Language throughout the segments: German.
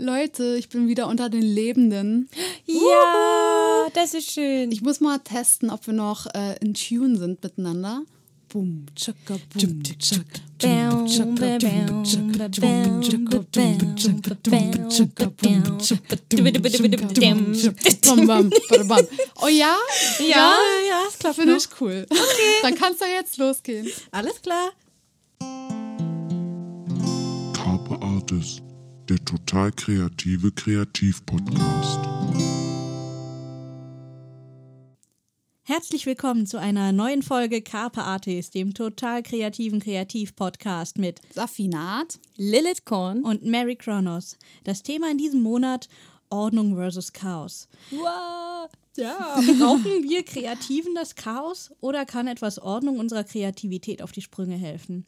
Leute, ich bin wieder unter den Lebenden. Ja, das ist schön. Ich muss mal testen, ob wir noch äh, in Tune sind miteinander. Bum, tschakka, bum, tschakka. Oh ja? Ja, ja, es klappt Finde ich cool. Okay. Dann kann es ja jetzt losgehen. Alles klar. Der total kreative Kreativ-Podcast. Herzlich willkommen zu einer neuen Folge Carpe Artis, dem total kreativen Kreativ-Podcast mit Safinat. Lilith Korn. und Mary Kronos. Das Thema in diesem Monat Ordnung versus Chaos. Wow. Ja, brauchen wir Kreativen das Chaos oder kann etwas Ordnung unserer Kreativität auf die Sprünge helfen?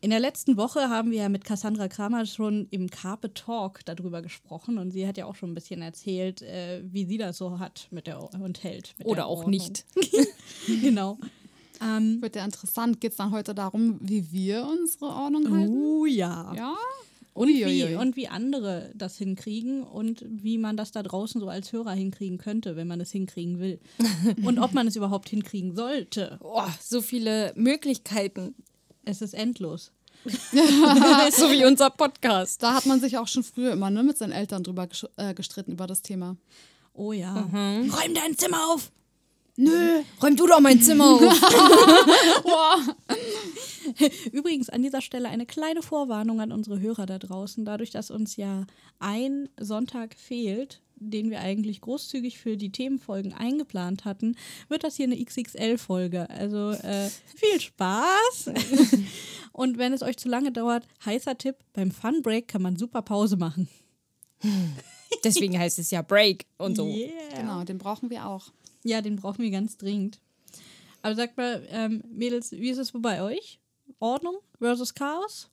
In der letzten Woche haben wir ja mit Cassandra Kramer schon im Carpe Talk darüber gesprochen und sie hat ja auch schon ein bisschen erzählt, äh, wie sie das so hat mit der und hält. Mit Oder der auch Ordnung. nicht. genau. Ähm, Wird ja interessant. Geht es dann heute darum, wie wir unsere Ordnung halten? oh ja. Ja? Und wie, und wie andere das hinkriegen und wie man das da draußen so als Hörer hinkriegen könnte, wenn man es hinkriegen will. und ob man es überhaupt hinkriegen sollte. Oh, so viele Möglichkeiten. Es ist endlos. so wie unser Podcast. Da hat man sich auch schon früher immer ne, mit seinen Eltern drüber äh, gestritten über das Thema. Oh ja. Räum dein Zimmer auf! Nö. Räum du doch mein Zimmer auf. Übrigens an dieser Stelle eine kleine Vorwarnung an unsere Hörer da draußen. Dadurch, dass uns ja ein Sonntag fehlt, den wir eigentlich großzügig für die Themenfolgen eingeplant hatten, wird das hier eine XXL-Folge. Also äh, viel Spaß. Und wenn es euch zu lange dauert, heißer Tipp, beim Fun Break kann man super Pause machen. Deswegen heißt es ja Break und so. Yeah. Genau, den brauchen wir auch. Ja, den brauchen wir ganz dringend. Aber sagt mal, ähm, Mädels, wie ist es bei euch? Ordnung versus Chaos?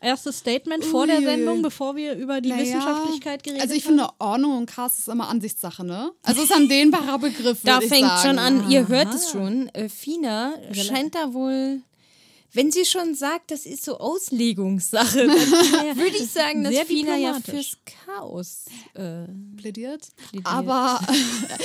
Erstes Statement vor der Uiuiui. Sendung, bevor wir über die Naja, Wissenschaftlichkeit geredet Also ich haben? finde, Ordnung und Chaos ist immer Ansichtssache, ne? Also es ist ein dehnbarer Begriff, Da fängt sagen. schon an, ihr hört es schon. Äh, Fina scheint da wohl, wenn sie schon sagt, das ist so Auslegungssache, dann würde ich sagen, dass Fina ja fürs Chaos. Äh, plädiert. Plädiert. Aber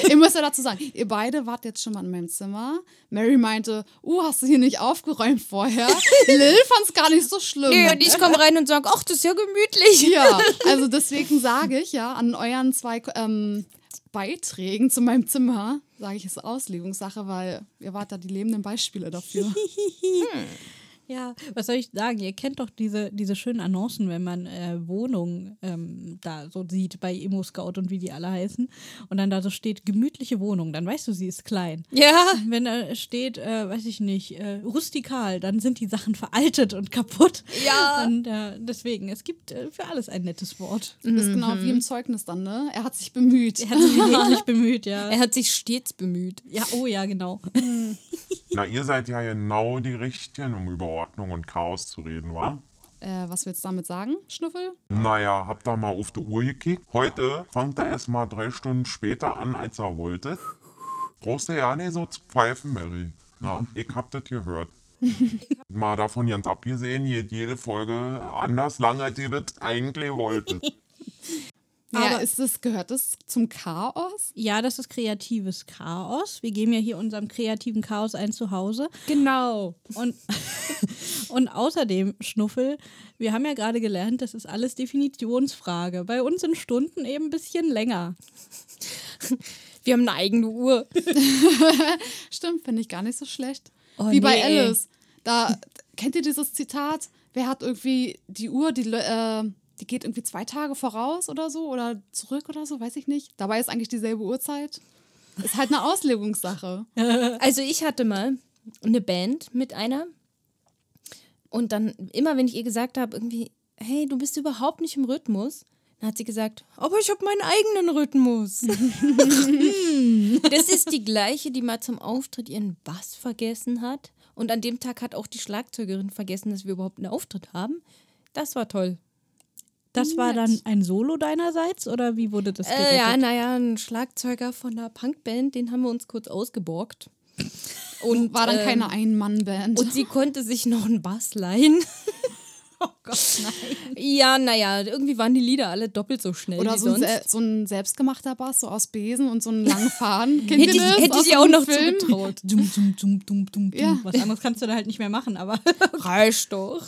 ich muss ja dazu sagen, ihr beide wart jetzt schon mal in meinem Zimmer. Mary meinte, uh, hast du hier nicht aufgeräumt vorher? Lil fand es gar nicht so schlimm. nö, und ich komme rein und sage, ach, das ist ja gemütlich. Ja, also deswegen sage ich ja an euren zwei ähm, Beiträgen zu meinem Zimmer, sage ich, es ist Auslegungssache, weil ihr wart da die lebenden Beispiele dafür. Ja, was soll ich sagen? Ihr kennt doch diese, diese schönen Annoncen, wenn man äh, Wohnungen ähm, da so sieht bei Immo Scout und wie die alle heißen. Und dann da so steht, gemütliche Wohnung, dann weißt du, sie ist klein. Ja, Wenn da steht, äh, weiß ich nicht, äh, rustikal, dann sind die Sachen veraltet und kaputt. Ja. Und äh, deswegen, es gibt äh, für alles ein nettes Wort. Das ist genau wie im Zeugnis dann, ne? Er hat sich bemüht. Er hat sich wirklich bemüht, ja. er hat sich stets bemüht. Ja, oh ja, genau. Na, ihr seid ja genau die Richtigen, um über Ordnung und Chaos zu reden, wa? Äh, was willst du damit sagen, Schnuffel? Naja, habt da mal auf die Uhr gekickt. Heute fangt er erst mal drei Stunden später an, als er wollte. Brauchst du ja nicht so zu pfeifen, Mary. Na, ich hab das gehört. mal davon ganz abgesehen, jede Folge anders lang, als ihr das eigentlich wolltet. Ja, Aber- ist das, gehört das zum Chaos? Ja, das ist kreatives Chaos. Wir geben ja hier unserem kreativen Chaos ein Zuhause. Genau. Und, und außerdem, Schnuffel, wir haben ja gerade gelernt, das ist alles Definitionsfrage. Bei uns sind Stunden eben ein bisschen länger. Wir haben eine eigene Uhr. Stimmt, finde ich gar nicht so schlecht. Oh, Wie bei nee. Alice. Da kennt ihr dieses Zitat? Wer hat irgendwie die Uhr, die, äh, die geht irgendwie zwei Tage voraus oder so oder zurück oder so, weiß ich nicht. Dabei ist eigentlich dieselbe Uhrzeit. Ist halt eine Auslegungssache. Also ich hatte mal eine Band mit einer und dann immer, wenn ich ihr gesagt habe, irgendwie, hey, du bist überhaupt nicht im Rhythmus, dann hat sie gesagt, aber ich habe meinen eigenen Rhythmus. das ist die gleiche, die mal zum Auftritt ihren Bass vergessen hat und an dem Tag hat auch die Schlagzeugerin vergessen, dass wir überhaupt einen Auftritt haben. Das war toll. Das war dann ein Solo deinerseits oder wie wurde das gerettet? Äh, ja, naja, ein Schlagzeuger von der Punkband, den haben wir uns kurz ausgeborgt. Und War dann ähm, keine Ein-Mann-Band. Und sie konnte sich noch einen Bass leihen. Oh Gott, nein. Ja, naja, irgendwie waren die Lieder alle doppelt so schnell Oder wie so ein, so ein selbstgemachter Bass, so aus Besen und so einen langen Faden. Hätte ich, das? hätte ich auch noch Film? zugetraut. Dum, dum, dum, dum, dum. Ja. Was anderes kannst du da halt nicht mehr machen, aber Reicht doch.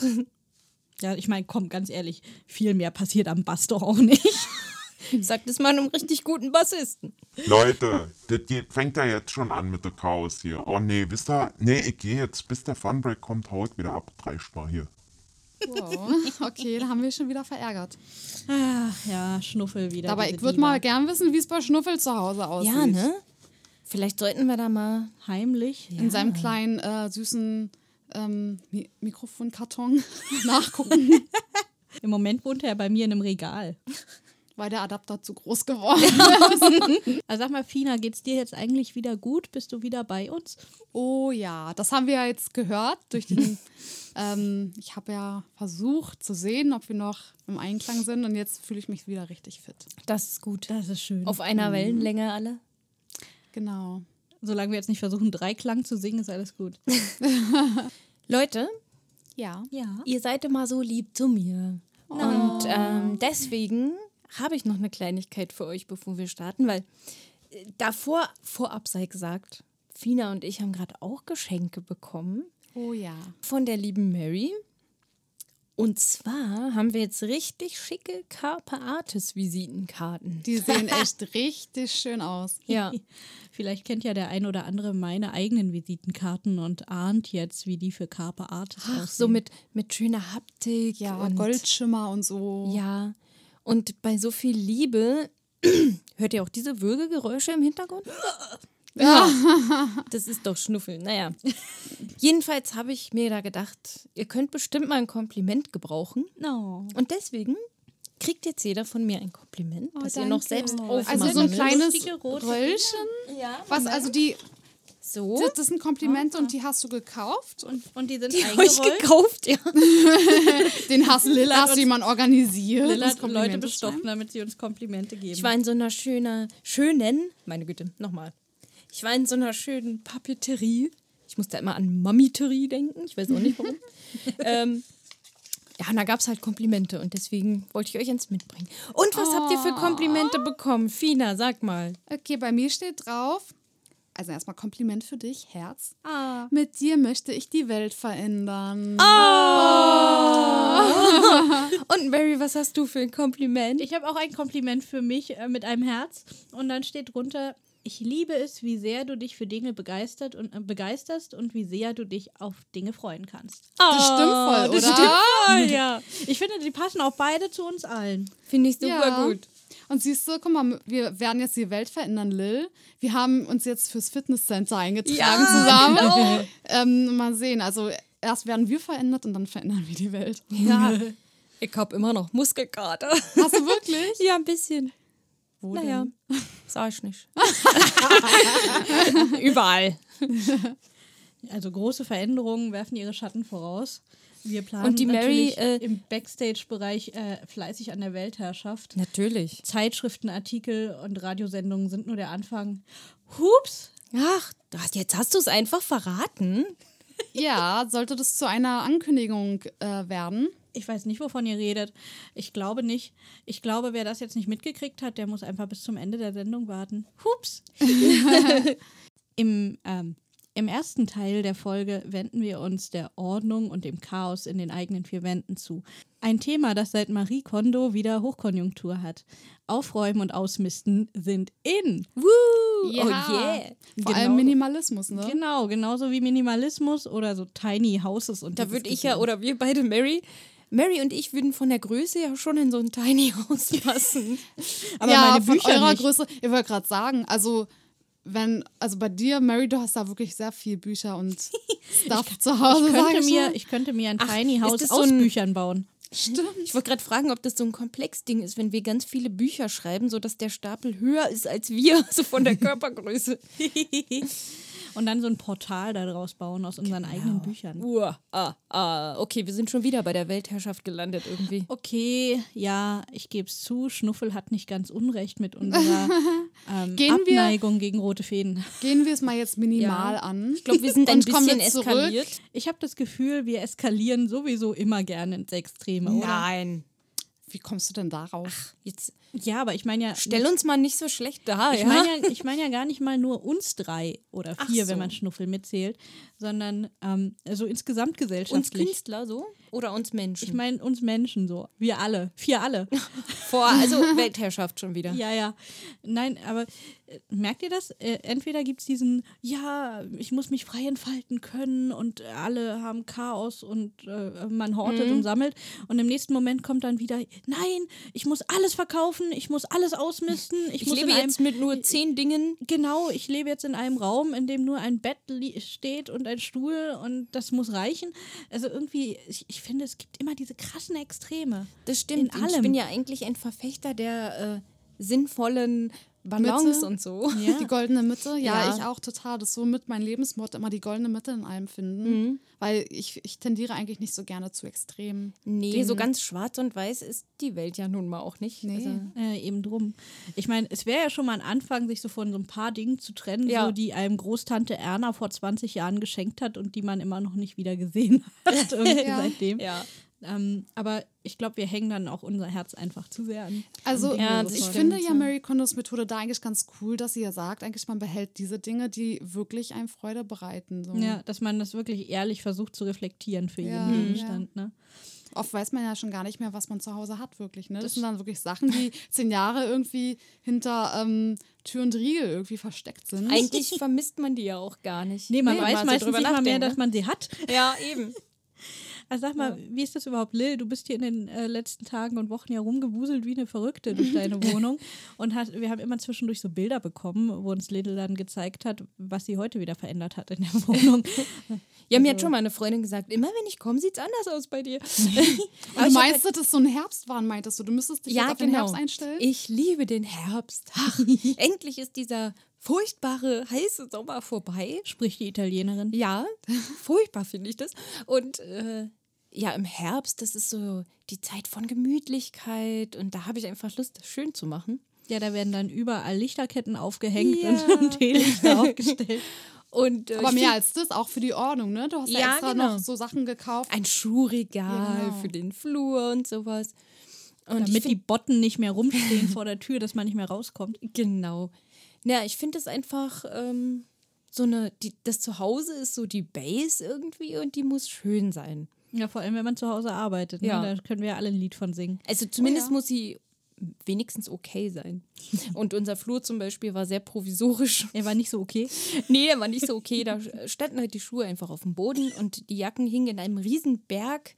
Ja, ich meine, komm, ganz ehrlich, viel mehr passiert am Bass doch auch nicht. Sagt es mal einem richtig guten Bassisten. Leute, das geht, fängt ja jetzt schon an mit dem Chaos hier. Oh nee, wisst ihr, nee, ich gehe jetzt, bis der Funbreak kommt, hau ich wieder ab, dreistbar hier. Wow. Okay, da haben wir schon wieder verärgert. Ach ja, Schnuffel wieder. Aber ich würde mal gern wissen, wie es bei Schnuffel zu Hause aussieht. Ja, ne? Vielleicht sollten wir da mal. Heimlich. In seinem kleinen, äh, süßen ähm, Mi Mikrofonkarton nachgucken, Im Moment wohnt er bei mir in einem Regal. weil der Adapter zu groß geworden ist. Also sag mal, Fina, geht's dir jetzt eigentlich wieder gut? Bist du wieder bei uns? Oh ja, das haben wir ja jetzt gehört durch den. ähm, ich habe ja versucht zu sehen, ob wir noch im Einklang sind und jetzt fühle ich mich wieder richtig fit. Das ist gut. Das ist schön. Auf einer Wellenlänge alle. Genau. Solange wir jetzt nicht versuchen, Dreiklang zu singen, ist alles gut. Leute, Ja. Ja. ihr seid immer so lieb zu mir. Und ähm, deswegen habe ich noch eine Kleinigkeit für euch, bevor wir starten, weil äh, davor, vorab sei gesagt, Fina und ich haben gerade auch Geschenke bekommen Oh ja. von der lieben Mary. Und zwar haben wir jetzt richtig schicke Carpe Artis Visitenkarten. Die sehen echt richtig schön aus. Ja, Vielleicht kennt ja der ein oder andere meine eigenen Visitenkarten und ahnt jetzt, wie die für Carpe Artis Ach, aussehen. so mit, mit schöner Haptik. Ja, und Goldschimmer und so. Ja, und bei so viel Liebe, hört ihr auch diese Würgegeräusche im Hintergrund? Ja. Das ist doch Schnuffeln. Naja. Jedenfalls habe ich mir da gedacht, ihr könnt bestimmt mal ein Kompliment gebrauchen. No. Und deswegen kriegt jetzt jeder von mir ein Kompliment, das ihr noch selbst Also aufmachen so ein kleines Röllchen. Ja, Was, also die, so. das, das sind Komplimente und die hast du gekauft. Und, und die sind Die habe ich eingerollt. gekauft, ja. Den hast, Lilla hast du jemand organisiert. Lilla das hat Leute bestochen, damit sie uns Komplimente geben. Ich war in so einer schöner, schönen, meine Güte, nochmal. Ich war in so einer schönen Papeterie. Ich musste immer an Mamiterie denken. Ich weiß auch nicht warum. ähm, ja, und da gab es halt Komplimente und deswegen wollte ich euch eins mitbringen. Und was habt ihr für Komplimente bekommen? Fina, sag mal. Okay, bei mir steht drauf, also erstmal Kompliment für dich, Herz. ah. Mit dir möchte ich die Welt verändern. Und Mary, was hast du für ein Kompliment? Ich habe auch ein Kompliment für mich äh, mit einem Herz. Und dann steht drunter, ich liebe es, wie sehr du dich für Dinge begeistert und, äh, begeisterst und wie sehr du dich auf Dinge freuen kannst. Das stimmt voll, das oder? stimmt voll, ja. Ich finde, die passen auch beide zu uns allen. Finde ich super Ja. gut. Und siehst du, guck mal, wir werden jetzt die Welt verändern, Lil. Wir haben uns jetzt fürs Fitnesscenter eingetragen Ja, zusammen. genau. Ähm, mal sehen, also erst werden wir verändert und dann verändern wir die Welt. Ja. Ich habe immer noch Muskelkater. Hast du wirklich? Ja, ein bisschen. Wo Naja, sag ich nicht. Überall. Also große Veränderungen werfen ihre Schatten voraus. Wir planen Und die Mary, natürlich äh, im Backstage-Bereich äh, fleißig an der Weltherrschaft. Natürlich. Zeitschriften, Artikel und Radiosendungen sind nur der Anfang. Hups! Ach, jetzt hast du es einfach verraten. Ja, sollte das zu einer Ankündigung äh, werden? Ich weiß nicht, wovon ihr redet. Ich glaube nicht. Ich glaube, wer das jetzt nicht mitgekriegt hat, der muss einfach bis zum Ende der Sendung warten. Hups! Im, ähm, Im ersten Teil der Folge wenden wir uns der Ordnung und dem Chaos in den eigenen vier Wänden zu. Ein Thema, das seit Marie Kondo wieder Hochkonjunktur hat. Aufräumen und Ausmisten sind in. Woo! Ja. Oh yeah. Vor Genau. allem Minimalismus, ne? Genau, genauso wie Minimalismus oder so Tiny Houses und Da würde ich ja, oder wir beide, Mary, Mary und ich würden von der Größe ja schon in so ein Tiny House passen. Aber ja, meine von Bücher eurer nicht. Größe. Ich wollte gerade sagen, also wenn, also bei dir, Mary, du hast da wirklich sehr viel Bücher und Stuff zu Hause. Ich könnte, ich mir, ich könnte mir ein Ach, Tiny House das so aus ein- Büchern bauen. Stimmt. Ich wollte gerade fragen, ob das so ein Komplexding ist, wenn wir ganz viele Bücher schreiben, sodass der Stapel höher ist als wir, so von der Körpergröße. Und dann so ein Portal daraus bauen aus unseren eigenen Büchern. Uah, ah, ah, okay, wir sind schon wieder bei der Weltherrschaft gelandet irgendwie. Okay, ja, ich gebe es zu, Schnuffel hat nicht ganz unrecht mit unserer ähm, Gehen wir- Abneigung gegen rote Fäden. Gehen wir es mal jetzt minimal Ja. an. Ich glaube, wir sind ein bisschen wir zurück? eskaliert. Ich habe das Gefühl, wir eskalieren sowieso immer gerne ins Extreme, oder? Wie kommst du denn darauf? Jetzt Ja, aber ich meine ja. stell uns mal nicht so schlecht da, Ich ja? meine ja, ich mein ja gar nicht mal nur uns drei oder Ach vier, so. wenn man Schnuffel mitzählt, sondern ähm, so insgesamt uns gesellschaftlich. Künstler so oder uns Menschen? Ich meine uns Menschen so. Wir alle. Vier alle. Vor, also Weltherrschaft schon wieder. ja, ja. Nein, aber äh, merkt ihr das? Äh, entweder gibt es diesen, ja, ich muss mich frei entfalten können und alle haben Chaos und äh, man hortet Mhm. und sammelt. Und im nächsten Moment kommt dann wieder, nein, ich muss alles verkaufen, ich muss alles ausmisten. Ich, Ich muss lebe in einem, jetzt mit nur zehn Dingen. Genau, ich lebe jetzt in einem Raum, in dem nur ein Bett steht und ein Stuhl und das muss reichen. Also irgendwie, ich, ich finde, es gibt immer diese krassen Extreme. Das stimmt. In Und Ich allem. bin ja eigentlich ein Verfechter der äh, sinnvollen Balance Mitte. und so. Ja. Die goldene Mitte, ja, Ja. ich auch total. Das ist so mit mein Lebensmotto, immer die goldene Mitte in allem finden. Weil ich, ich tendiere eigentlich nicht so gerne zu extrem. Nee, Dingen. so ganz schwarz und weiß ist die Welt ja nun mal auch nicht. Nee. Also, Äh, eben drum. Ich meine, es wäre ja schon mal ein Anfang, sich so von so ein paar Dingen zu trennen, Ja. so die einem Großtante Erna vor 20 Jahren geschenkt hat und die man immer noch nicht wieder gesehen hat irgendwie Ja. seitdem. ja. Ähm, aber ich glaube, wir hängen dann auch unser Herz einfach zu sehr an. Also Ja, das ich finde ja Mary Kondos Methode da eigentlich ganz cool, dass sie ja sagt, eigentlich man behält diese Dinge, die wirklich einem Freude bereiten. So. Ja, dass man das wirklich ehrlich versucht zu reflektieren für Ja, jeden ja. Gegenstand. Ne? Oft weiß man ja schon gar nicht mehr, was man zu Hause hat, wirklich. Ne? Das, sind dann wirklich Sachen, die zehn Jahre irgendwie hinter ähm, Tür und Riegel irgendwie versteckt sind. Eigentlich vermisst man die ja auch gar nicht. Nee, man Wenn weiß mal so meistens nicht mal mehr, dass man sie hat. ne? Ja, eben. Also sag mal, wie ist das überhaupt, Lil? Du bist hier in den äh, letzten Tagen und Wochen ja rumgewuselt wie eine Verrückte durch deine Wohnung. Und hat, wir haben immer zwischendurch so Bilder bekommen, wo uns Lidl dann gezeigt hat, was sie heute wieder verändert hat in der Wohnung. Ja, mir hat schon mal eine Freundin gesagt, immer wenn ich komme, sieht es anders aus bei dir. Du meinst, dass es so ein Herbstwahn, meintest du? Du müsstest dich ja, jetzt auf genau. den Herbst einstellen? Ich liebe den Herbst. Ach, endlich ist dieser furchtbare, heiße Sommer vorbei. Spricht die Italienerin. Ja, furchtbar finde ich das. Und äh, ja, im Herbst, das ist so die Zeit von Gemütlichkeit und da habe ich einfach Lust, das schön zu machen. Ja, da werden dann überall Lichterketten aufgehängt Ja. und, und Teelichter aufgestellt. Und, äh, Aber mehr als das, auch für die Ordnung, ne? Du hast ja, Ja, extra genau. noch so Sachen gekauft. ein Schuhregal genau. für den Flur und sowas. Und Damit die Botten nicht mehr rumstehen vor der Tür, dass man nicht mehr rauskommt. Genau. Ja, ich finde es einfach ähm, so eine, die, das Zuhause ist so die Base irgendwie und die muss schön sein. Ja, vor allem, wenn man zu Hause arbeitet. Ne? Ja. Da können wir ja alle ein Lied von singen. Also zumindest ja. muss sie wenigstens okay sein. Und unser Flur zum Beispiel war sehr provisorisch. Er war nicht so okay. Nee, der war nicht so okay. Da standen halt die Schuhe einfach auf dem Boden und die Jacken hingen in einem riesen Berg,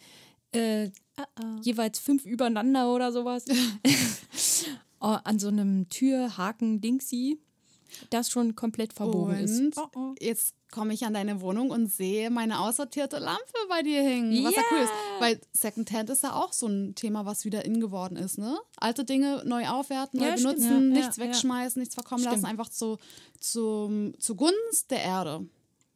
äh, jeweils fünf übereinander oder sowas. Oh, An so einem Türhaken Dingsy, das schon komplett verbogen ist. Und Oh, oh. jetzt komme ich an deine Wohnung und sehe meine aussortierte Lampe bei dir hängen. Was ja, Ja. cool ist. Weil Secondhand ist ja auch so ein Thema, was wieder in geworden ist, ne? Alte Dinge neu aufwerten, neu Ja, benutzen, Ja, nichts ja, wegschmeißen, nichts verkommen Stimmt. lassen, einfach zu, zu, zugunsten der Erde.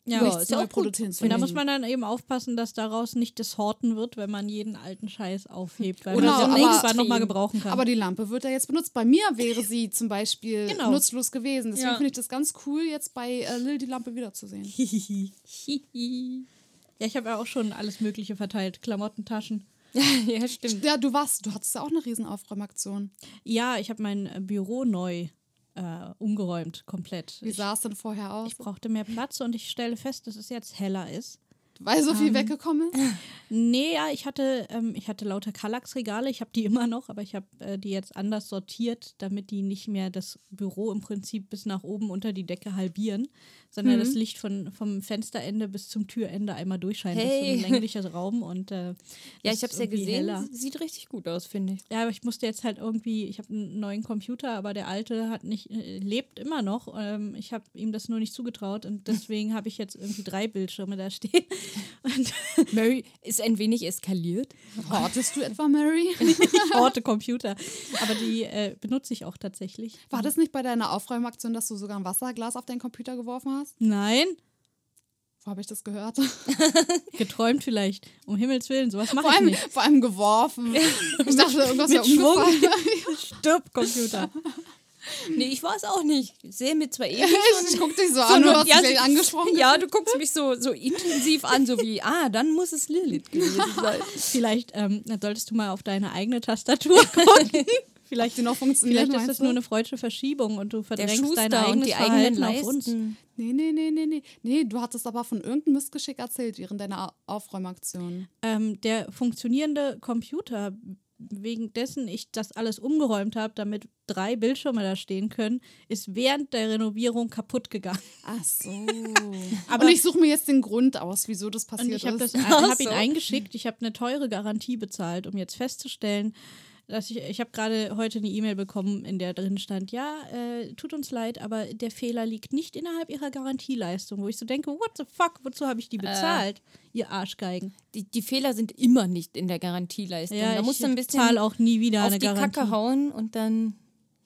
Ja, nichts ist ja auch gut. produzieren zu Und da muss man dann eben aufpassen, dass daraus nicht das Horten wird, wenn man jeden alten Scheiß aufhebt, weil Genau, man irgendwann nochmal gebrauchen kann. Aber die Lampe wird ja jetzt benutzt. Bei mir wäre sie zum Beispiel Genau. nutzlos gewesen. Deswegen Ja. finde ich das ganz cool, jetzt bei äh, Lil die Lampe wiederzusehen. ja, ich habe ja auch schon alles Mögliche verteilt. Klamottentaschen. ja, stimmt. Ja, du warst, du hattest ja auch eine riesen Aufräumaktion. Ja, ich habe mein äh, Büro neu äh, umgeräumt, komplett. Wie sah es denn vorher aus? ich brauchte mehr Platz und ich stelle fest, dass es jetzt heller ist. Weil so viel Ähm, weggekommen ist? Nee, ja, ich hatte, ähm, ich hatte lauter Kallax-Regale. Ich habe die immer noch, aber ich habe äh, die jetzt anders sortiert, damit die nicht mehr das Büro im Prinzip bis nach oben unter die Decke halbieren, sondern das Licht von, vom Fensterende bis zum Türende einmal durchscheint. Das ist so Hey. ein länglicher Raum und äh, Ja, ich habe es ja gesehen. heller. Sieht richtig gut aus, finde ich. Ja, aber ich musste jetzt halt irgendwie, ich habe einen neuen Computer, aber der alte hat nicht, äh, lebt immer noch. Ähm, ich habe ihm das nur nicht zugetraut und deswegen habe ich jetzt irgendwie drei Bildschirme da stehen. Und Mary ist ein wenig eskaliert. Hortest du etwa, Mary? ich orte Computer. Aber die äh, benutze ich auch tatsächlich. War das nicht bei deiner Aufräumaktion, dass du sogar ein Wasserglas auf deinen Computer geworfen hast? Nein. Wo habe ich das gehört? Geträumt vielleicht. Um Himmels Willen, sowas mache Vor ich allem, nicht. vor allem geworfen. Ich dachte, irgendwas wäre umgefallen. Stirb, Computer. Nee, ich war es auch nicht. Ich sehe mir zwar ewig Ich guck dich so so an, du hast ja, mich gleich angesprochen. Ja, du guckst mich so, so intensiv an, so wie, ah, dann muss es Lilith gewesen sein. Vielleicht ähm, solltest du mal auf deine eigene Tastatur gucken. Vielleicht, die noch funktioniert, vielleicht ist das nur eine freudsche Verschiebung und du verdrängst Schuster dein eigenes und die Verhalten eigenen auf uns. Nee, nee, nee, nee, nee. Nee, du hattest aber von irgendeinem Missgeschick erzählt während deiner Au- Aufräumaktion. Ähm, der funktionierende Computer, wegen dessen ich das alles umgeräumt habe, damit drei Bildschirme da stehen können, ist während der Renovierung kaputt gegangen. Ach so. Aber- und ich suche mir jetzt den Grund aus, wieso das Und passiert ich habe ist. das, Ach hab ihn so. eingeschickt. Ich habe eine teure Garantie bezahlt, um jetzt festzustellen, dass ich, ich habe gerade heute eine E-Mail bekommen, in der drin stand, ja, äh, tut uns leid, aber der Fehler liegt nicht innerhalb ihrer Garantieleistung, wo ich so denke, what the fuck, wozu habe ich die bezahlt, ihr Arschgeigen? Die, die Fehler sind immer nicht in der Garantieleistung. Ja, da musst du ein bisschen auch nie wieder auf eine die Garantie. Kacke hauen und dann,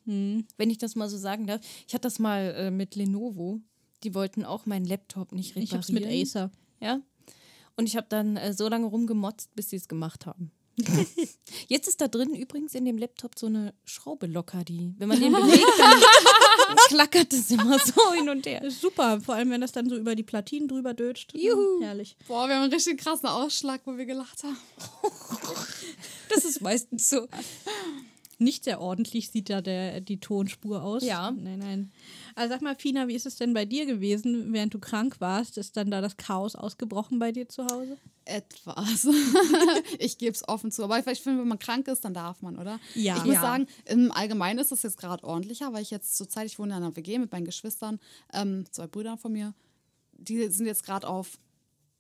Hm. wenn ich das mal so sagen darf, ich hatte das mal äh, mit Lenovo. Die wollten auch meinen Laptop nicht reparieren. Ich habe es mit Acer. Ja. Und ich habe dann äh, so lange rumgemotzt, bis sie es gemacht haben. Jetzt ist da drin übrigens in dem Laptop so eine Schraube locker, die, wenn man den bewegt, dann klackert es immer so hin und her. Ist super, vor allem wenn das dann so über die Platinen drüber dötscht. Juhu. Herrlich. Boah, wir haben einen richtig krassen Ausschlag, wo wir gelacht haben. Das ist meistens so. Nicht sehr ordentlich sieht da der, die Tonspur aus. Ja. Nein, nein. Also sag mal, Fina, wie ist es denn bei dir gewesen, während du krank warst? Ist dann da das Chaos ausgebrochen bei dir zu Hause? Etwas. ich gebe es offen zu. Aber ich finde, wenn man krank ist, dann darf man, oder? Ja. Ich muss Ja. sagen, im Allgemeinen ist es jetzt gerade ordentlicher, weil ich jetzt zurzeit, ich wohne in einer WG mit meinen Geschwistern, ähm, zwei Brüdern von mir, die sind jetzt gerade auf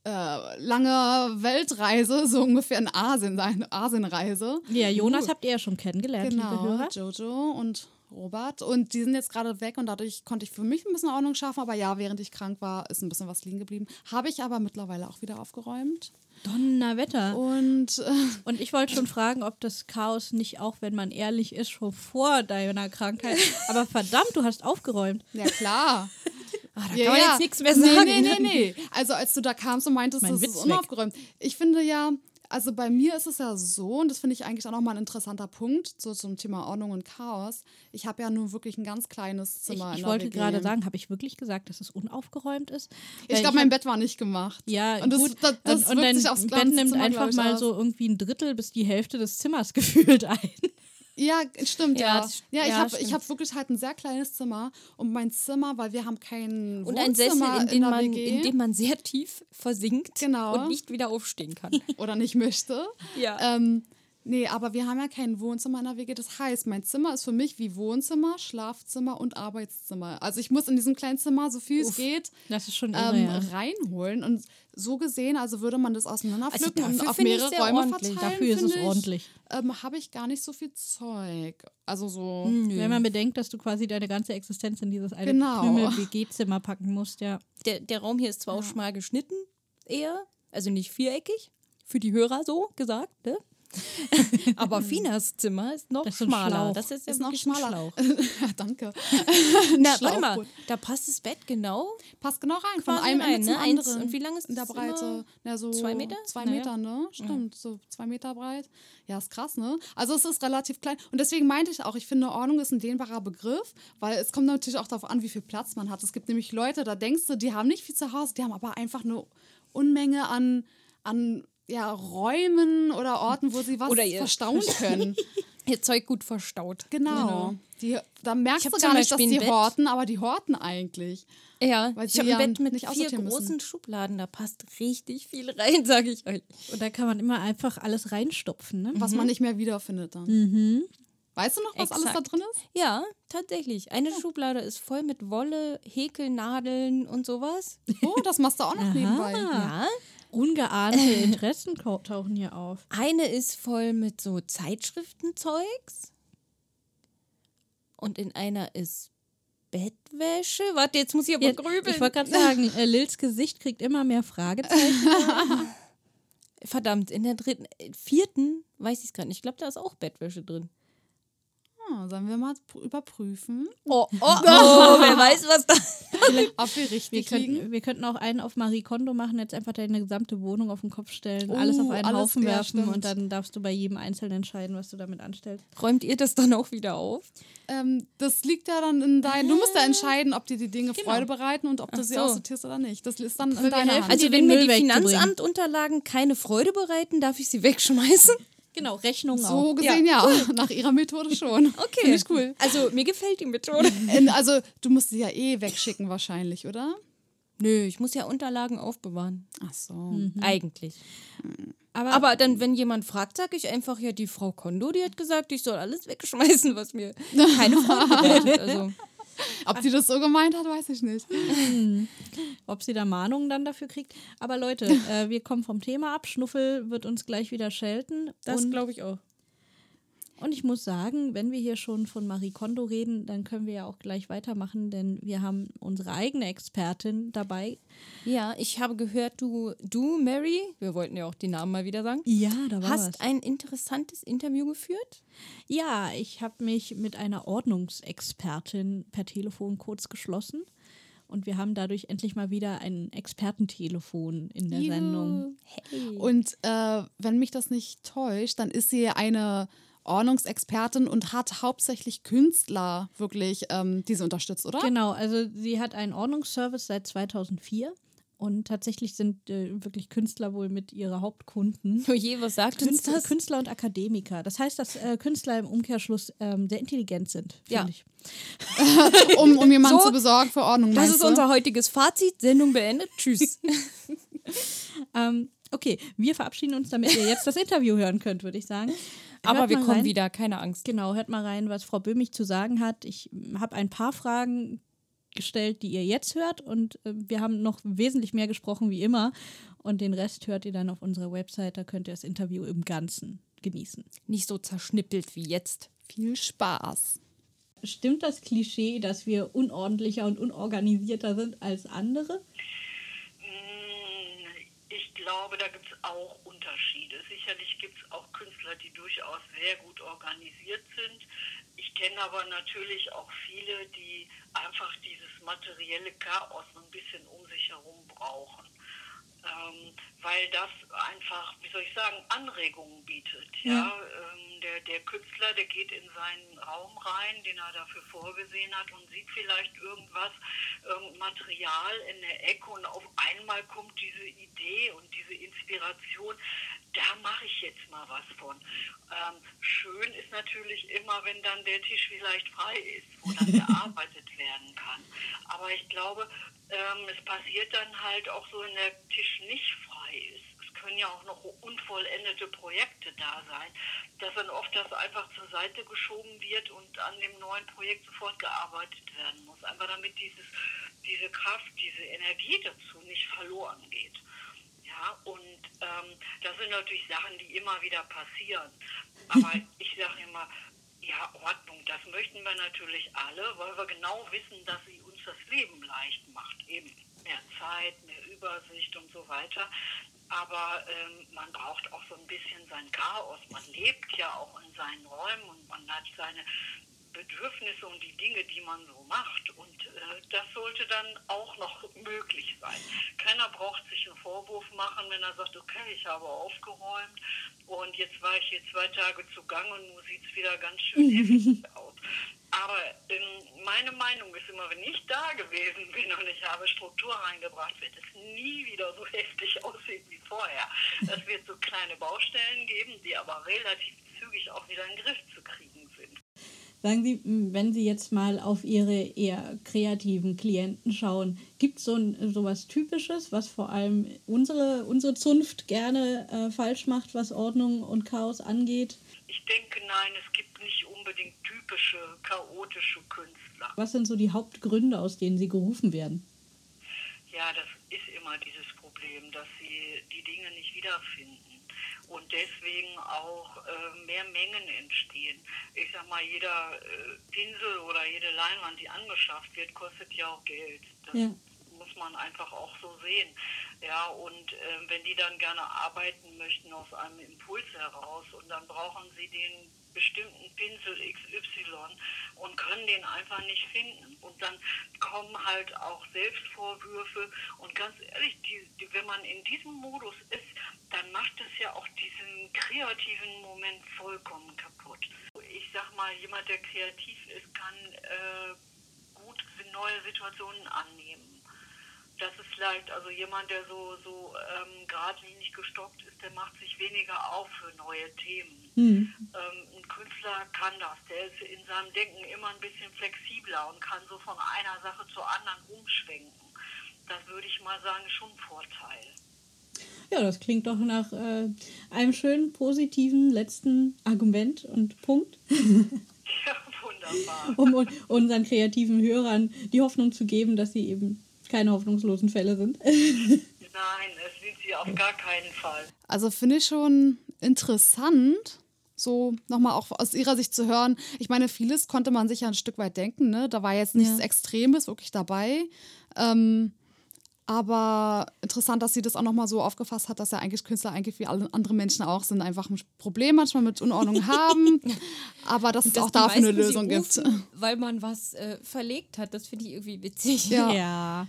äh, lange Weltreise, so ungefähr in Asien, eine Asienreise. Ja, Jonas habt ihr ja schon kennengelernt, liebe Genau, Hörer. Jojo und Robert. Und die sind jetzt gerade weg und dadurch konnte ich für mich ein bisschen Ordnung schaffen. Aber ja, während ich krank war, ist ein bisschen was liegen geblieben. Habe ich aber mittlerweile auch wieder aufgeräumt. Donnerwetter. Und äh, Und ich wollte schon fragen, ob das Chaos nicht, auch wenn man ehrlich ist, schon vor deiner Krankheit. Aber verdammt, du hast aufgeräumt. ja, klar. Ah, da Ja, kann man ja. jetzt nichts mehr sagen. Nee, nee, nee, nee. Also als du da kamst und meintest, Mein das Witz ist weg. unaufgeräumt. Ich finde ja, also bei mir ist es ja so, und das finde ich eigentlich auch nochmal ein interessanter Punkt, so zum Thema Ordnung und Chaos. Ich habe ja nur wirklich ein ganz kleines Ich, Zimmer in ich der wollte gerade sagen, habe ich wirklich gesagt, dass es unaufgeräumt ist? Ich glaube, mein Bett war nicht gemacht. Ja, und das, gut. das, das und, und dein sich aufs Bett nimmt Zimmer, einfach ich, mal aus. so irgendwie ein Drittel bis die Hälfte des Zimmers gefühlt ein. Ja, stimmt, Ja, ja. Ja, ich habe hab wirklich halt ein sehr kleines Zimmer und mein Zimmer, weil wir haben kein Und ein Sessel, in dem, der man, WG in dem man sehr tief versinkt Genau. und nicht wieder aufstehen kann. oder nicht möchte. Ja. Ähm, nee, aber wir haben ja kein Wohnzimmer in der WG. Das heißt, mein Zimmer ist für mich wie Wohnzimmer, Schlafzimmer und Arbeitszimmer. Also ich muss in diesem kleinen Zimmer, so viel es geht, Das ist schon irre, ähm, ja. reinholen. Und so gesehen, also würde man das auseinanderpflücken Also und auf mehrere Räume ordentlich. verteilen. Dafür ist es ich, ordentlich. Ähm, habe ich gar nicht so viel Zeug. Also so. Wenn man bedenkt, dass du quasi deine ganze Existenz in dieses eine Genau. Krümel-WG-Zimmer packen musst, ja. Der, der Raum hier ist zwar auch schmal geschnitten, eher, also nicht viereckig, für die Hörer so gesagt, ne? Aber Finas Zimmer ist noch Das schmaler. Das ist, ja Ist noch schmaler. Ja, danke. Na, warte mal, da passt das Bett genau. Passt genau rein, von einem rein, Ende ne? zum Eins- anderen. und wie lang ist in der das Breite? Na, so Zwei Meter? Zwei Naja. Meter, ne? Stimmt, so zwei Meter breit. Ja, ist krass, ne? Also es ist relativ klein. Und deswegen meinte ich auch, ich finde, Ordnung ist ein dehnbarer Begriff, weil es kommt natürlich auch darauf an, wie viel Platz man hat. Es gibt nämlich Leute, da denkst du, die haben nicht viel zu Hause, die haben aber einfach eine Unmenge an, an ja, Räumen oder Orten, wo sie was Oder ihr- verstauen können. Ihr Zeug gut verstaut. Genau. Die, da merkst du gar nicht, dass die Bett. horten, aber die horten eigentlich. Ja, Weil ich sie habe ja ein Bett mit nicht vier großen müssen. Schubladen, da passt richtig viel rein, sage ich euch. Und da kann man immer einfach alles reinstopfen, ne? was man nicht mehr wiederfindet dann. Weißt du noch, was alles da Exakt. drin ist? Ja, tatsächlich. Eine Schublade ist voll mit Wolle, Häkelnadeln und sowas. Oh, das machst du auch noch nebenbei. Ja. Ungeahnte Interessen tauchen hier auf. Eine ist voll mit so Zeitschriftenzeugs. Und in einer ist Bettwäsche. Warte, jetzt muss ich aber Jetzt, grübeln. ich wollte gerade sagen, äh, Lils Gesicht kriegt immer mehr Fragezeichen. Verdammt, in der dritten, äh, vierten weiß ich es gerade nicht. Ich glaube, da ist auch Bettwäsche drin. Ja, sollen wir mal pr- überprüfen, Oh, oh, oh, wer weiß, was da. ob wir Wir richtig liegen. könnten, wir könnten auch einen auf Marie Kondo machen, jetzt einfach deine gesamte Wohnung auf den Kopf stellen, alles auf Oh, einen alles- Haufen werfen stimmt. und dann darfst du bei jedem Einzelnen entscheiden, was du damit anstellst. Räumt ihr das dann auch wieder auf? Ähm, das liegt ja dann in deinem. Du musst ja entscheiden, ob dir die Dinge Genau. Freude bereiten und ob du Ach sie so. aussortierst oder nicht. Das ist dann in wir deiner Hand. Also dir, wenn mir die. Finanzamtunterlagen keine Freude bereiten, darf ich sie wegschmeißen? Genau, Rechnungen so auch. gesehen ja. nach ihrer Methode schon. Okay. Finde ich cool. Also mir gefällt die Methode. Also du musst sie ja eh wegschicken wahrscheinlich, oder? Nö, ich muss ja Unterlagen aufbewahren. Ach so. Mhm. Eigentlich. Aber, Aber dann, wenn jemand fragt, sage ich einfach, ja, die Frau Kondo, die hat gesagt, ich soll alles wegschmeißen, was mir keine Freude bereitet. Also, Ob sie das so gemeint hat, weiß ich nicht. ob sie da Mahnungen dann dafür kriegt. Aber Leute, äh, wir kommen vom Thema ab. Schnuffel wird uns gleich wieder schelten. das glaube ich auch. Und ich muss sagen, wenn wir hier schon von Marie Kondo reden, dann können wir ja auch gleich weitermachen, denn wir haben unsere eigene Expertin dabei. Ja, ich habe gehört, du, du, Mary, wir wollten ja auch die Namen mal wieder sagen, Ja, da hast ein interessantes Interview geführt. Ja, ich habe mich mit einer Ordnungsexpertin per Telefon kurz geschlossen. Und wir haben dadurch endlich mal wieder ein Expertentelefon in der Sendung. Und äh, wenn mich das nicht täuscht, dann ist sie eine Ordnungsexpertin und hat hauptsächlich Künstler wirklich, ähm, die sie unterstützt, oder? Genau, also sie hat einen Ordnungsservice seit 2004 und tatsächlich sind äh, wirklich Künstler wohl mit ihre Hauptkunden. Oh je, was sagt uns Künstler, das? Künstler und Akademiker. Das heißt, dass äh, Künstler im Umkehrschluss ähm, sehr intelligent sind. Ja. ich. Um, um jemanden So, zu besorgen für Ordnung. Das ist du? unser heutiges Fazit. Sendung beendet. Tschüss. Ähm, okay, wir verabschieden uns, damit ihr jetzt das Interview hören könnt, würde ich sagen. Aber wir kommen rein. wieder, keine Angst. Genau, hört mal rein, was Frau Böhmich zu sagen hat. Ich habe ein paar Fragen gestellt, die ihr jetzt hört und äh, wir haben noch wesentlich mehr gesprochen wie immer und den Rest hört ihr dann auf unserer Website, da könnt ihr das Interview im Ganzen genießen. Nicht so zerschnippelt wie jetzt. Viel Spaß. Stimmt das Klischee, dass wir unordentlicher und unorganisierter sind als andere? Mm, Ich glaube, da gibt es auch Unterschiede. Sicherlich gibt es auch Künstler, die durchaus sehr gut organisiert sind. Ich kenne aber natürlich auch viele, die einfach dieses materielle Chaos ein bisschen um sich herum brauchen. Ähm, weil das einfach, wie soll ich sagen, Anregungen bietet. Ja? Ähm, der, der Künstler, der geht in seinen Raum rein, den er dafür vorgesehen hat und sieht vielleicht irgendwas, irgendein Material in der Ecke und auf einmal kommt diese Idee und diese Inspiration, da mache ich jetzt mal was von. Ähm, schön ist natürlich immer, wenn dann der Tisch vielleicht frei ist, wo dann gearbeitet werden kann. Aber ich glaube, ähm, es passiert dann halt auch so, wenn der Tisch nicht frei ist. Es können ja auch noch unvollendete Projekte da sein, dass dann oft das einfach zur Seite geschoben wird und an dem neuen Projekt sofort gearbeitet werden muss. Einfach damit dieses, diese Kraft, diese Energie dazu nicht verloren geht. Ja, und ähm, das sind natürlich Sachen, die immer wieder passieren. Aber ich sage immer, ja, Ordnung, das möchten wir natürlich alle, weil wir genau wissen, dass sie uns das Leben leicht macht. Eben mehr Zeit, mehr Übersicht und so weiter. Aber ähm, man braucht auch so ein bisschen sein Chaos. Man lebt ja auch in seinen Räumen und man hat seine Bedürfnisse und die Dinge, die man so macht. Und äh, das sollte dann auch noch möglich sein. Keiner braucht sich einen Vorwurf machen, wenn er sagt, okay, ich habe aufgeräumt und jetzt war ich hier zwei Tage zu Gang und nun sieht es wieder ganz schön heftig aus. Aber ähm, meine Meinung ist immer, wenn ich da gewesen bin und ich habe Struktur reingebracht, wird es nie wieder so heftig aussehen wie vorher. Es wird so kleine Baustellen geben, die aber relativ zügig auch wieder in den Griff zu kriegen. Sagen Sie, wenn Sie jetzt mal auf Ihre eher kreativen Klienten schauen, gibt es so ein, sowas Typisches, was vor allem unsere, unsere Zunft gerne äh, falsch macht, was Ordnung und Chaos angeht? Ich denke, nein, es gibt nicht unbedingt typische chaotische Künstler. Was sind so die Hauptgründe, aus denen Sie gerufen werden? Ja, das ist immer dieses Problem, dass sie die Dinge nicht wiederfinden und deswegen auch äh, mehr Mengen entstehen. Ich sag mal, jeder äh, Pinsel oder jede Leinwand, die angeschafft wird, kostet ja auch Geld. Das Ja. muss man einfach auch so sehen. Ja, und äh, wenn die dann gerne arbeiten möchten aus einem Impuls heraus und dann brauchen sie den bestimmten Pinsel XY und können den einfach nicht finden. Und dann kommen halt auch Selbstvorwürfe. Und ganz ehrlich, die, die, wenn man in diesem Modus ist, dann macht es ja auch diesen kreativen Moment vollkommen kaputt. Ich sag mal, jemand, der kreativ ist, kann äh, gut neue Situationen annehmen. Das ist leicht. Also jemand, der so, so ähm, geradlinig gestockt ist, der macht sich weniger auf für neue Themen. Hm. Ähm, ein Künstler kann das. Der ist in seinem Denken immer ein bisschen flexibler und kann so von einer Sache zur anderen umschwenken. Das würde ich mal sagen, schon ein Vorteil. Ja, das klingt doch nach äh, einem schönen, positiven letzten Argument und Punkt, Ja, wunderbar. um un- unseren kreativen Hörern die Hoffnung zu geben, dass sie eben keine hoffnungslosen Fälle sind. Nein, es sind sie auf gar keinen Fall. Also finde ich schon interessant, so nochmal auch aus ihrer Sicht zu hören. Ich meine, vieles konnte man sich ja ein Stück weit denken, ne? Da war jetzt nichts Ja. Extremes wirklich dabei. Ähm, aber interessant, dass sie das auch nochmal so aufgefasst hat, dass ja eigentlich Künstler eigentlich wie alle andere Menschen auch sind, einfach ein Problem manchmal mit Unordnung haben, aber dass es auch dafür eine Lösung gibt. Weil man was äh, verlegt hat. Das finde ich irgendwie witzig. Ja. ja.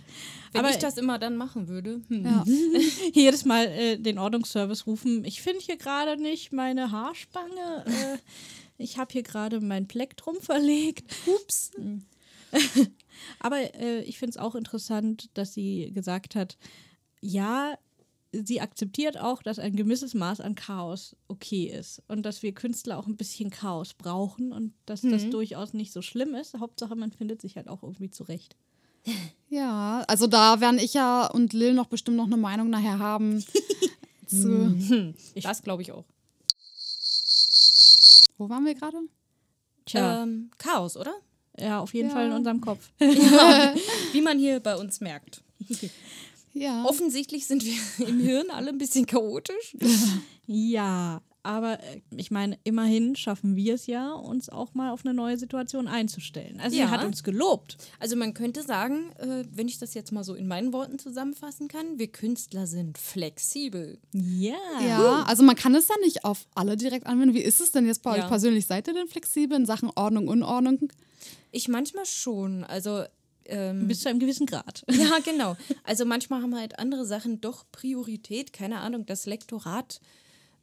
Wenn Aber ich das immer dann machen würde. Hm. Ja. jedes Mal äh, den Ordnungsservice rufen, ich finde hier gerade nicht meine Haarspange. Äh, ich habe hier gerade mein Plektrum verlegt. Ups. Aber äh, ich finde es auch interessant, dass sie gesagt hat, ja, sie akzeptiert auch, dass ein gewisses Maß an Chaos okay ist und dass wir Künstler auch ein bisschen Chaos brauchen und dass das durchaus nicht so schlimm ist. Hauptsache, man findet sich halt auch irgendwie zurecht. Ja, also da werden ich ja und Lil noch bestimmt noch eine Meinung nachher haben. zu, Das glaube ich auch. wo waren wir gerade? Tja, Ähm, Chaos, oder? Ja, auf jeden ja. Fall in unserem Kopf. Wie man hier bei uns merkt. Ja. Offensichtlich sind wir im Hirn alle ein bisschen chaotisch. Ja, aber äh, ich meine, immerhin schaffen wir es ja, uns auch mal auf eine neue Situation einzustellen. Also Ja. sie hat uns gelobt. Also man könnte sagen, äh, wenn ich das jetzt mal so in meinen Worten zusammenfassen kann, wir Künstler sind flexibel. Ja. Ja, also man kann es ja nicht auf alle direkt anwenden. Wie ist es denn jetzt bei Ja. euch persönlich? Seid ihr denn flexibel in Sachen Ordnung, Unordnung? Ich manchmal schon. Also ähm, Bis zu einem gewissen Grad. Ja, genau. Also manchmal haben halt andere Sachen doch Priorität. Keine Ahnung, das Lektorat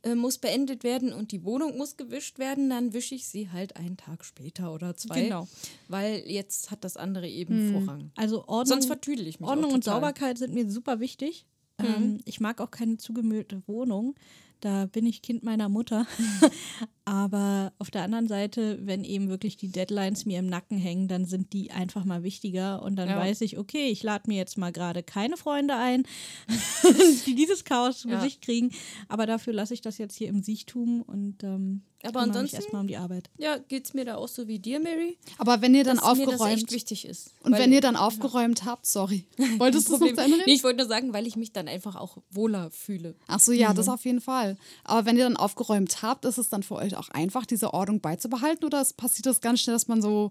äh, muss beendet werden und die Wohnung muss gewischt werden. Dann wische ich sie halt einen Tag später oder zwei. Genau. Weil jetzt hat das andere eben Vorrang. Also Ordnung, Sonst vertüdel ich mich Ordnung und. Sauberkeit sind mir super wichtig. Ähm, ich mag auch keine zugemüllte Wohnung. Da bin ich Kind meiner Mutter. Aber auf der anderen Seite, wenn eben wirklich die Deadlines mir im Nacken hängen, dann sind die einfach mal wichtiger. Und dann Ja. weiß ich, okay, ich lade mir jetzt mal gerade keine Freunde ein, die dieses Chaos zu Ja. Gesicht kriegen. Aber dafür lasse ich das jetzt hier im Siechtum und ähm, Aber ansonsten- erstmal um die Arbeit. Ja, geht es mir da auch so wie dir, Mary? Aber wenn ihr dann dass mir das echt aufgeräumt wichtig ist. und wenn ihr dann aufgeräumt habt, sorry. Wolltest du es nee, ich wollte nur sagen, weil ich mich dann einfach auch wohler fühle. Ach so, ja, Mhm. das auf jeden Fall. Aber wenn ihr dann aufgeräumt habt, ist es dann für euch auch einfach, diese Ordnung beizubehalten oder es passiert das ganz schnell, dass man so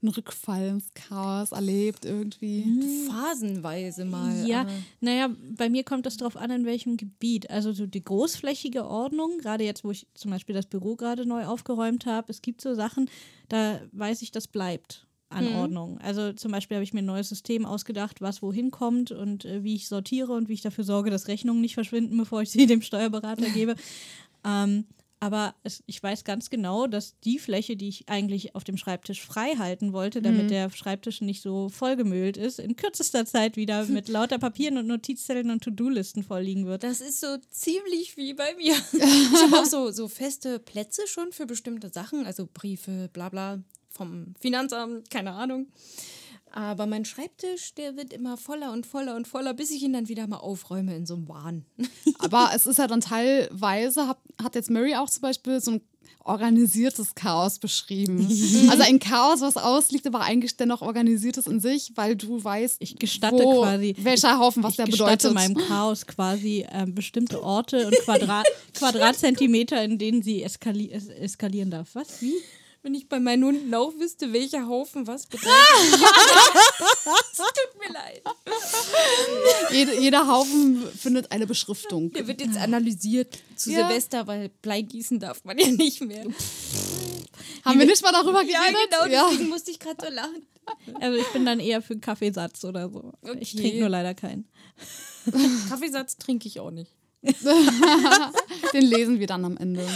einen Rückfall ins Chaos erlebt irgendwie? Phasenweise mal. Ja, aber- naja, bei mir kommt es darauf an, in welchem Gebiet. Also so die großflächige Ordnung, gerade jetzt, wo ich zum Beispiel das Büro gerade neu aufgeräumt habe, es gibt so Sachen, da weiß ich, das bleibt an Ordnung. Also zum Beispiel habe ich mir ein neues System ausgedacht, was wohin kommt und äh, wie ich sortiere und wie ich dafür sorge, dass Rechnungen nicht verschwinden, bevor ich sie dem Steuerberater gebe. Ähm, aber es, ich weiß ganz genau, dass die Fläche, die ich eigentlich auf dem Schreibtisch frei halten wollte, damit der Schreibtisch nicht so vollgemüllt ist, in kürzester Zeit wieder mit lauter Papieren und Notizzetteln und To-Do-Listen vollliegen wird. Das ist so ziemlich wie bei mir. Ich habe auch so, so feste Plätze schon für bestimmte Sachen, also Briefe, bla bla, vom Finanzamt, keine Ahnung. Aber mein Schreibtisch, der wird immer voller und voller und voller, bis ich ihn dann wieder mal aufräume in so einem Wahn. Aber es ist ja dann teilweise, hat, hat jetzt Mary auch zum Beispiel so ein organisiertes Chaos beschrieben. also ein Chaos, was ausliegt, aber eigentlich dennoch organisiertes in sich, weil du weißt, Ich gestatte wo, quasi. welcher Haufen, was ich der gestatte bedeutet. meinem Chaos quasi ähm, bestimmte Orte und Quadrat Quadratzentimeter, in denen sie eskali es eskalieren darf. Was? Wie? Wenn ich bei meinen Hunden auch wüsste, welcher Haufen was bedeutet. es tut mir leid. Jede, jeder Haufen findet eine Beschriftung. Der wird jetzt analysiert zu Ja. Silvester, weil Bleigießen darf man ja nicht mehr. Haben wir nicht mal darüber Ja, geredet? genau, deswegen musste ich gerade so lachen. Also ich bin dann eher für einen Kaffeesatz oder so. Ich Okay. trinke nur leider keinen. Kaffeesatz trinke ich auch nicht. Den lesen wir dann am Ende.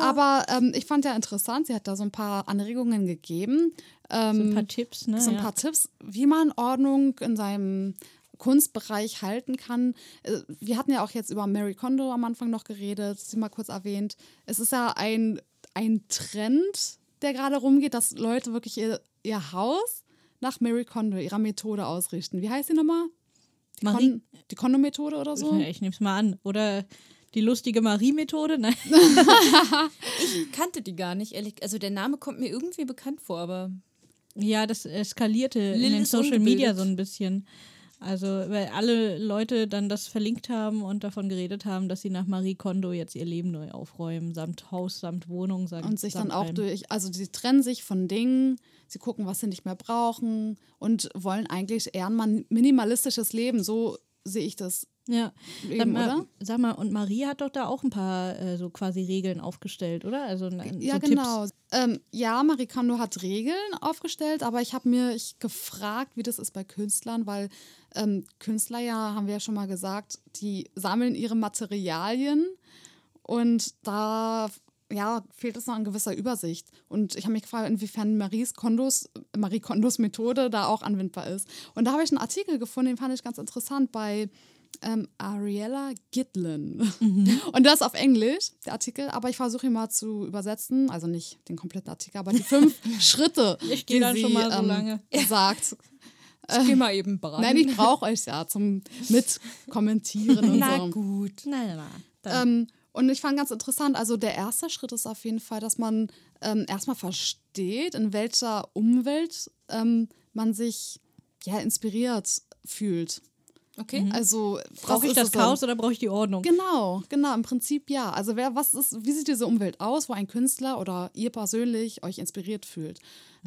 Aber ähm, ich fand ja interessant, sie hat da so ein paar Anregungen gegeben. Ähm, So ein paar Tipps, ne? so ein ja. paar Tipps, wie man Ordnung in seinem Kunstbereich halten kann. Äh, Wir hatten ja auch jetzt über Mary Kondo am Anfang noch geredet, sie mal kurz erwähnt. Es ist ja ein, ein Trend, der gerade rumgeht, dass Leute wirklich ihr, ihr Haus nach Mary Kondo, ihrer Methode ausrichten. Wie heißt sie nochmal? Die, Marie- Kon die Kondo-Methode oder so? Ja, ich nehme es mal an. Oder die lustige Marie-Methode? Nein. Ich kannte die gar nicht, ehrlich. Also der Name kommt mir irgendwie bekannt vor, aber Ja, das eskalierte in Lil den ist Social ungebildet. Media so ein bisschen. Also, weil alle Leute dann das verlinkt haben und davon geredet haben, dass sie nach Marie Kondo jetzt ihr Leben neu aufräumen, samt Haus, samt Wohnung, samt, Und sich dann auch durch, also sie trennen sich von Dingen, sie gucken, was sie nicht mehr brauchen und wollen eigentlich eher ein minimalistisches Leben. So sehe ich das Ja, sag Leben, mal, oder? sag mal, und Marie hat doch da auch ein paar äh, so quasi Regeln aufgestellt, oder? Also n- so Ja, Tipps. genau. Ähm, ja, Marie Kondo hat Regeln aufgestellt, aber ich habe mir ich gefragt, wie das ist bei Künstlern, weil ähm, Künstler ja, haben wir ja schon mal gesagt, die sammeln ihre Materialien und da ja, fehlt es noch an gewisser Übersicht. Und ich habe mich gefragt, inwiefern Maries Kondos, Marie Kondos Methode da auch anwendbar ist. Und da habe ich einen Artikel gefunden, den fand ich ganz interessant bei ähm, Ariella Gitlin. Und das auf Englisch, der Artikel, aber ich versuche ihn mal zu übersetzen. Also nicht den kompletten Artikel, aber die fünf Schritte, Ich geh die dann sie schon mal so ähm, lange. sagt. ich geh mal eben braten. Nein, ich brauche euch ja zum Mitkommentieren und Na so. gut. Nein. Dann- Ähm, und ich fand ganz interessant, also der erste Schritt ist auf jeden Fall, dass man ähm, erstmal versteht, in welcher Umwelt ähm, man sich ja inspiriert fühlt. Okay. Also Brauche ich das es? Chaos oder brauche ich die Ordnung? Genau, genau, im Prinzip ja. Also wer, was ist, wie sieht diese Umwelt aus, wo ein Künstler oder ihr persönlich euch inspiriert fühlt?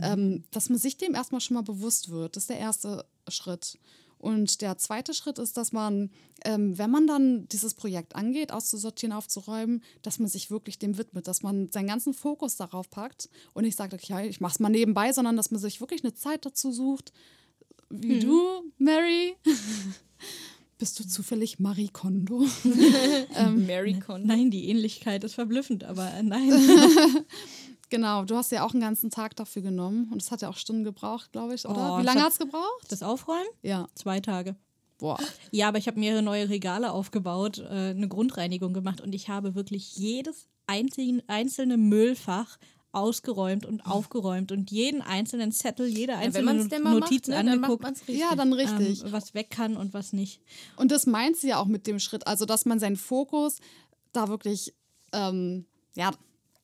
Ähm, dass man sich dem erstmal schon mal bewusst wird, das ist der erste Schritt. Und der zweite Schritt ist, dass man, ähm, wenn man dann dieses Projekt angeht, auszusortieren, aufzuräumen, dass man sich wirklich dem widmet, dass man seinen ganzen Fokus darauf packt und nicht sagt, okay, ich mach's mal nebenbei, sondern dass man sich wirklich eine Zeit dazu sucht, wie du, Mary. Bist du zufällig Marie Kondo? Mary Con. Nein, die Ähnlichkeit ist verblüffend, aber äh, nein. Genau, du hast ja auch einen ganzen Tag dafür genommen und es hat ja auch Stunden gebraucht, glaube ich, oder? Oh, Wie lange hat- es gebraucht? Das Aufräumen? Ja. Zwei Tage. Boah. Ja, aber ich habe mehrere neue Regale aufgebaut, äh, eine Grundreinigung gemacht und ich habe wirklich jedes einzelne, einzelne Müllfach ausgeräumt und aufgeräumt und jeden einzelnen Zettel, jede Ja, wenn einzelne man es denn mal Notiz macht, ne, dann macht angeguckt, man es richtig. Ja, dann richtig. ähm, was weg kann und was nicht. Und das meint sie ja auch mit dem Schritt, also dass man seinen Fokus da wirklich, ähm, ja,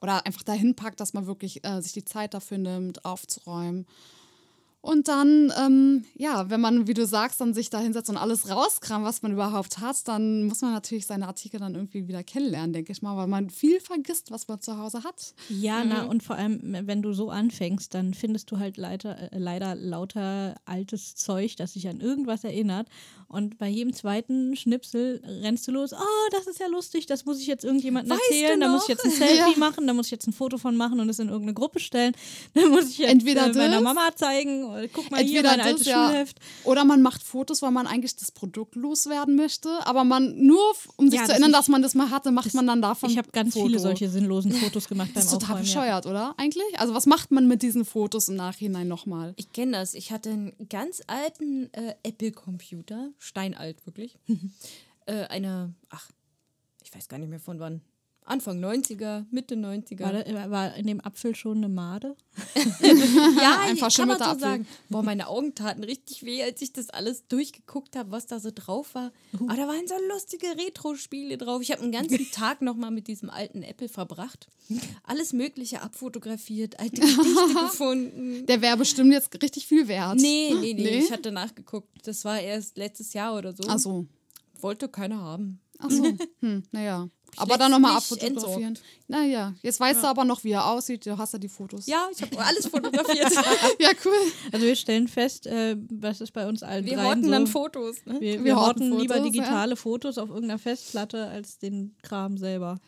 oder einfach dahin packt, dass man wirklich äh, sich die Zeit dafür nimmt, aufzuräumen. Und dann, ähm, ja, wenn man, wie du sagst, dann sich da hinsetzt und alles rauskramt, was man überhaupt hat, dann muss man natürlich seine Artikel dann irgendwie wieder kennenlernen, denke ich mal, weil man viel vergisst, was man zu Hause hat. Ja, na und vor allem, wenn du so anfängst, dann findest du halt leider, äh, leider lauter altes Zeug, das dich an irgendwas erinnert. Und bei jedem zweiten Schnipsel rennst du los, oh, das ist ja lustig, das muss ich jetzt irgendjemandem Weißt du erzählen, da muss ich jetzt ein Selfie machen, da muss ich jetzt ein Foto von machen und es in irgendeine Gruppe stellen. Dann muss ich jetzt Entweder äh, meiner Mama zeigen, oder guck mal hier, Entweder mein das, altes ja, Schulheft. Oder man macht Fotos, weil man eigentlich das Produkt loswerden möchte, aber man nur, um sich Ja, zu erinnern, dass man das mal hatte, macht man dann davon Ich habe ganz Foto. viele solche sinnlosen Fotos gemacht beim Das ist total Aufräumen. Ja. bescheuert, oder? Eigentlich? Also was macht man mit diesen Fotos im Nachhinein nochmal? Ich kenne das. Ich hatte einen ganz alten äh, Apple-Computer, steinalt wirklich. äh, eine, ach, ich weiß gar nicht mehr von wann. Anfang 90er, Mitte 90er. War, da, war in dem Apfel schon eine Made? ja, Ein kann man verschimmelter so Apfel. sagen. Boah, meine Augen taten richtig weh, als ich das alles durchgeguckt habe, was da so drauf war. Aber da waren so lustige Retro-Spiele drauf. Ich habe einen ganzen Tag nochmal mit diesem alten Apple verbracht. Alles Mögliche abfotografiert, alte Gedichte gefunden. Der wäre bestimmt jetzt richtig viel wert. Nee, nee, nee, Nee? ich hatte nachgeguckt. Das war erst letztes Jahr oder so. Ach so. Wollte keiner haben. Ach so. Hm, naja. Aber dann nochmal abfotografieren. entsorgt. Naja, jetzt weißt du aber noch, wie er aussieht. Du hast ja die Fotos. Ja, ich habe alles fotografiert. Ja, cool. Also wir stellen fest, äh, was ist bei uns allen Wir horten so. dann Fotos. Ne? Wir, wir, Wir horten horten lieber Fotos, digitale Fotos auf irgendeiner Festplatte als den Kram selber.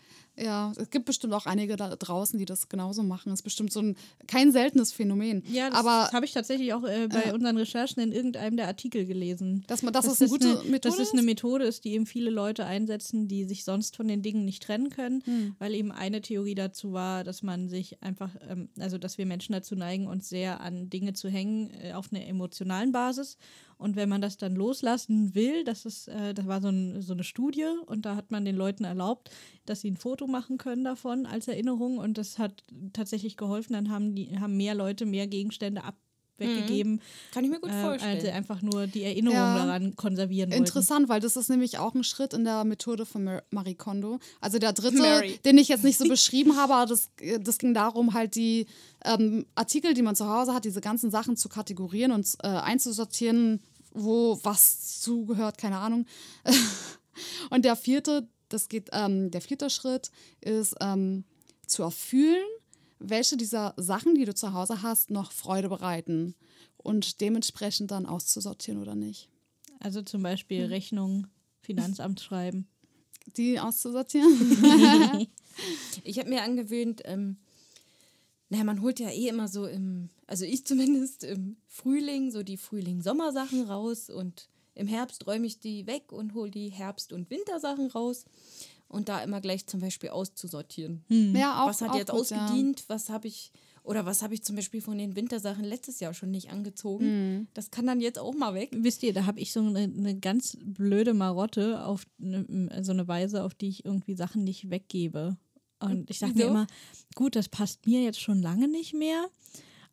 Ja, es gibt bestimmt auch einige da draußen, die das genauso machen. Das ist bestimmt so ein kein seltenes Phänomen. Ja, das aber habe ich tatsächlich auch äh, bei unseren Recherchen in irgendeinem der Artikel gelesen. dass man, dass das, eine gute eine, Methode dass es ist. eine Methode ist, die eben viele Leute einsetzen, die sich sonst von den Dingen nicht trennen können, Hm. weil eben eine Theorie dazu war, dass man sich einfach, ähm, also dass wir Menschen dazu neigen, uns sehr an Dinge zu hängen äh, auf einer emotionalen Basis. Und wenn man das dann loslassen will, das ist, äh, das war so, ein, so eine Studie und da hat man den Leuten erlaubt, dass sie ein Foto machen können davon als Erinnerung und das hat tatsächlich geholfen. Dann haben die haben mehr Leute mehr Gegenstände ab weggegeben, Kann ich mir gut äh, vorstellen. als sie einfach nur die Erinnerung Ja. daran konservieren wollten. Interessant, weil das ist nämlich auch ein Schritt in der Methode von Mar Marie Kondo. Also der dritte, Mary. den ich jetzt nicht so beschrieben habe, aber das, das ging darum, halt die ähm, Artikel, die man zu Hause hat, diese ganzen Sachen zu kategorieren und äh, einzusortieren, wo was zugehört, keine Ahnung. und der vierte, das geht, ähm, der vierte Schritt ist ähm, zu erfühlen, welche dieser Sachen, die du zu Hause hast, noch Freude bereiten und dementsprechend dann auszusortieren oder nicht. Also zum Beispiel Hm. Rechnung, Finanzamt schreiben. Die auszusortieren? Ich habe mir angewöhnt, ähm, naja, man holt ja eh immer so im, also ich zumindest im Frühling, so die Frühling-Sommersachen raus und im Herbst räume ich die weg und hole die Herbst- und Wintersachen raus und da immer gleich zum Beispiel auszusortieren. ja, auch, was hat auch jetzt gut, ja. ausgedient, was habe ich, oder was habe ich zum Beispiel von den Wintersachen letztes Jahr schon nicht angezogen. Hm. Das kann dann jetzt auch mal weg. Wisst ihr, da habe ich so eine, eine ganz blöde Marotte auf eine, so eine Weise, auf die ich irgendwie Sachen nicht weggebe. Und ich sage mir immer, gut, das passt mir jetzt schon lange nicht mehr,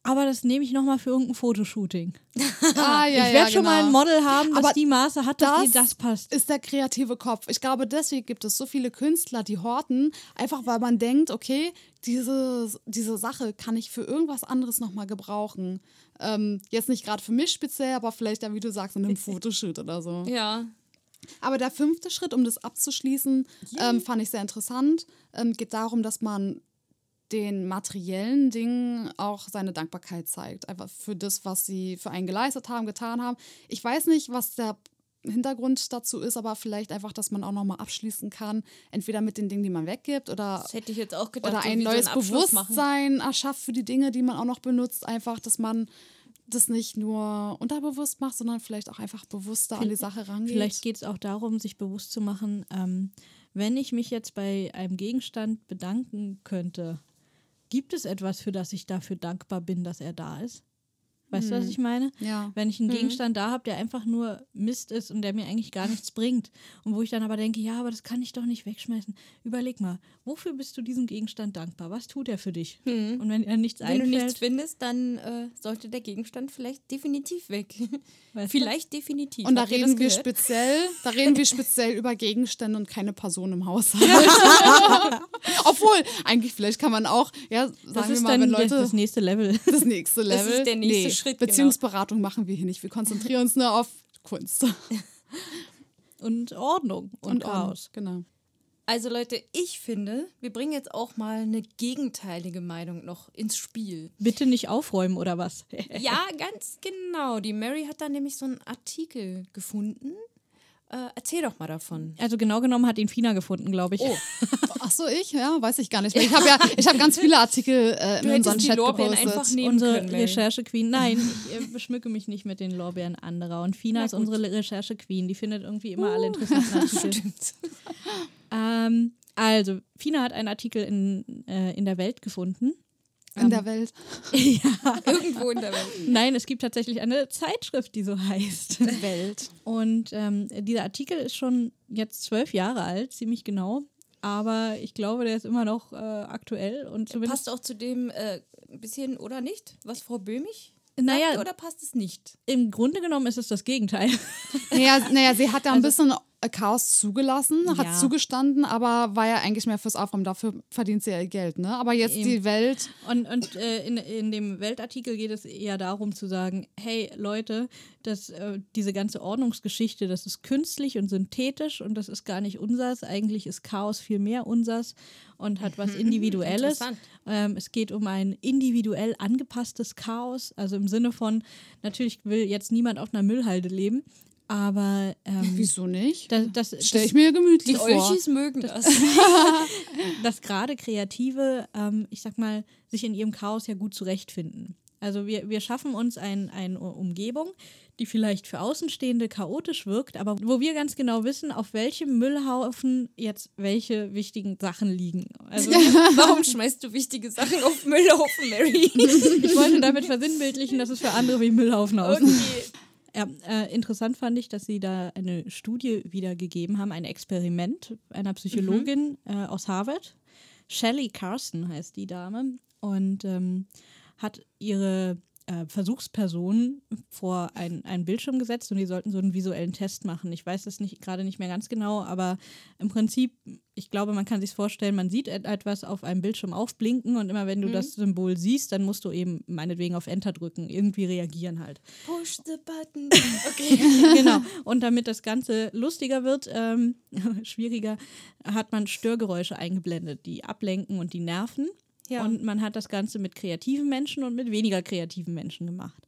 aber das nehme ich nochmal für irgendein Fotoshooting. Ah, ja, ich ja, werde schon mal ein genau. Model haben, das Aber die Maße hat, dass das das passt. ist der kreative Kopf. Ich glaube, deswegen gibt es so viele Künstler, die horten, einfach weil man denkt, okay, diese, diese Sache kann ich für irgendwas anderes nochmal gebrauchen. Ähm, jetzt nicht gerade für mich speziell, aber vielleicht dann, wie du sagst, in einem Fotoshoot oder so. Ja. Aber der fünfte Schritt, um das abzuschließen, ähm, fand ich sehr interessant. Ähm, geht darum, dass man den materiellen Dingen auch seine Dankbarkeit zeigt. Einfach für das, was sie für einen geleistet haben, getan haben. Ich weiß nicht, was der Hintergrund dazu ist, aber vielleicht einfach, dass man auch nochmal abschließen kann, entweder mit den Dingen, die man weggibt oder, Das hätte ich jetzt auch gedacht. oder so ein so neues einen Abschluss machen. Bewusstsein erschafft für die Dinge, die man auch noch benutzt. Einfach, dass man das nicht nur unterbewusst macht, sondern vielleicht auch einfach bewusster an die Sache rangeht. Vielleicht geht es auch darum, sich bewusst zu machen, ähm, wenn ich mich jetzt bei einem Gegenstand bedanken könnte, gibt es etwas, für das ich dafür dankbar bin, dass er da ist? Weißt du, was ich meine? Ja. Wenn ich einen Gegenstand da habe, der einfach nur Mist ist und der mir eigentlich gar nichts bringt und wo ich dann aber denke, ja, aber das kann ich doch nicht wegschmeißen. Überleg mal, wofür bist du diesem Gegenstand dankbar? Was tut er für dich? Und wenn dir nichts Wenn du einfällt, nichts findest, dann äh, sollte der Gegenstand vielleicht definitiv weg. Weißt du? vielleicht definitiv. Und da Habt reden das wir speziell, da reden wir speziell über Gegenstände und keine Person im Haushalt. Obwohl, eigentlich vielleicht kann man auch, ja, sagen das wir ist mal, wenn das, Leute das nächste Level. das nächste Das Level. ist der nächste nee, Schritt, genau. Beziehungsberatung machen wir hier nicht. Wir konzentrieren uns nur auf Kunst Und Ordnung und, und Chaos. Genau. Also Leute, ich finde, wir bringen jetzt auch mal eine gegenteilige Meinung noch ins Spiel. Bitte nicht aufräumen oder was? Ja, ganz genau. Die Mary hat da nämlich so einen Artikel gefunden. Äh, erzähl doch mal davon. Also genau genommen hat ihn Fina gefunden, glaube ich. Oh, Ach so, ich? Ja, weiß ich gar nicht mehr. Ich habe ja, ich habe ganz viele Artikel äh, in unseren hättest die Chat Lorbeeren gepostet. einfach nehmen unsere können, Mary. Recherche-Queen. Nein, ich äh, beschmücke mich nicht mit den Lorbeeren anderer. Und Fina ist unsere Recherche-Queen. Die findet irgendwie immer alle interessanten Artikel. Stimmt. ähm, also, Fina hat einen Artikel in, äh, in der Welt gefunden. In der Welt. Irgendwo in der Welt. Nein, es gibt tatsächlich eine Zeitschrift, die so heißt. Welt. Und ähm, dieser Artikel ist schon jetzt zwölf Jahre alt, ziemlich genau. Aber ich glaube, der ist immer noch äh, aktuell und. Passt auch zu dem äh, ein bisschen oder nicht, was Frau Böhmich Naja. oder passt es nicht? Im Grunde genommen ist es das Gegenteil. Naja, naja, sie hat da ein bisschen äh, Chaos zugelassen, hat Ja. zugestanden, aber war ja eigentlich mehr fürs Aufräumen. Dafür verdient sie ja ihr Geld, ne? Aber jetzt Eben. die Welt. Und, und äh, in, in dem Weltartikel geht es eher darum zu sagen, hey Leute, das, äh, diese ganze Ordnungsgeschichte, das ist künstlich und synthetisch und das ist gar nicht unsers. Eigentlich ist Chaos viel mehr unsers und hat was Individuelles. Interessant. Ähm, es geht um ein individuell angepasstes Chaos, also im Sinne von, natürlich will jetzt niemand auf einer Müllhalde leben, Aber ähm, Wieso nicht? das, das, Stell ich mir gemütlich Die vor. Olchis mögen das. dass gerade Kreative, ähm, ich sag mal, sich in ihrem Chaos ja gut zurechtfinden. Also wir, wir schaffen uns ein, eine Umgebung, die vielleicht für Außenstehende chaotisch wirkt, aber wo wir ganz genau wissen, auf welchem Müllhaufen jetzt welche wichtigen Sachen liegen. Also Warum schmeißt du wichtige Sachen auf Müllhaufen, Mary? ich wollte damit versinnbildlichen, dass es für andere wie Müllhaufen aussieht. Okay. Ja, äh, interessant fand ich, dass sie da eine Studie wiedergegeben haben, ein Experiment einer Psychologin äh, aus Harvard. Shelley Carson heißt die Dame und ähm, hat ihre äh, Versuchspersonen vor ein, einen Bildschirm gesetzt und die sollten so einen visuellen Test machen. Ich weiß das nicht gerade nicht mehr ganz genau, aber im Prinzip, ich glaube, man kann sich vorstellen, man sieht et- etwas auf einem Bildschirm aufblinken und immer wenn du das Symbol siehst, dann musst du eben meinetwegen auf Enter drücken, irgendwie reagieren halt. Push the button. Okay. genau. Und damit das Ganze lustiger wird, ähm, schwieriger, hat man Störgeräusche eingeblendet, die ablenken und die nerven. Ja. Und man hat das Ganze mit kreativen Menschen und mit weniger kreativen Menschen gemacht.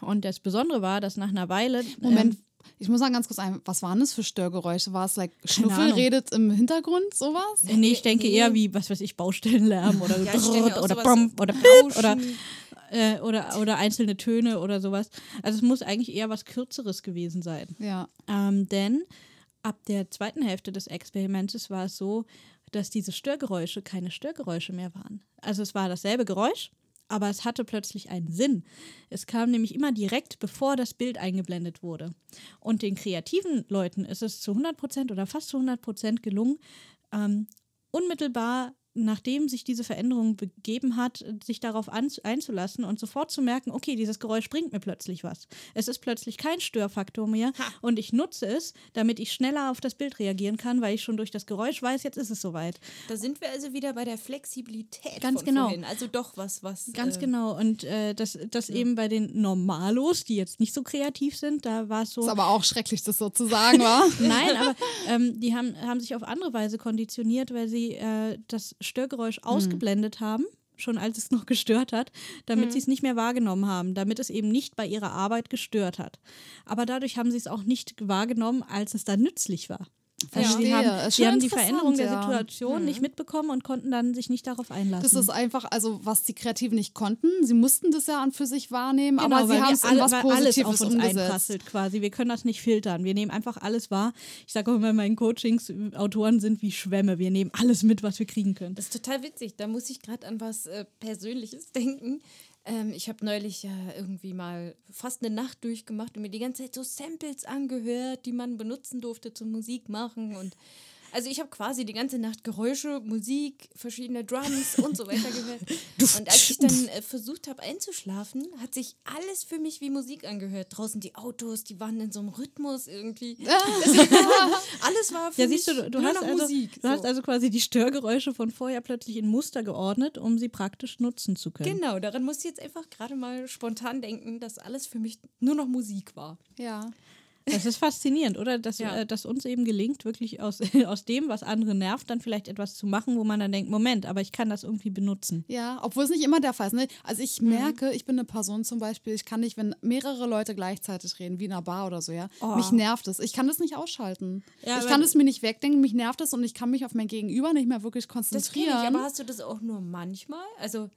Und das Besondere war, dass nach einer Weile. Moment, Ähm, ich muss mal ganz kurz ein, was waren das für Störgeräusche? War es like Schnuffel redet im Hintergrund, sowas? äh, nee, ich denke Nee. eher wie, was weiß ich, Baustellenlärm oder Ja, oder sowas Bom oder Rauschen. oder, äh, oder oder einzelne Töne oder sowas. Also es muss eigentlich eher was Kürzeres gewesen sein. Ja. Ähm, denn ab der zweiten Hälfte des Experimentes war es so, dass diese Störgeräusche keine Störgeräusche mehr waren. Also es war dasselbe Geräusch, aber es hatte plötzlich einen Sinn. Es kam nämlich immer direkt, bevor das Bild eingeblendet wurde. Und den kreativen Leuten ist es zu 100% oder fast zu 100% gelungen, ähm, unmittelbar nachdem sich diese Veränderung begeben hat, sich darauf einzulassen und sofort zu merken, okay, dieses Geräusch bringt mir plötzlich was. Es ist plötzlich kein Störfaktor mehr und ich nutze es, damit ich schneller auf das Bild reagieren kann, weil ich schon durch das Geräusch weiß, jetzt ist es soweit. Da sind wir also wieder bei der Flexibilität. Ganz von genau. Vorhin. Also doch was, was. Ganz äh, genau. Und äh, das, das eben bei den Normalos, die jetzt nicht so kreativ sind, da war es so. Ist aber auch schrecklich, das so zu sagen, war. Nein, aber ähm, die haben, haben sich auf andere Weise konditioniert, weil sie äh, das Störgeräusch ausgeblendet haben, schon als es noch gestört hat, damit sie es nicht mehr wahrgenommen haben, damit es eben nicht bei ihrer Arbeit gestört hat. Aber dadurch haben sie es auch nicht wahrgenommen, als es dann nützlich war. Sie Verstehe. haben, Ist sie schon haben die Veränderung der ja. Situation nicht mitbekommen und konnten dann sich nicht darauf einlassen. Das ist einfach, also was die Kreativen nicht konnten, sie mussten das ja an für sich wahrnehmen, Genau, aber sie weil haben es in alle, was weil alles Positives auf uns umgesetzt. einprasselt quasi. Wir können das nicht filtern. Wir nehmen einfach alles wahr. Ich sage auch immer in meinen Coachings, Autoren sind wie Schwämme. Wir nehmen alles mit, was wir kriegen können. Das ist total witzig. Da muss ich gerade an was äh, Persönliches denken. Ähm, ich habe neulich ja irgendwie mal fast eine Nacht durchgemacht und mir die ganze Zeit so Samples angehört, die man benutzen durfte zum Musik machen. Und also ich habe quasi die ganze Nacht Geräusche, Musik, verschiedene Drums und so weiter gehört. Und als ich dann äh, versucht habe einzuschlafen, hat sich alles für mich wie Musik angehört. Draußen die Autos, die waren in so einem Rhythmus irgendwie. alles war für Ja, mich siehst du, du, nur hast, noch also, Musik. du hast so. also quasi die Störgeräusche von vorher plötzlich in Muster geordnet, um sie praktisch nutzen zu können. Genau, daran musste ich jetzt einfach gerade mal spontan denken, dass alles für mich nur noch Musik war. Ja. Das ist faszinierend, oder? Dass, Ja. äh, dass uns eben gelingt, wirklich aus, aus dem, was andere nervt, dann vielleicht etwas zu machen, wo man dann denkt, Moment, aber ich kann das irgendwie benutzen. Ja, obwohl es nicht immer der Fall ist. Ne? Also ich Mhm. merke, ich bin eine Person zum Beispiel, ich kann nicht, wenn mehrere Leute gleichzeitig reden, wie in einer Bar oder so, ja, Oh. mich nervt es. Ich kann das nicht ausschalten. Ja, ich kann es mir nicht wegdenken, mich nervt es und ich kann mich auf mein Gegenüber nicht mehr wirklich Das konzentrieren. ich, aber hast du das auch nur manchmal? Also,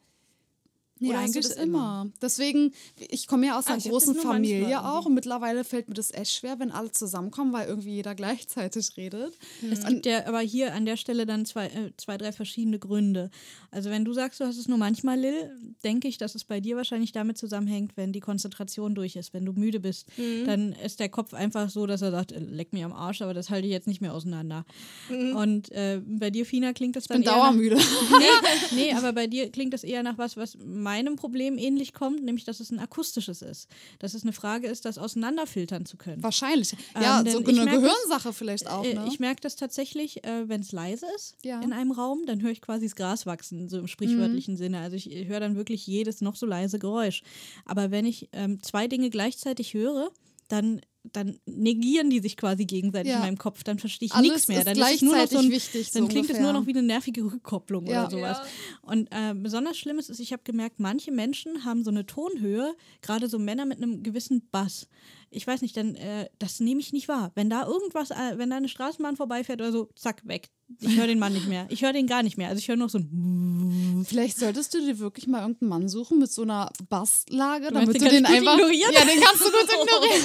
Nee, Oder eigentlich das immer. Deswegen, ich komme ja aus Ah, einer ich hab großen Familie auch und mittlerweile fällt mir das echt schwer, wenn alle zusammenkommen, weil irgendwie jeder gleichzeitig redet. Es gibt ja aber hier an der Stelle dann zwei, äh, zwei, drei verschiedene Gründe. Also wenn du sagst, du hast es nur manchmal, Lil, denke ich, dass es bei dir wahrscheinlich damit zusammenhängt, wenn die Konzentration durch ist. Wenn du müde bist, dann ist der Kopf einfach so, dass er sagt, äh, leck mir am Arsch, aber das halte ich jetzt nicht mehr auseinander. Und äh, bei dir, Fina, klingt das Ich dann bin eher nach, dauermüde. nee, nee, aber bei dir klingt das eher nach was, was meinem Problem ähnlich kommt, nämlich, dass es ein akustisches ist. Dass es eine Frage ist, das auseinanderfiltern zu können. Wahrscheinlich. Ja, Ähm, so eine merke das- Gehirnsache vielleicht auch, Äh, ne? Ich merke das tatsächlich, äh, wenn es leise ist Ja. in einem Raum, dann höre ich quasi das Gras wachsen, so im Mhm. sprichwörtlichen Sinne. Also ich höre dann wirklich jedes noch so leise Geräusch. Aber wenn ich ähm, zwei Dinge gleichzeitig höre, dann dann negieren die sich quasi gegenseitig Ja. in meinem Kopf. Dann verstehe ich nichts mehr. Dann ist nur noch so ein, wichtig, so Dann klingt es nur ungefähr. noch wie eine nervige Rückkopplung Ja. oder sowas. Und äh, besonders schlimm ist, ich habe gemerkt, manche Menschen haben so eine Tonhöhe, gerade so Männer mit einem gewissen Bass. Ich weiß nicht, dann äh, das nehme ich nicht wahr. Wenn da irgendwas, äh, wenn da eine Straßenbahn vorbeifährt oder so, zack, weg. Ich höre den Mann nicht mehr. Ich höre den gar nicht mehr. Also ich höre nur so ein Vielleicht solltest du dir wirklich mal irgendeinen Mann suchen mit so einer Basslage, meinst, damit den du den einfach. ignorieren? Ja, den kannst du gut ignorieren.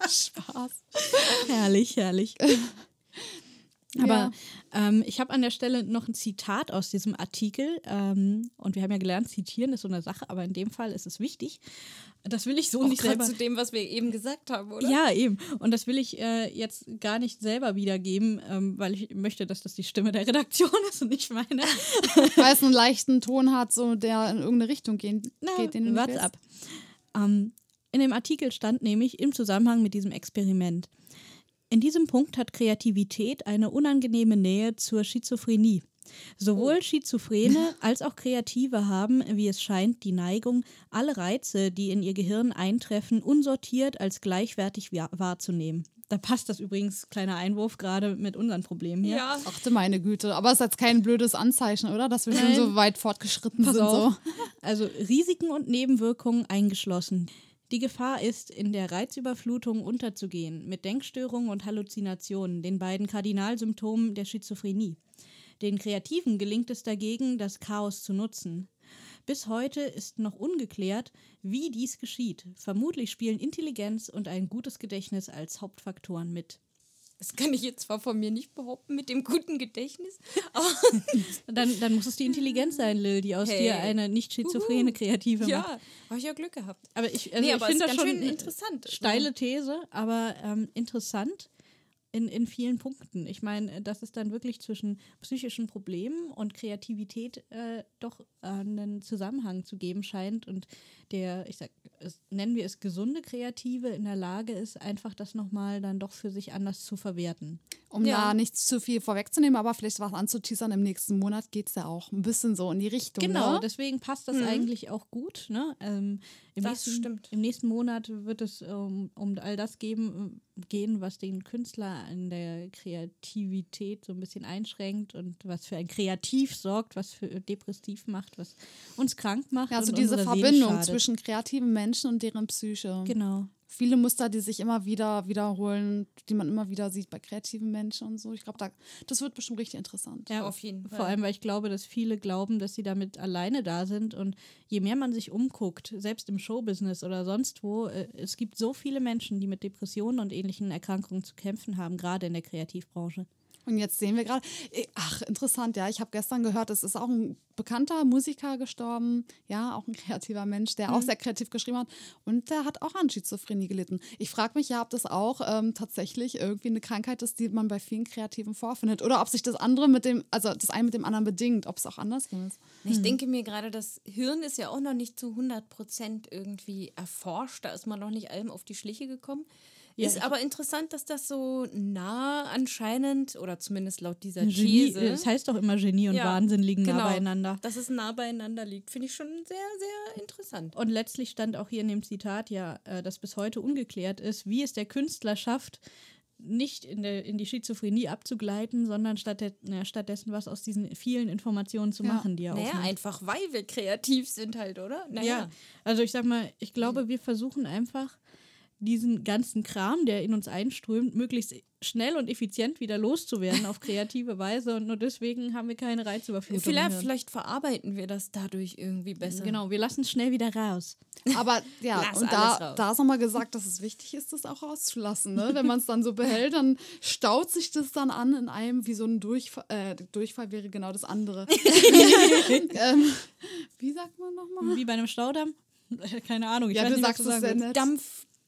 Spaß. Herrlich, herrlich. Aber Ja. ähm, ich habe an der Stelle noch ein Zitat aus diesem Artikel. Ähm, und wir haben ja gelernt, zitieren ist so eine Sache, aber in dem Fall ist es wichtig. Das will ich so Auch nicht selber. zu dem, was wir eben gesagt haben, oder? Ja, eben. Und das will ich äh, jetzt gar nicht selber wiedergeben, ähm, weil ich möchte, dass das die Stimme der Redaktion ist und nicht meine. Weil es einen leichten Ton hat, so der in irgendeine Richtung gehen, Na, geht. Den willst. ab. Ähm, in dem Artikel stand nämlich im Zusammenhang mit diesem Experiment. In diesem Punkt hat Kreativität eine unangenehme Nähe zur Schizophrenie. Sowohl Schizophrene als auch Kreative haben, wie es scheint, die Neigung, alle Reize, die in ihr Gehirn eintreffen, unsortiert als gleichwertig wahr- wahrzunehmen. Da passt das übrigens, kleiner Einwurf, gerade mit unseren Problemen hier. Ja. Ach du meine Güte. Aber es ist jetzt kein blödes Anzeichen, oder? Dass wir schon so weit fortgeschritten Pass sind. So. Also Risiken und Nebenwirkungen eingeschlossen. Die Gefahr ist, in der Reizüberflutung unterzugehen, mit Denkstörungen und Halluzinationen, den beiden Kardinalsymptomen der Schizophrenie. Den Kreativen gelingt es dagegen, das Chaos zu nutzen. Bis heute ist noch ungeklärt, wie dies geschieht. Vermutlich spielen Intelligenz und ein gutes Gedächtnis als Hauptfaktoren mit. Das kann ich jetzt zwar von mir nicht behaupten mit dem guten Gedächtnis, aber Dann, dann muss es die Intelligenz sein, Lil, die aus Hey. dir eine nicht schizophrene Kreative macht. ja, habe ich ja Glück gehabt. Aber ich, also Nee, ich finde das ganz schon schön eine interessant. Steile These, aber ähm, interessant in, in vielen Punkten. Ich meine, dass es dann wirklich zwischen psychischen Problemen und Kreativität äh, doch äh, einen Zusammenhang zu geben scheint und der, ich sag, es, nennen wir es gesunde Kreative in der Lage ist, einfach das nochmal dann doch für sich anders zu verwerten. Um Ja. da nicht zu viel vorwegzunehmen, aber vielleicht was anzuteasern, im nächsten Monat geht es ja auch ein bisschen so in die Richtung. Genau, Ne? deswegen passt das eigentlich auch gut. Ne? Ähm, im, Das nächsten, stimmt. Im nächsten Monat wird es ähm, um all das geben, äh, gehen, was den Künstler in der Kreativität so ein bisschen einschränkt und was für ein Kreativ sorgt, was für depressiv macht, was uns krank macht. Ja, also diese Verbindung zwischen kreativen Menschen und deren Psyche. Genau. Viele Muster, die sich immer wieder wiederholen, die man immer wieder sieht bei kreativen Menschen und so. Ich glaube, da, das wird bestimmt richtig interessant. Ja, Auf jeden Fall. Vor allem, weil ich glaube, dass viele glauben, dass sie damit alleine da sind. Und je mehr man sich umguckt, selbst im Showbusiness oder sonst wo, äh, es gibt so viele Menschen, die mit Depressionen und ähnlichen Erkrankungen zu kämpfen haben, gerade in der Kreativbranche. Und jetzt sehen wir gerade, eh, ach, interessant, ja, ich habe gestern gehört, es ist auch ein bekannter Musiker gestorben, ja, auch ein kreativer Mensch, der auch sehr kreativ geschrieben hat und der hat auch an Schizophrenie gelitten. Ich frage mich ja, ob das auch ähm, tatsächlich irgendwie eine Krankheit ist, die man bei vielen Kreativen vorfindet oder ob sich das andere mit dem, also das eine mit dem anderen bedingt, ob es auch andersrum ist. Ich denke mir gerade, das Hirn ist ja auch noch nicht zu 100 Prozent irgendwie erforscht. Da ist man noch nicht allem auf die Schliche gekommen. Ja, ist aber interessant, dass das so nah anscheinend, oder zumindest laut dieser Genie, These. es heißt doch immer, Genie und Ja, Wahnsinn liegen nah genau, beieinander. Dass es nah beieinander liegt, finde ich schon sehr, sehr interessant. Und letztlich stand auch hier in dem Zitat ja, äh, dass bis heute ungeklärt ist, wie es der Künstler schafft, nicht in, der, in die Schizophrenie abzugleiten, sondern statt na, stattdessen was aus diesen vielen Informationen zu Ja. machen, die er Naja, aufnimmt. einfach weil wir kreativ sind halt, oder? Naja. Ja, also ich sag mal, ich glaube, wir versuchen einfach diesen ganzen Kram, der in uns einströmt, möglichst schnell und effizient wieder loszuwerden auf kreative Weise und nur deswegen haben wir keine Reizüberflutung. Vielleicht, vielleicht verarbeiten wir das dadurch irgendwie besser. Genau, wir lassen es schnell wieder raus. Aber ja, Lass und da, da ist nochmal gesagt, dass es wichtig ist, das auch rauszulassen. Ne? Wenn man es dann so behält, dann staut sich das dann an in einem, wie so ein Durchfall. Äh, Durchfall wäre genau das andere. ähm, wie sagt man nochmal? Wie bei einem Staudamm? Keine Ahnung, ich Ja, weiß du nicht, was sagst du es sagen sehr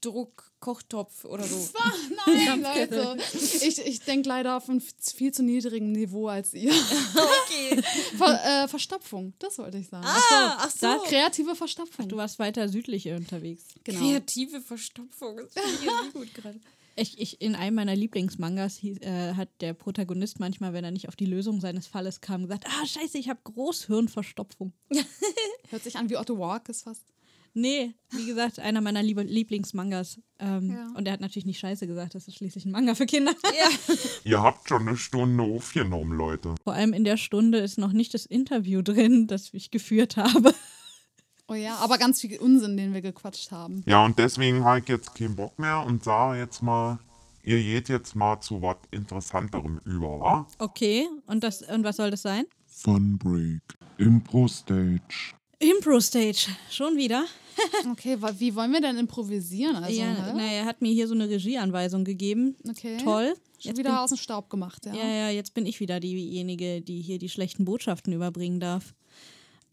Dampfdruck, Kochtopf oder so. Nein, Leute. Ich, ich denke leider auf einem viel zu niedrigen Niveau als ihr. Okay. Ver, äh, Verstopfung, das wollte ich sagen. Ah, ach so. Kreative Verstopfung. Du warst weiter südlich unterwegs. genau. Kreative Verstopfung. Das finde ich gut gerade. Ich, ich, in einem meiner Lieblingsmangas hieß, äh, hat der Protagonist manchmal, wenn er nicht auf die Lösung seines Falles kam, gesagt: Ah, Scheiße, ich habe Großhirnverstopfung. Hört sich an wie Otto Walkes fast. Nee, wie gesagt, einer meiner Liebe Lieblingsmangas. Ähm, Ja. Und er hat natürlich nicht scheiße gesagt, das ist schließlich ein Manga für Kinder. Ihr habt schon eine Stunde aufgenommen, Leute. Vor allem in der Stunde ist noch nicht das Interview drin, das ich geführt habe. Oh ja, aber ganz viel Unsinn, den wir gequatscht haben. Ja, und deswegen habe ich jetzt keinen Bock mehr und sage jetzt mal, ihr geht jetzt mal zu was Interessanterem über, wa? Okay, und, das, und was soll das sein? Fun Break. Impro Stage. Impro-Stage. Schon wieder? Okay, wa- wie wollen wir denn improvisieren? Also, ja, hä? na, er hat mir hier so eine Regieanweisung gegeben. Okay. Toll. Schon Jetzt wieder bin, aus dem Staub gemacht, ja. ja, ja, jetzt bin ich wieder diejenige, die hier die schlechten Botschaften überbringen darf.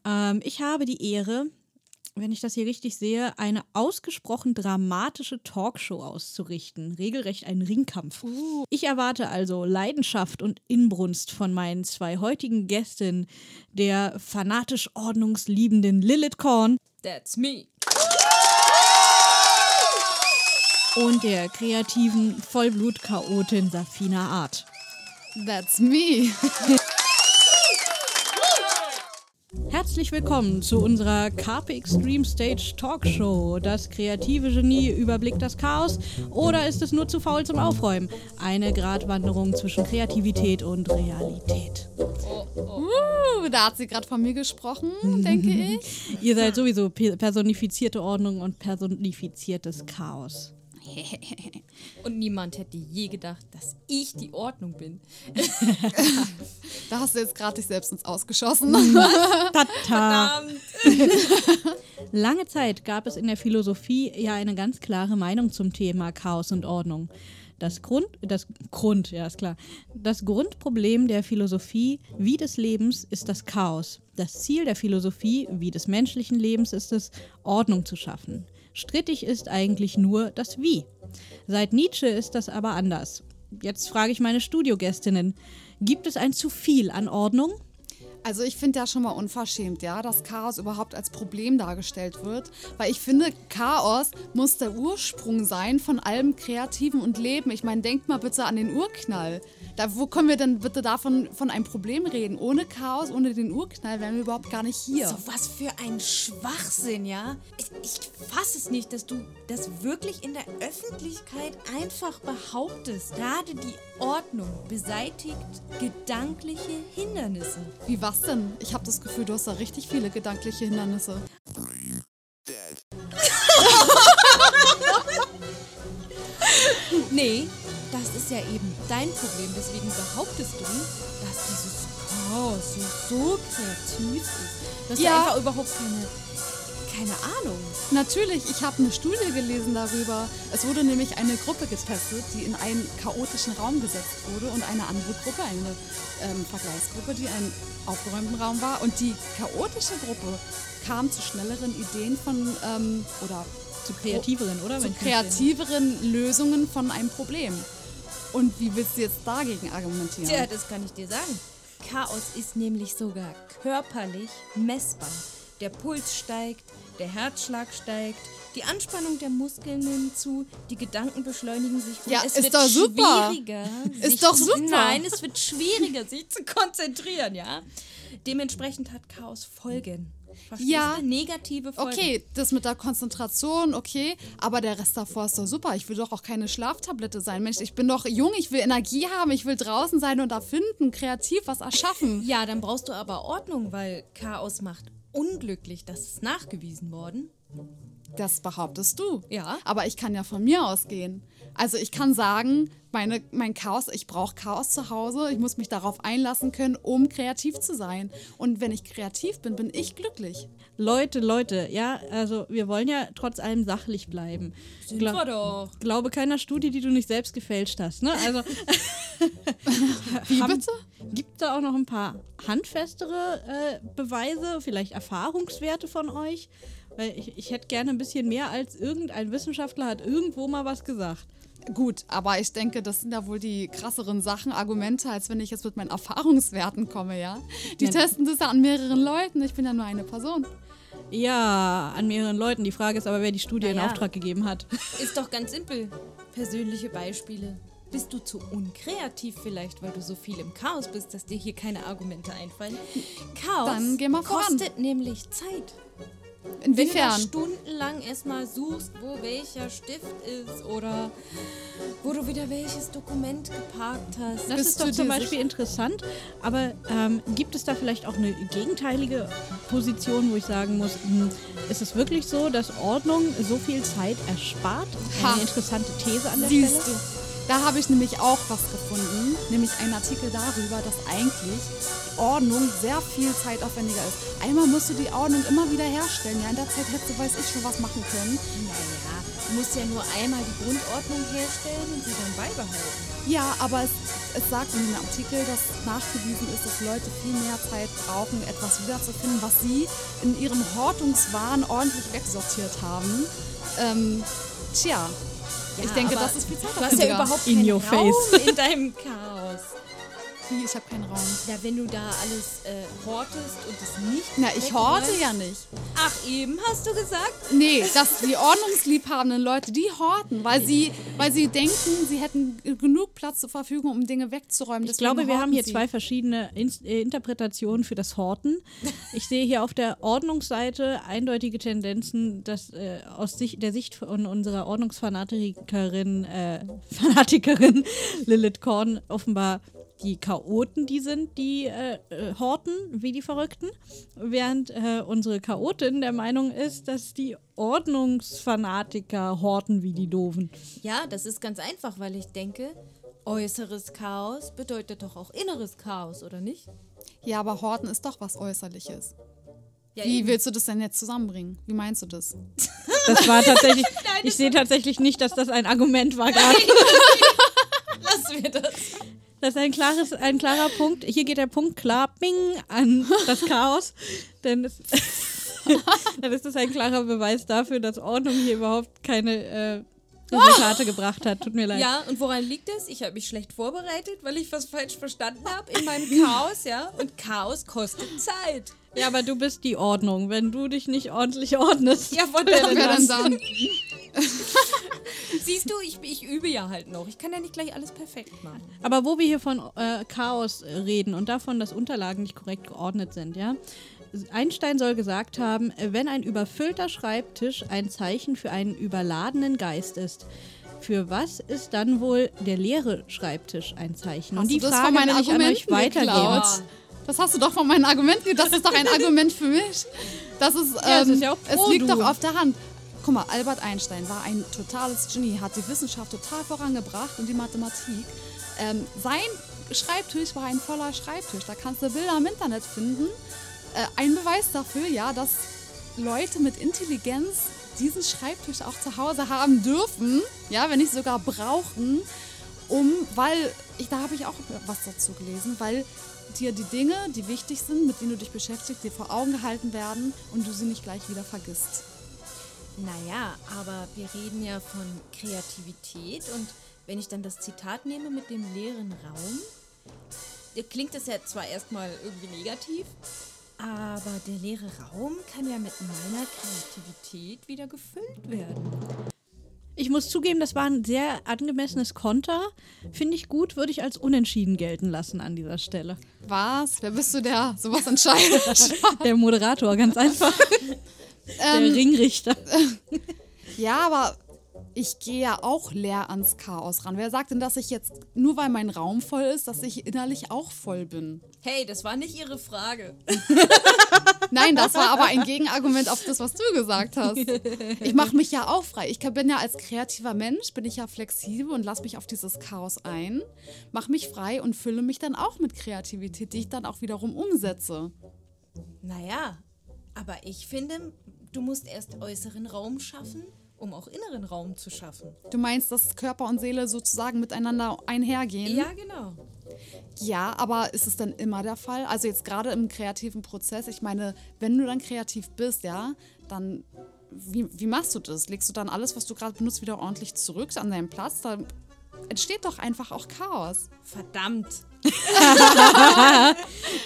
Ähm, ich habe die Ehre, wenn ich das hier richtig sehe, eine ausgesprochen dramatische Talkshow auszurichten. Regelrecht ein Ringkampf. Ich erwarte also Leidenschaft und Inbrunst von meinen zwei heutigen Gästinnen, der fanatisch ordnungsliebenden Lilith Korn That's me. Und der kreativen Vollblut-Chaotin Safina Art. That's me. Herzlich willkommen zu unserer Carpe Extreme Stage Talkshow. Das kreative Genie überblickt das Chaos oder ist es nur zu faul zum Aufräumen? Eine Gratwanderung zwischen Kreativität und Realität. Uh, da hat sie gerade von mir gesprochen, denke ich. Ihr seid sowieso pe- personifizierte Ordnung und personifiziertes Chaos. Und niemand hätte je gedacht, dass ich die Ordnung bin. Da hast du jetzt gerade dich selbst ins Ausgeschossen. Tata! Ähm, Lange Zeit gab es in der Philosophie ja eine ganz klare Meinung zum Thema Chaos und Ordnung. Das Grund, das Grund, ja ist klar. Das Grundproblem der Philosophie wie des Lebens ist das Chaos. Das Ziel der Philosophie wie des menschlichen Lebens ist es, Ordnung zu schaffen. Strittig ist eigentlich nur das Wie. Seit Nietzsche ist das aber anders. Jetzt frage ich meine Studiogästinnen, gibt es ein zu viel an Ordnung? Also ich finde ja schon mal unverschämt, ja, dass Chaos überhaupt als Problem dargestellt wird. Weil ich finde, Chaos muss der Ursprung sein von allem Kreativen und Leben. Ich meine, denkt mal bitte an den Urknall. Da, wo können wir denn bitte davon von einem Problem reden? Ohne Chaos, ohne den Urknall wären wir überhaupt gar nicht hier. So was für ein Schwachsinn, ja? Ich, ich fasse es nicht, dass du das wirklich in der Öffentlichkeit einfach behauptest. Gerade die Ordnung beseitigt gedankliche Hindernisse. Wie was denn? Ich habe das Gefühl, du hast da richtig viele gedankliche Hindernisse. Nee, das ist ja eben dein Problem. Deswegen behauptest du, dass dieses Chaos so, so kreativ ist. Dass Ja. du einfach überhaupt keine, keine Ahnung. Natürlich, ich habe eine Studie gelesen darüber. Es wurde nämlich eine Gruppe getestet, die in einen chaotischen Raum gesetzt wurde und eine andere Gruppe, eine ähm, Vergleichsgruppe, die in einem aufgeräumten Raum war. Und die chaotische Gruppe kam zu schnelleren Ideen von ähm, oder Zu kreativeren, oder? zu kreativeren Lösungen von einem Problem. Und wie willst du jetzt dagegen argumentieren? Tja, das kann ich dir sagen. Chaos ist nämlich sogar körperlich messbar. Der Puls steigt, der Herzschlag steigt, die Anspannung der Muskeln nimmt zu, die Gedanken beschleunigen sich und Ja, es ist wird doch super. schwieriger. Ist doch super. Nein, es wird schwieriger, sich zu konzentrieren, ja. Dementsprechend hat Chaos Folgen. Verstehst Ja. du? Negative Folgen. Okay, das mit der Konzentration, okay, aber der Rest davor ist doch super. Ich will doch auch keine Schlaftablette sein. Mensch, ich bin doch jung, ich will Energie haben, ich will draußen sein und erfinden, kreativ was erschaffen. Ja, dann brauchst du aber Ordnung, weil Chaos macht unglücklich. Das ist nachgewiesen worden. Das behauptest du. Ja. Aber ich kann ja von mir ausgehen. Also ich kann sagen, meine, mein Chaos, ich brauche Chaos zu Hause. Ich muss mich darauf einlassen können, um kreativ zu sein. Und wenn ich kreativ bin, bin ich glücklich. Leute, Leute, ja, also wir wollen ja trotz allem sachlich bleiben. Sind Gla- wir doch. Glaube keiner Studie, die du nicht selbst gefälscht hast. Ne? Also Wie Haben- bitte? gibt da auch noch ein paar handfestere äh, Beweise, vielleicht Erfahrungswerte von euch? Weil ich, ich hätte gerne ein bisschen mehr als irgendein Wissenschaftler hat irgendwo mal was gesagt. Gut, aber ich denke, das sind ja wohl die krasseren Sachen, Argumente, als wenn ich jetzt mit meinen Erfahrungswerten komme, ja? Die Ja. testen das ja an mehreren Leuten. Ich bin ja nur eine Person. Ja, an mehreren Leuten. Die Frage ist aber, wer die Studie in Naja. Auftrag gegeben hat. Ist doch ganz simpel. Persönliche Beispiele. Bist du zu unkreativ vielleicht, weil du so viel im Chaos bist, dass dir hier keine Argumente einfallen? Chaos Dann geh mal voran. kostet nämlich Zeit. Wenn du Inwiefern? stundenlang erstmal suchst, wo welcher Stift ist oder wo du wieder welches Dokument geparkt hast. Das Bist ist doch zum Beispiel interessant, aber ähm, gibt es da vielleicht auch eine gegenteilige Position, wo ich sagen muss, hm, ist es wirklich so, dass Ordnung so viel Zeit erspart? Ha. Eine interessante These an der Siehst Stelle. du. Da habe ich nämlich auch was gefunden, nämlich einen Artikel darüber, dass eigentlich Ordnung sehr viel zeitaufwendiger ist. Einmal musst du die Ordnung immer wieder herstellen. Ja, in der Zeit hättest du, weiß ich, schon was machen können. Naja, du musst ja nur einmal die Grundordnung herstellen und sie dann beibehalten. Ja, aber es, es sagt in dem Artikel, dass nachgewiesen ist, dass Leute viel mehr Zeit brauchen, etwas wiederzufinden, was sie in ihrem Hortungswahn ordentlich wegsortiert haben. Ähm, tja, ich denke, das ist viel Du hast ja überhaupt In your Raum face. in deinem Chaos. Wie, ich habe keinen Raum. Ja, wenn du da alles äh, hortest und es nicht Na, ich horte ja nicht. Ach, eben hast du gesagt? Nee, dass die ordnungsliebhabenden Leute, die horten, weil sie, weil sie denken, sie hätten genug Platz zur Verfügung, um Dinge wegzuräumen. Ich glaube, wir haben hier zwei verschiedene Ins äh, Interpretationen für das Horten. Ich sehe hier auf der Ordnungsseite eindeutige Tendenzen, dass äh, aus Sicht, der Sicht von unserer Ordnungsfanatikerin äh, Fanatikerin Lilith Korn offenbar die Chaoten die sind, die äh, äh, horten wie die Verrückten, während äh, unsere Chaotin der Meinung ist, dass die Ordnungsfanatiker horten wie die Doofen. Ja, das ist ganz einfach, weil ich denke, äußeres Chaos bedeutet doch auch inneres Chaos, oder nicht? Ja, aber horten ist doch was Äußerliches. Ja, Wie eben. willst du das denn jetzt zusammenbringen? Wie meinst du das? Das war tatsächlich, ich sehe tatsächlich nicht, dass das ein Argument war gerade. Lassen wir das. Das ist ein, klares, ein klarer Punkt. Hier geht der Punkt klar bing, an das Chaos. Denn es, dann ist das ein klarer Beweis dafür, dass Ordnung hier überhaupt keine äh, Resultate gebracht hat. Tut mir leid. Ja, und woran liegt es? Ich habe mich schlecht vorbereitet, weil ich was falsch verstanden habe in meinem Chaos, ja? Und Chaos kostet Zeit. Ja, aber du bist die Ordnung. Wenn du dich nicht ordentlich ordnest. Ja, von der dann? Siehst du, ich, ich übe ja halt noch. Ich kann ja nicht gleich alles perfekt machen. Aber wo wir hier von äh, Chaos reden und davon, dass Unterlagen nicht korrekt geordnet sind, ja. Einstein soll gesagt haben, wenn ein überfüllter Schreibtisch ein Zeichen für einen überladenen Geist ist, für was ist dann wohl der leere Schreibtisch ein Zeichen? Hast und die das Frage will ich an euch weitergeben. Das hast du doch von meinen Argumenten. Das ist doch ein Argument für mich. Das ist, ähm, Ja, es ist ja auch es pro liegt du. doch auf der Hand. Guck mal, Albert Einstein war ein totales Genie, hat die Wissenschaft total vorangebracht und die Mathematik. Ähm, sein Schreibtisch war ein voller Schreibtisch. Da kannst du Bilder im Internet finden. Äh, ein Beweis dafür, ja, dass Leute mit Intelligenz diesen Schreibtisch auch zu Hause haben dürfen, ja, wenn nicht sogar brauchen, um, weil, ich, da habe ich auch was dazu gelesen, weil dir die Dinge, die wichtig sind, mit denen du dich beschäftigst, dir vor Augen gehalten werden und du sie nicht gleich wieder vergisst. Naja, aber wir reden ja von Kreativität und wenn ich dann das Zitat nehme mit dem leeren Raum, klingt das ja zwar erstmal irgendwie negativ, aber der leere Raum kann ja mit meiner Kreativität wieder gefüllt werden. Ich muss zugeben, das war ein sehr angemessenes Konter. Finde ich gut, würde ich als unentschieden gelten lassen an dieser Stelle. Was? Wer bist du, der sowas entscheidet? Der Moderator, ganz einfach. Der ähm, Ringrichter. ja, aber ich gehe ja auch leer ans Chaos ran. Wer sagt denn, dass ich jetzt, nur weil mein Raum voll ist, dass ich innerlich auch voll bin? Hey, das war nicht Ihre Frage. Nein, das war aber ein Gegenargument auf das, was du gesagt hast. Ich mache mich ja auch frei. Ich bin ja als kreativer Mensch, bin ich ja flexibel und lasse mich auf dieses Chaos ein, mache mich frei und fülle mich dann auch mit Kreativität, die ich dann auch wiederum umsetze. Naja, aber ich finde, du musst erst äußeren Raum schaffen, um auch inneren Raum zu schaffen. Du meinst, dass Körper und Seele sozusagen miteinander einhergehen? Ja, genau. Ja, aber ist es dann immer der Fall? Also jetzt gerade im kreativen Prozess, ich meine, wenn du dann kreativ bist, ja, dann wie, wie machst du das? Legst du dann alles, was du gerade benutzt, wieder ordentlich zurück an deinen Platz? Da entsteht doch einfach auch Chaos. Verdammt.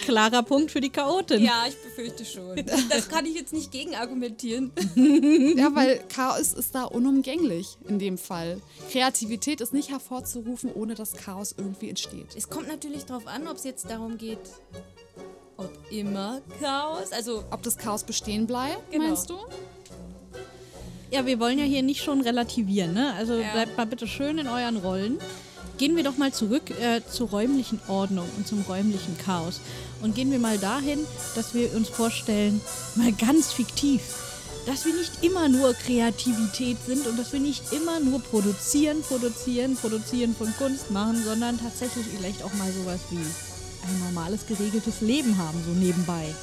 Klarer Punkt für die Chaotin. Ja, ich befürchte schon. Das kann ich jetzt nicht gegenargumentieren. Ja, weil Chaos ist da unumgänglich in dem Fall. Kreativität ist nicht hervorzurufen, ohne dass Chaos irgendwie entsteht. Es kommt natürlich darauf an, ob es jetzt darum geht, ob immer Chaos, also Ob das Chaos bestehen bleibt, Genau. meinst du? Ja, wir wollen ja hier nicht schon relativieren, ne? Also Ja. bleibt mal bitte schön in euren Rollen. Gehen wir doch mal zurück äh, zur räumlichen Ordnung und zum räumlichen Chaos. Und gehen wir mal dahin, dass wir uns vorstellen, mal ganz fiktiv, dass wir nicht immer nur Kreativität sind und dass wir nicht immer nur produzieren, produzieren, produzieren von Kunst machen, sondern tatsächlich vielleicht auch mal sowas wie ein normales, geregeltes Leben haben, so nebenbei.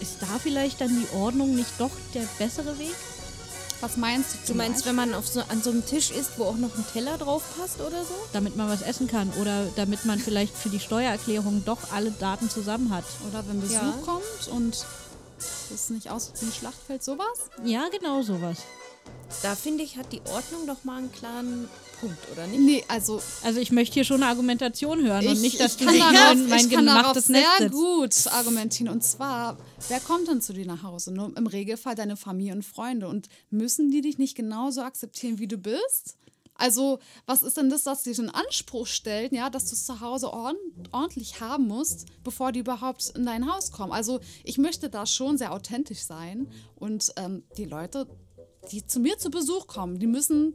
Ist da vielleicht dann die Ordnung nicht doch der bessere Weg? Was meinst du? du meinst, Beispiel? wenn man auf so, an so einem Tisch isst, wo auch noch ein Teller drauf passt oder so? damit man was essen kann oder damit man vielleicht für die Steuererklärung doch alle Daten zusammen hat. Oder wenn Besuch Ja. kommt und das nicht aus wie ein Schlachtfeld, sowas? Ja, genau sowas. Da finde ich, hat die Ordnung doch mal einen klaren Punkt, oder nicht? Nee, also Also ich möchte hier schon eine Argumentation hören und nicht, dass ich du darauf, in mein ich kann darauf sehr gut argumentieren. Und zwar, wer kommt denn zu dir nach Hause? Nur im Regelfall deine Familie und Freunde. Und müssen die dich nicht genauso akzeptieren, wie du bist? Also, was ist denn das, was dir den Anspruch stellt, ja, dass du es zu Hause ordn ordentlich haben musst, bevor die überhaupt in dein Haus kommen? Also, ich möchte da schon sehr authentisch sein. Und ähm, die Leute, die zu mir zu Besuch kommen, die müssen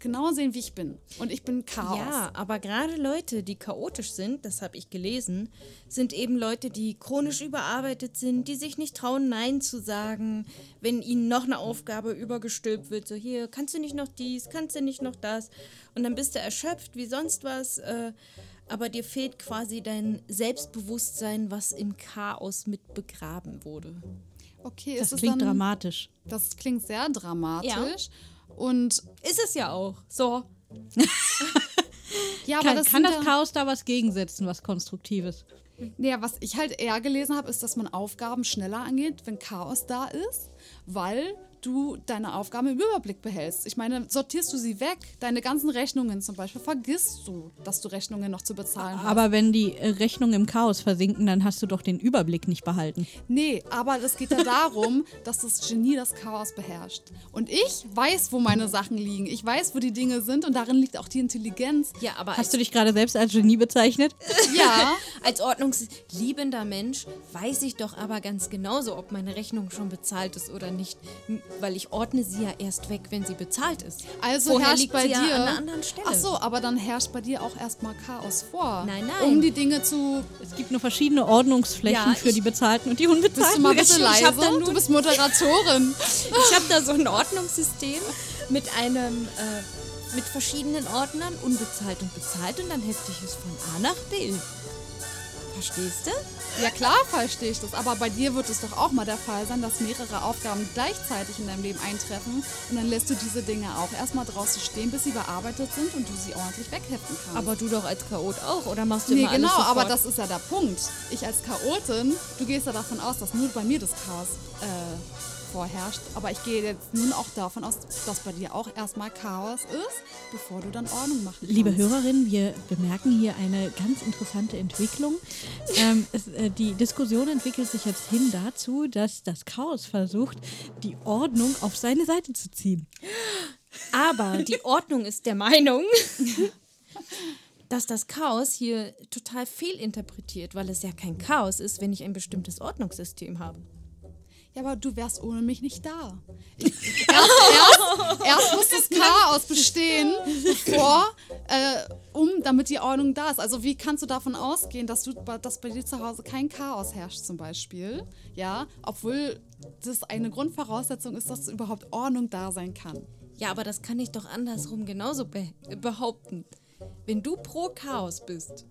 genau sehen, wie ich bin. Und ich bin Chaos. Ja, aber gerade Leute, die chaotisch sind, das habe ich gelesen, sind eben Leute, die chronisch überarbeitet sind, die sich nicht trauen, Nein zu sagen, wenn ihnen noch eine Aufgabe übergestülpt wird. So, hier, kannst du nicht noch dies, kannst du nicht noch das? Und dann bist du erschöpft wie sonst was, äh, aber dir fehlt quasi dein Selbstbewusstsein, was im Chaos mit begraben wurde. Okay, Das klingt dann, dramatisch. Das klingt sehr dramatisch. Und Ist es ja auch. So. ja, aber Kann, das, kann das Chaos da was gegensetzen, was Konstruktives? ja, was ich halt eher gelesen habe, ist, dass man Aufgaben schneller angeht, wenn Chaos da ist, weil du deine Aufgaben im Überblick behältst. Ich meine, sortierst du sie weg, deine ganzen Rechnungen zum Beispiel, vergisst du, dass du Rechnungen noch zu bezahlen hast. Aber wenn die äh, Rechnungen im Chaos versinken, dann hast du doch den Überblick nicht behalten. Nee, aber es geht ja darum, dass das Genie das Chaos beherrscht. Und ich weiß, wo meine Sachen liegen. Ich weiß, wo die Dinge sind und darin liegt auch die Intelligenz. Ja, aber Hast du dich gerade selbst als Genie bezeichnet? Ja, Als ordnungsliebender Mensch weiß ich doch aber ganz genauso, ob meine Rechnung schon bezahlt ist oder nicht, weil ich ordne sie ja erst weg, wenn sie bezahlt ist. Also Vorher herrscht liegt bei sie dir. ja an einer anderen Stelle. Ach so, aber dann herrscht bei dir auch erstmal Chaos vor. Nein, nein. Um die Dinge zu. Es gibt nur verschiedene Ordnungsflächen Ja, für ich- die bezahlten und die Bist unbezahlten. du mal ein bisschen Ich leise? hab da nur- Du bist Moderatorin. Ich habe da so ein Ordnungssystem mit einem, äh, mit verschiedenen Ordnern, unbezahlt und bezahlt, und dann hefte ich es von A nach B. Verstehst du? Ja klar, verstehe ich das. Aber bei dir wird es doch auch mal der Fall sein, dass mehrere Aufgaben gleichzeitig in deinem Leben eintreffen. Und dann lässt du diese Dinge auch erstmal draußen stehen, bis sie bearbeitet sind und du sie ordentlich wegheften kannst. Aber du doch als Chaot auch, oder machst du Nee, immer genau, alles aber sofort? das ist ja der Punkt. Ich als Chaotin, du gehst ja davon aus, dass nur bei mir das Chaos äh, vorherrscht. Aber ich gehe jetzt nun auch davon aus, dass bei dir auch erstmal Chaos ist, bevor du dann Ordnung machen kannst. Liebe Hörerinnen, wir bemerken hier eine ganz interessante Entwicklung. ähm, es, äh, die Diskussion entwickelt sich jetzt hin dazu, dass das Chaos versucht, die Ordnung auf seine Seite zu ziehen. Aber die Ordnung ist der Meinung, dass das Chaos hier total fehlinterpretiert, weil es ja kein Chaos ist, wenn ich ein bestimmtes Ordnungssystem habe. Ja, aber du wärst ohne mich nicht da. Ich, erst, erst, erst muss das Chaos bestehen, bevor, äh, um, damit die Ordnung da ist. Also wie kannst du davon ausgehen, dass du, dass bei dir zu Hause kein Chaos herrscht zum Beispiel? Ja, obwohl das eine Grundvoraussetzung ist, dass überhaupt Ordnung da sein kann. Ja, aber das kann ich doch andersrum genauso be behaupten. Wenn du pro Chaos bist,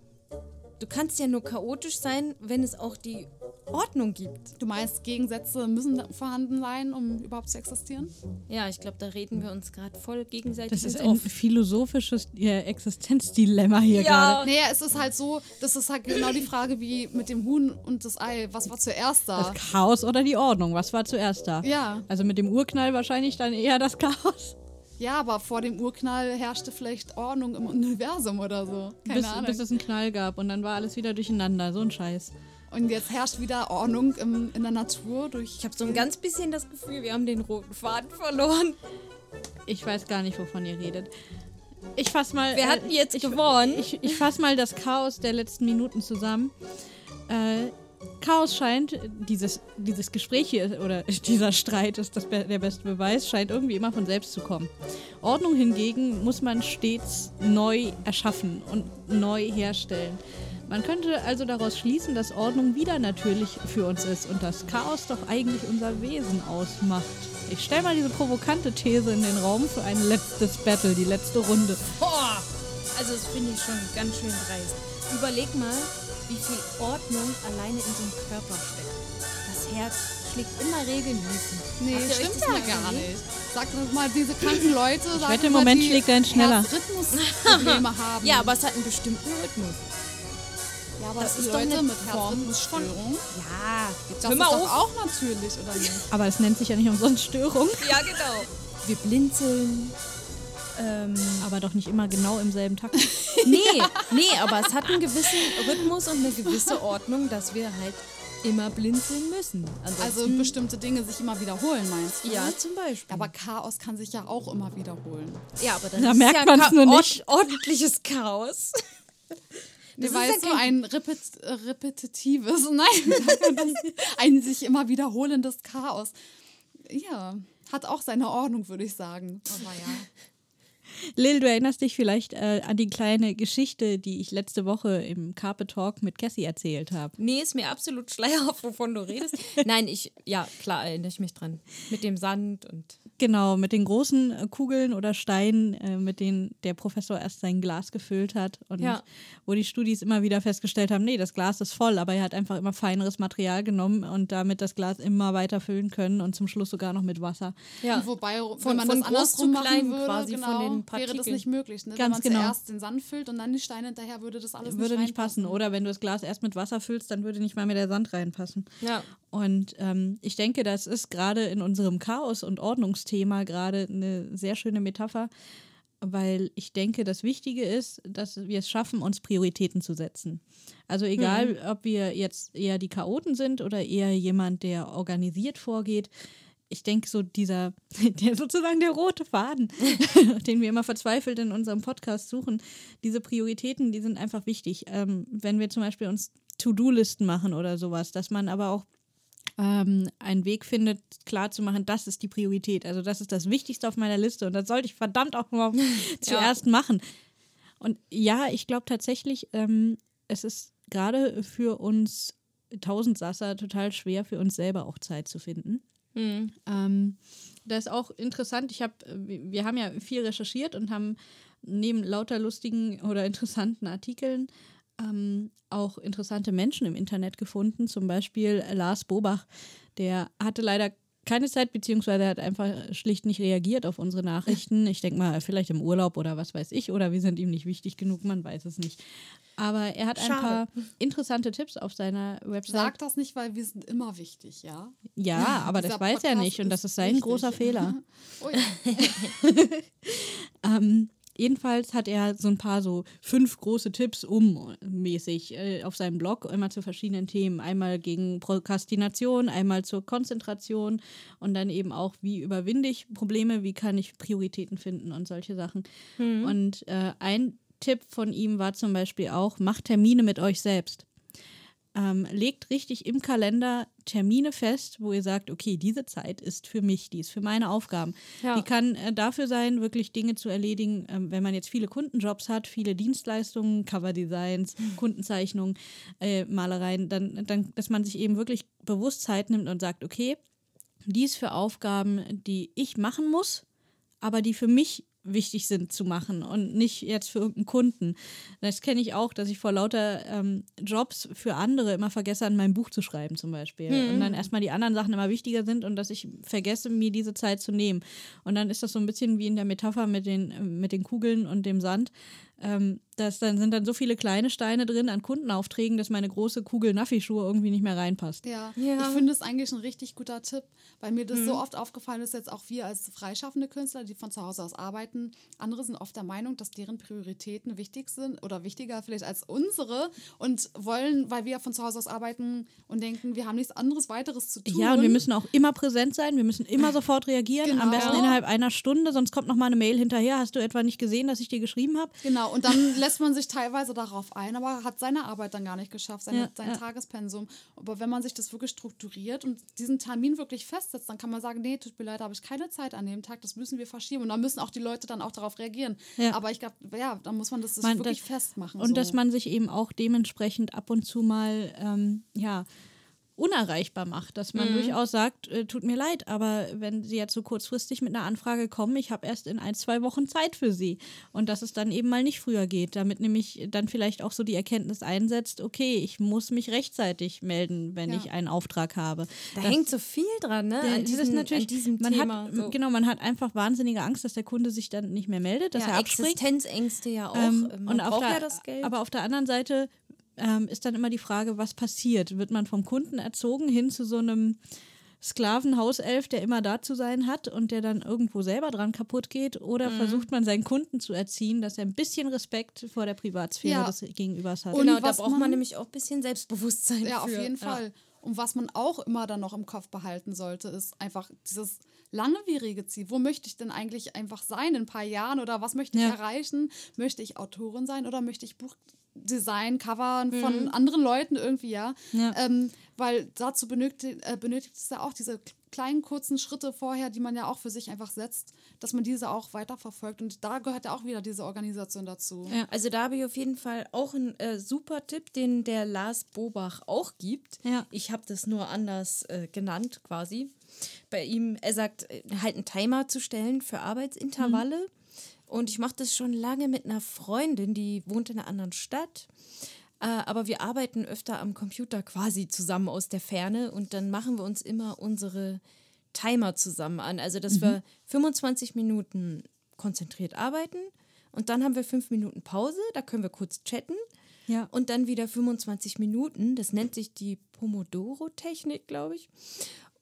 du kannst ja nur chaotisch sein, wenn es auch die Ordnung gibt. Du meinst, Gegensätze müssen vorhanden sein, um überhaupt zu existieren? Ja, ich glaube, da reden wir uns gerade voll gegenseitig Das ist ein Off. philosophisches äh, Existenzdilemma hier Ja. gerade. Naja, es ist halt so, das ist halt genau die Frage wie mit dem Huhn und das Ei. Was war zuerst da? Das Chaos oder die Ordnung? Was war zuerst da? Ja. Also mit dem Urknall wahrscheinlich dann eher das Chaos. Ja, aber vor dem Urknall herrschte vielleicht Ordnung im Universum oder so. Keine bis, Ahnung. bis es einen Knall gab und dann war alles wieder durcheinander. So ein Scheiß. Und jetzt herrscht wieder Ordnung im, in der Natur durch. Ich habe so ein ganz bisschen das Gefühl, wir haben den roten Faden verloren. Ich weiß gar nicht, wovon ihr redet. Ich fass mal. Wer äh, hat denn jetzt ich, gewonnen? Ich, ich fass mal das Chaos der letzten Minuten zusammen. Äh, Chaos scheint, dieses, dieses Gespräch hier oder dieser Streit ist das, der beste Beweis, scheint irgendwie immer von selbst zu kommen. Ordnung hingegen muss man stets neu erschaffen und neu herstellen. Man könnte also daraus schließen, dass Ordnung wieder natürlich für uns ist und das Chaos doch eigentlich unser Wesen ausmacht. Ich stelle mal diese provokante These in den Raum für ein letztes Battle, die letzte Runde. Boah! Also das finde ich schon ganz schön dreist. Überleg mal, wie viel Ordnung alleine in so einem Körper steckt. Das Herz schlägt immer regelmäßig. Nee, euch stimmt das ja gar nicht. Sag doch mal, diese kranken Leute, ich wette, im Moment schlägt dein schneller. Rhythmusprobleme haben. Ja, aber es hat einen bestimmten Rhythmus. Ja, aber das ist ist doch Leute eine mit Herzrhythmusstörung. Ja, Das hör ist mal doch auf. auch natürlich, oder nicht? Aber es nennt sich ja nicht umsonst Störung. Ja, genau. Wir blinzeln. Ähm, Aber doch nicht immer genau im selben Takt. nee, nee, aber es hat einen gewissen Rhythmus und eine gewisse Ordnung, dass wir halt immer blinzeln müssen. Also Ansonsten, bestimmte Dinge sich immer wiederholen, meinst du? ja, zum Beispiel. Aber Chaos kann sich ja auch immer wiederholen. ja, aber dann Da ist merkt ja man's Cha- nur ord- nicht. ordentliches Chaos. Das ja du, kein- ein repet äh, repetitives, nein, ein sich immer wiederholendes Chaos. Ja, hat auch seine Ordnung, würde ich sagen. Aber ja. Lil, du erinnerst dich vielleicht äh, an die kleine Geschichte, die ich letzte Woche im Carpe Talk mit Cassie erzählt habe. Nee, ist mir absolut schleierhaft, wovon du redest. Nein, ich, ja, klar, erinnere ich mich dran. Mit dem Sand und. Genau, mit den großen äh, Kugeln oder Steinen, äh, mit denen der Professor erst sein Glas gefüllt hat und Ja. wo die Studis immer wieder festgestellt haben, nee, das Glas ist voll, aber er hat einfach immer feineres Material genommen und damit das Glas immer weiter füllen können und zum Schluss sogar noch mit Wasser. Ja. Wobei, Von- wenn man von das groß andersrum zu klein machen würde, quasi von genau, den wäre das nicht möglich. Ne? Ganz wenn man genau. zuerst den Sand füllt und dann die Steine hinterher, würde das alles würde nicht nicht passen. Oder wenn du das Glas erst mit Wasser füllst, dann würde nicht mal mehr der Sand reinpassen. Ja. Und ähm, ich denke, das ist gerade in unserem Chaos- und Ordnungsthema gerade eine sehr schöne Metapher, weil ich denke, das Wichtige ist, dass wir es schaffen, uns Prioritäten zu setzen. Also egal, ob wir jetzt eher die Chaoten sind oder eher jemand, der organisiert vorgeht. Ich denke, so dieser, der sozusagen der rote Faden, den wir immer verzweifelt in unserem Podcast suchen, diese Prioritäten, die sind einfach wichtig. Ähm, wenn wir zum Beispiel uns To-Do-Listen machen oder sowas, dass man aber auch ähm, einen Weg findet, klarzumachen, das ist die Priorität. Also das ist das Wichtigste auf meiner Liste und das sollte ich verdammt auch mal zuerst machen. Und ja, ich glaube tatsächlich, ähm, es ist gerade für uns Tausendsasser total schwer, für uns selber auch Zeit zu finden. Hm. Ähm, das ist auch interessant. Ich habe, wir haben ja viel recherchiert und haben neben lauter lustigen oder interessanten Artikeln ähm, auch interessante Menschen im Internet gefunden. Zum Beispiel Lars Bobach, der hatte leider keine Zeit, beziehungsweise er hat einfach schlicht nicht reagiert auf unsere Nachrichten. Ich denke mal, vielleicht im Urlaub oder was weiß ich, oder wir sind ihm nicht wichtig genug, man weiß es nicht. Aber er hat ein Schade. paar interessante Tipps auf seiner Website. Sag das nicht, weil wir sind immer wichtig, ja? ja, aber das weiß er Podcast nicht und das ist ist sein wichtig. großer Fehler. Oh ja. Ähm, jedenfalls hat er so ein paar so fünf große Tipps um mäßig äh, auf seinem Blog, immer zu verschiedenen Themen. Einmal gegen Prokrastination, einmal zur Konzentration und dann eben auch, wie überwinde ich Probleme, wie kann ich Prioritäten finden und solche Sachen. Und äh, ein Tipp von ihm war zum Beispiel auch, macht Termine mit euch selbst. Ähm, legt richtig im Kalender Termine fest, wo ihr sagt, okay, diese Zeit ist für mich, die ist für meine Aufgaben. Ja. Die kann äh, dafür sein, wirklich Dinge zu erledigen, ähm, wenn man jetzt viele Kundenjobs hat, viele Dienstleistungen, Coverdesigns, Kundenzeichnungen, äh, Malereien, dann, dann, dass man sich eben wirklich bewusst Zeit nimmt und sagt, okay, dies für Aufgaben, die ich machen muss, aber die für mich wichtig sind zu machen und nicht jetzt für irgendeinen Kunden. Das kenne ich auch, dass ich vor lauter ähm, Jobs für andere immer vergesse, an meinem Buch zu schreiben zum Beispiel. Und dann erstmal die anderen Sachen immer wichtiger sind und dass ich vergesse, mir diese Zeit zu nehmen. Und dann ist das so ein bisschen wie in der Metapher mit den, mit den Kugeln und dem Sand. Ähm, das dann sind dann so viele kleine Steine drin an Kundenaufträgen, dass meine große Kugel Naffi-Schuhe irgendwie nicht mehr reinpasst. Ja, Ja. ich finde es eigentlich ein richtig guter Tipp, weil mir das so oft aufgefallen ist, jetzt auch wir als freischaffende Künstler, die von zu Hause aus arbeiten, andere sind oft der Meinung, dass deren Prioritäten wichtig sind oder wichtiger vielleicht als unsere und wollen, weil wir von zu Hause aus arbeiten und denken, wir haben nichts anderes weiteres zu tun. Ja, und wir müssen auch immer präsent sein, wir müssen immer sofort reagieren, am Genau. besten innerhalb einer Stunde, sonst kommt noch mal eine Mail hinterher. Hast du etwa nicht gesehen, dass ich dir geschrieben habe? Genau, und dann lässt man sich teilweise darauf ein, aber hat seine Arbeit dann gar nicht geschafft, seine, Ja, sein ja. Tagespensum. Aber wenn man sich das wirklich strukturiert und diesen Termin wirklich festsetzt, dann kann man sagen, nee, tut mir leid, da habe ich keine Zeit an dem Tag, das müssen wir verschieben. Und dann müssen auch die Leute dann auch darauf reagieren. Ja. Aber ich glaube, ja, dann muss man das, das Man- wirklich das- festmachen. Und so. dass man sich eben auch dementsprechend ab und zu mal, ähm, ja, unerreichbar macht, dass man durchaus sagt, äh, tut mir leid, aber wenn Sie jetzt so kurzfristig mit einer Anfrage kommen, ich habe erst in ein, zwei Wochen Zeit für Sie und dass es dann eben mal nicht früher geht, damit nämlich dann vielleicht auch so die Erkenntnis einsetzt, okay, ich muss mich rechtzeitig melden, wenn Ja. ich einen Auftrag habe. Da Das- hängt so viel dran, ne? An diesem, ist natürlich, an diesem man Thema. hat, so. genau, man hat einfach wahnsinnige Angst, dass der Kunde sich dann nicht mehr meldet, dass ja, er abspringt. Existenzängste ja auch. Ähm, man und auf braucht der, ja das Geld. Aber auf der anderen Seite ähm, ist dann immer die Frage, was passiert? Wird man vom Kunden erzogen hin zu so einem Sklavenhauself, der immer da zu sein hat und der dann irgendwo selber dran kaputt geht? Oder Mhm. versucht man seinen Kunden zu erziehen, dass er ein bisschen Respekt vor der Privatsphäre Ja. des Gegenübers hat? Und genau, da braucht man, man- nämlich auch ein bisschen Selbstbewusstsein Ja, auf für. jeden Ja. Fall. Und was man auch immer dann noch im Kopf behalten sollte, ist einfach dieses langwierige Ziel. Wo möchte ich denn eigentlich einfach sein in ein paar Jahren oder was möchte ich Ja. erreichen? Möchte ich Autorin sein oder möchte ich Buchdesign, Covern Mhm. von anderen Leuten irgendwie, ja? Ja. Ähm, weil dazu benötigt, äh, benötigt es ja auch diese kleinen kurzen Schritte vorher, die man ja auch für sich einfach setzt, dass man diese auch weiterverfolgt. Und da gehört ja auch wieder diese Organisation dazu. Ja. Also da habe ich auf jeden Fall auch einen äh, super Tipp, den der Lars Bobach auch gibt. Ja. Ich habe das nur anders äh, genannt quasi. Bei ihm, er sagt, äh, halt einen Timer zu stellen für Arbeitsintervalle. Und ich mache das schon lange mit einer Freundin, die wohnt in einer anderen Stadt. Äh, aber wir arbeiten öfter am Computer quasi zusammen aus der Ferne und dann machen wir uns immer unsere Timer zusammen an. Also, dass wir 25 Minuten konzentriert arbeiten und dann haben wir fünf Minuten Pause, da können wir kurz chatten Ja. und dann wieder 25 Minuten. Das nennt sich die Pomodoro-Technik, glaube ich.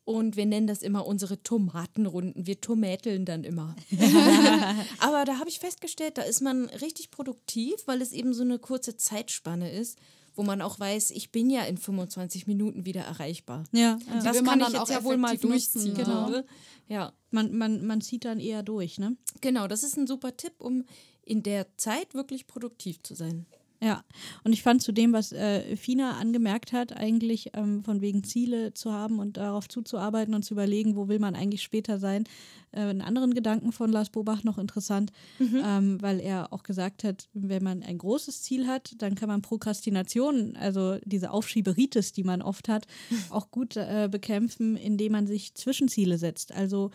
Und wir nennen das immer unsere Tomatenrunden. Wir tomäteln dann immer. Aber da habe ich festgestellt, da ist man richtig produktiv, weil es eben so eine kurze Zeitspanne ist, wo man auch weiß, ich bin ja in 25 Minuten wieder erreichbar. Ja, ja. Das will man kann dann ich jetzt auch ja wohl mal effektiv nutzen, durchziehen. ja. Genau. Ja, Man, man, man zieht dann eher durch, ne? genau. Das ist ein super Tipp, um in der Zeit wirklich produktiv zu sein. Ja, und ich fand zu dem, was äh, Fina angemerkt hat, eigentlich ähm, von wegen Ziele zu haben und darauf zuzuarbeiten und zu überlegen, wo will man eigentlich später sein, äh, einen anderen Gedanken von Lars Bobach noch interessant, ähm, weil er auch gesagt hat, wenn man ein großes Ziel hat, dann kann man Prokrastination, also diese Aufschieberitis, die man oft hat, auch gut äh, bekämpfen, indem man sich Zwischenziele setzt, also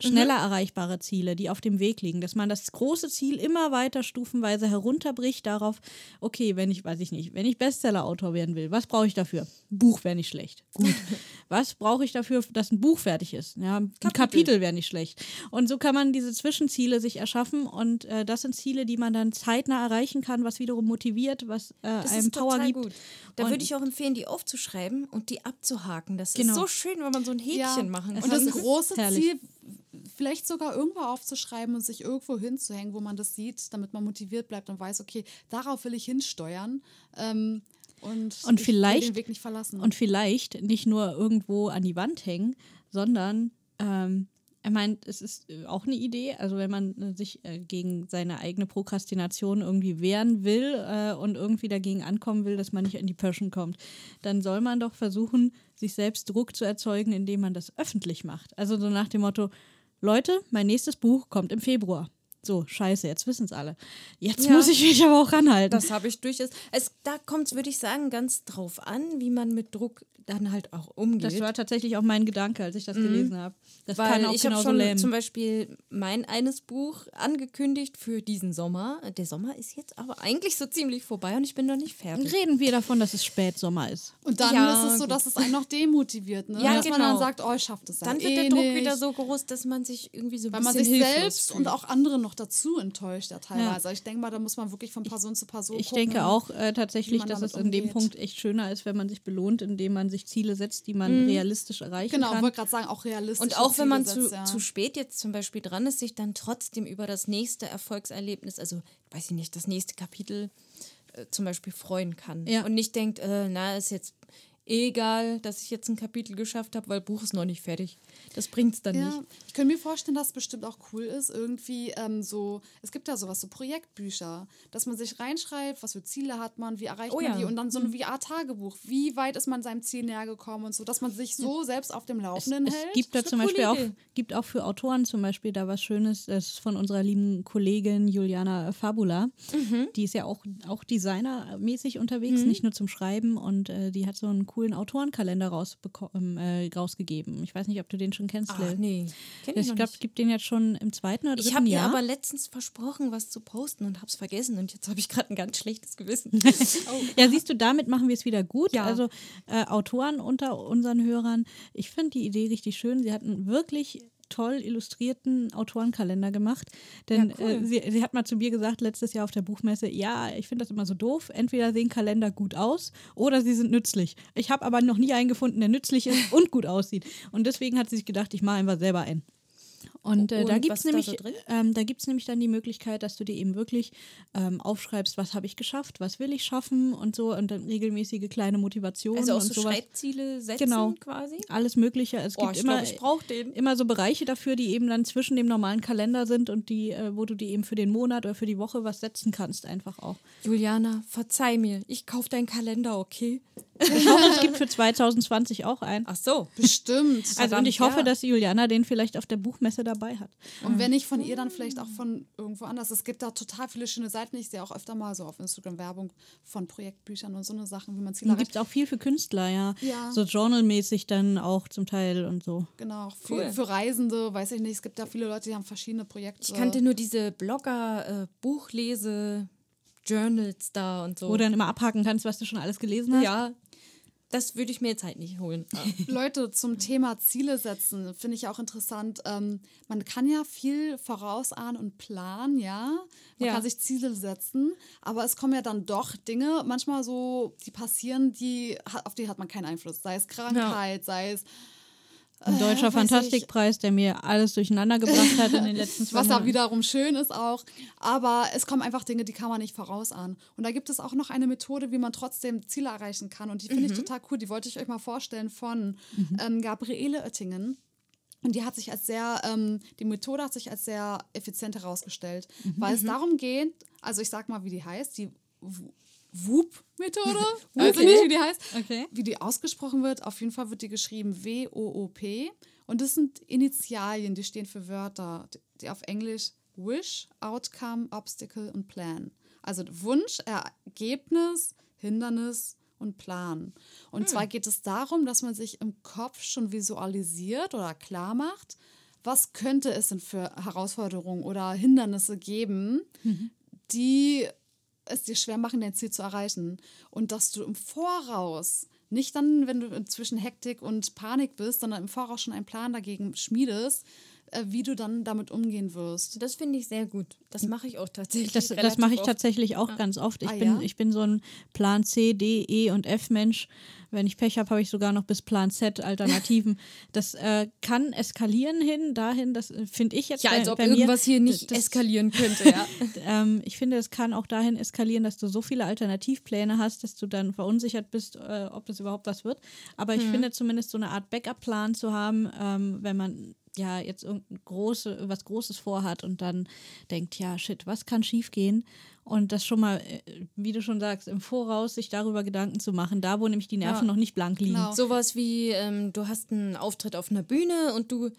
schneller erreichbare Ziele, die auf dem Weg liegen, dass man das große Ziel immer weiter stufenweise herunterbricht darauf, okay, wenn ich, weiß ich nicht, wenn ich Bestseller-Autor werden will, was brauche ich dafür? Buch wäre nicht schlecht. Gut. was brauche ich dafür, dass ein Buch fertig ist? Ja, ein Kapitel, wäre nicht schlecht. Und so kann man diese Zwischenziele sich erschaffen und äh, das sind Ziele, die man dann zeitnah erreichen kann, was wiederum motiviert, was äh, einem Power gibt. gut. Da Und- würde ich auch empfehlen, die aufzuschreiben und die abzuhaken. Das Genau. ist so schön, wenn man so ein Häkchen machen kann. Und das ist große herrlich. Ziel vielleicht sogar irgendwo aufzuschreiben und sich irgendwo hinzuhängen, wo man das sieht, damit man motiviert bleibt und weiß, okay, darauf will ich hinsteuern. Ähm, und, Und ich vielleicht- den Weg nicht verlassen. Und vielleicht nicht nur irgendwo an die Wand hängen, sondern ähm, er meint, es ist äh, auch eine Idee, also wenn man äh, sich äh, gegen seine eigene Prokrastination irgendwie wehren will äh, und irgendwie dagegen ankommen will, dass man nicht in die Pöschen kommt, dann soll man doch versuchen, sich selbst Druck zu erzeugen, indem man das öffentlich macht. Also so nach dem Motto, Leute, mein nächstes Buch kommt im Februar. So, scheiße, jetzt wissen es alle. Jetzt Ja. muss ich mich aber auch ranhalten. Das habe ich durchaus. Es, da kommt es, würde ich sagen, ganz drauf an, wie man mit Druck dann halt auch umgeht. Das war tatsächlich auch mein Gedanke, als ich das gelesen habe. Das kann Weil auch ich habe genauso schon lähmen. zum Beispiel mein eines Buch angekündigt für diesen Sommer. Der Sommer ist jetzt aber eigentlich so ziemlich vorbei und ich bin noch nicht fertig. Reden wir davon, dass es Spätsommer ist. Und dann Ja, ist es so, gut. dass es einen noch demotiviert, ne? Ja, dass man dann genau. sagt, oh, ich schaff das Dann halt wird eh der Druck nicht. wieder so groß, dass man sich irgendwie so ein weil man bisschen sich hilflos selbst und auch andere noch dazu enttäuscht, ja teilweise. Ich denke mal, da muss man wirklich von Person zu Person Ich gucken. denke auch äh, tatsächlich, dass es in dem umgeht. Punkt echt schöner ist, wenn man sich belohnt, indem man sich Ziele setzt, die man realistisch erreichen Genau, kann. wollte gerade sagen, auch realistisch. Und auch wenn man zu, setzt, ja. zu spät jetzt zum Beispiel dran ist, sich dann trotzdem über das nächste Erfolgserlebnis, also weiß ich nicht, das nächste Kapitel äh, zum Beispiel freuen kann. Ja. Und nicht denkt, äh, na, ist jetzt egal, dass ich jetzt ein Kapitel geschafft habe, weil Buch ist noch nicht fertig. Das bringt's dann Ja, nicht. ich könnte mir vorstellen, dass es bestimmt auch cool ist, irgendwie ähm, so, es gibt ja sowas, so Projektbücher, dass man sich reinschreibt, was für Ziele hat man, wie erreicht Oh man ja. die und dann so ein VR-Tagebuch, wie weit ist man seinem Ziel näher gekommen und so, dass man sich so selbst auf dem Es, Laufenden es hält. gibt da zum Beispiel auch, gibt auch für Autoren zum Beispiel da was Schönes, das ist von unserer lieben Kollegin Juliana Fabula. Mhm. Die ist ja auch, auch designermäßig unterwegs, nicht nur zum Schreiben und äh, die hat so einen coolen Autorenkalender rausbeko- äh, rausgegeben. Ich weiß nicht, ob du den schon kennst, Lil. nee. Kenn ich Ich glaube, es gibt den jetzt schon im zweiten oder Ich dritten habe ihr aber letztens versprochen, was zu posten und habe es vergessen und jetzt habe ich gerade ein ganz schlechtes Gewissen. Ja, siehst du, damit machen wir es wieder gut. Ja. Also äh, Autoren unter unseren Hörern, ich finde die Idee richtig schön. Sie hatten wirklich toll illustrierten Autorenkalender gemacht. Denn Ja, cool. äh, sie, sie hat mal zu mir gesagt, letztes Jahr auf der Buchmesse, ja, ich finde das immer so doof. Entweder sehen Kalender gut aus oder sie sind nützlich. Ich habe aber noch nie einen gefunden, der nützlich ist und gut aussieht. Und deswegen hat sie sich gedacht, ich mache einfach selber einen. Und, äh, da Und gibt was es ist da nämlich, so ähm, da gibt's nämlich dann die Möglichkeit, dass du dir eben wirklich ähm, aufschreibst, was habe ich geschafft, was will ich schaffen und so und dann regelmäßige kleine Motivationen Also auch und so sowas. Schreibziele setzen Genau. quasi. Alles Mögliche. Es Oh, gibt immer, den. immer so Bereiche dafür, die eben dann zwischen dem normalen Kalender sind und die, äh, wo du dir eben für den Monat oder für die Woche was setzen kannst, einfach auch. Juliana, verzeih mir. Ich kaufe deinen Kalender, okay? Ich hoffe, es gibt für 2020 auch einen. Ach so. Bestimmt. Also und ich hoffe, dass Juliana den vielleicht auf der Buchmesse dabei hat. Und wenn nicht von ihr, dann vielleicht auch von irgendwo anders. Es gibt da total viele schöne Seiten. Ich sehe auch öfter mal so auf Instagram Werbung von Projektbüchern und so eine Sachen, wie man Ziele Da erreicht. gibt es auch viel für Künstler, ja. Ja. So journalmäßig dann auch zum Teil und so. Genau, für, Cool. für Reisende, weiß ich nicht. Es gibt da viele Leute, die haben verschiedene Projekte. Ich kannte nur diese Blogger, äh, Buchlese, Journals da und so. Wo du dann immer abhaken kannst, was du schon alles gelesen hast. ja, das würde ich mir jetzt halt nicht holen. Leute, zum Thema Ziele setzen, finde ich auch interessant. Ähm, man kann ja viel vorausahnen und planen, ja. Man Ja. kann sich Ziele setzen, aber es kommen ja dann doch Dinge manchmal so, die passieren, die, auf die hat man keinen Einfluss. Sei es Krankheit, sei es Ein deutscher weiß Fantastikpreis, der mir alles durcheinander gebracht hat in den letzten zwei Was ja wiederum schön ist auch. Aber es kommen einfach Dinge, die kann man nicht vorausahnen. Und da gibt es auch noch eine Methode, wie man trotzdem Ziele erreichen kann. Und die finde ich total cool. Die wollte ich euch mal vorstellen von ähm, Gabriele Oettingen. Und die hat sich als sehr, ähm, die Methode hat sich als sehr effizient herausgestellt, weil es darum geht, also ich sag mal, wie die heißt, die W- WOOP-Methode, weiß ich nicht, wie die heißt, Okay. wie die ausgesprochen wird. Auf jeden Fall wird die geschrieben W-O-O-P. Und das sind Initialien, die stehen für Wörter, die- die auf Englisch Wish, Outcome, Obstacle und Plan. Also Wunsch, Ergebnis, Hindernis und Plan. Und zwar geht es darum, dass man sich im Kopf schon visualisiert oder klar macht, was könnte es denn für Herausforderungen oder Hindernisse geben, die es dir schwer machen, dein Ziel zu erreichen. Und dass du im Voraus, nicht dann, wenn du zwischen Hektik und Panik bist, sondern im Voraus schon einen Plan dagegen schmiedest, äh, wie du dann damit umgehen wirst. Das finde ich sehr gut. Das mache ich auch tatsächlich. Das, das mache ich oft. tatsächlich auch ganz oft. Ich, Ah, bin, ja? ich bin so ein Plan C, D, E und F-Mensch. Wenn ich Pech habe, habe ich sogar noch bis Plan Z Alternativen. Das äh, kann eskalieren hin, dahin, das äh, finde ich jetzt Ja, bei, als ob bei mir, irgendwas hier nicht das- eskalieren könnte, ja. ähm, ich finde, es kann auch dahin eskalieren, dass du so viele Alternativpläne hast, dass du dann verunsichert bist, äh, ob das überhaupt was wird. Aber ich finde zumindest so eine Art Backup-Plan zu haben, ähm, wenn man ja jetzt irgendein große, was Großes vorhat und dann denkt, ja, shit, was kann schiefgehen? Und das schon mal, äh, wie du schon sagst, im Voraus sich darüber Gedanken zu machen, da wo nämlich die Nerven Ja. noch nicht blank liegen. Genau. Sowas wie, ähm, du hast einen Auftritt auf einer Bühne und du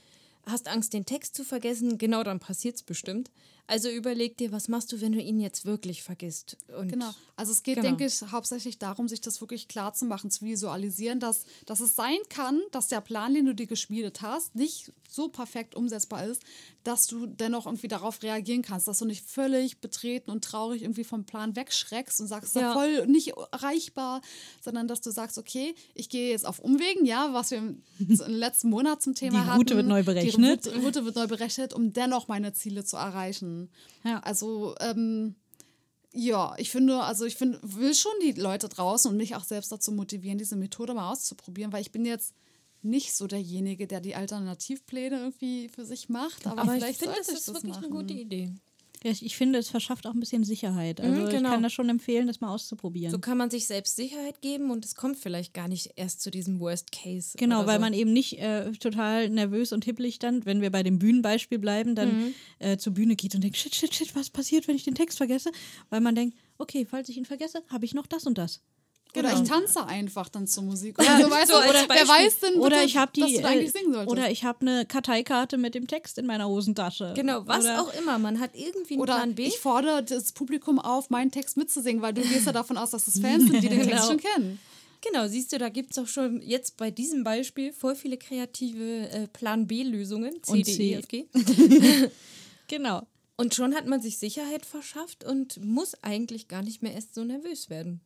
hast Angst, den Text zu vergessen. Genau, dann passiert es bestimmt. Also überleg dir, was machst du, wenn du ihn jetzt wirklich vergisst? Und Genau. Also es geht, Genau. denke ich, hauptsächlich darum, sich das wirklich klar zu machen, zu visualisieren, dass, dass es sein kann, dass der Plan, den du dir geschmiedet hast, nicht so perfekt umsetzbar ist, dass du dennoch irgendwie darauf reagieren kannst, dass du nicht völlig betreten und traurig irgendwie vom Plan wegschreckst und sagst, ja. Voll nicht erreichbar, sondern dass du sagst, okay, ich gehe jetzt auf Umwegen, ja, was wir im, im letzten Monat zum Thema Die hatten. Route wird neu berechnet. Die Route wird neu berechnet, um dennoch meine Ziele zu erreichen. Ja. Also, ähm, ja, ich finde, also ich finde, will schon die Leute draußen und mich auch selbst dazu motivieren, diese Methode mal auszuprobieren, weil ich bin jetzt nicht so derjenige, der die Alternativpläne irgendwie für sich macht, aber, Aber ich vielleicht finde, das ist das wirklich machen. eine gute Idee. Ja, ich, ich finde, es verschafft auch ein bisschen Sicherheit. Also Mhm, ich genau. kann das schon empfehlen, das mal auszuprobieren. So kann man sich selbst Sicherheit geben und es kommt vielleicht gar nicht erst zu diesem Worst Case. Genau, weil so. man eben nicht äh, total nervös und hippelig dann, wenn wir bei dem Bühnenbeispiel bleiben, dann Mhm. äh, zur Bühne geht und denkt, shit, shit, shit, was passiert, wenn ich den Text vergesse? Weil man denkt, okay, falls ich ihn vergesse, habe ich noch das und das. Oder Genau. ich tanze einfach dann zur Musik. Oder so, weißt so du, oder wer weiß denn, Oder ich habe die, dass du da eigentlich äh, singen solltest. oder ich habe eine Karteikarte mit dem Text in meiner Hosentasche. Genau, was oder, auch immer. Man hat irgendwie einen Oder Plan B. ich fordere das Publikum auf, meinen Text mitzusingen, weil du gehst ja davon aus, dass es Fans sind, die den Text Genau. schon kennen. Genau, siehst du, da gibt es auch schon jetzt bei diesem Beispiel voll viele kreative äh, Plan B-Lösungen. C, Und D, C. E, F, G. Genau. Und schon hat man sich Sicherheit verschafft und muss eigentlich gar nicht mehr erst so nervös werden.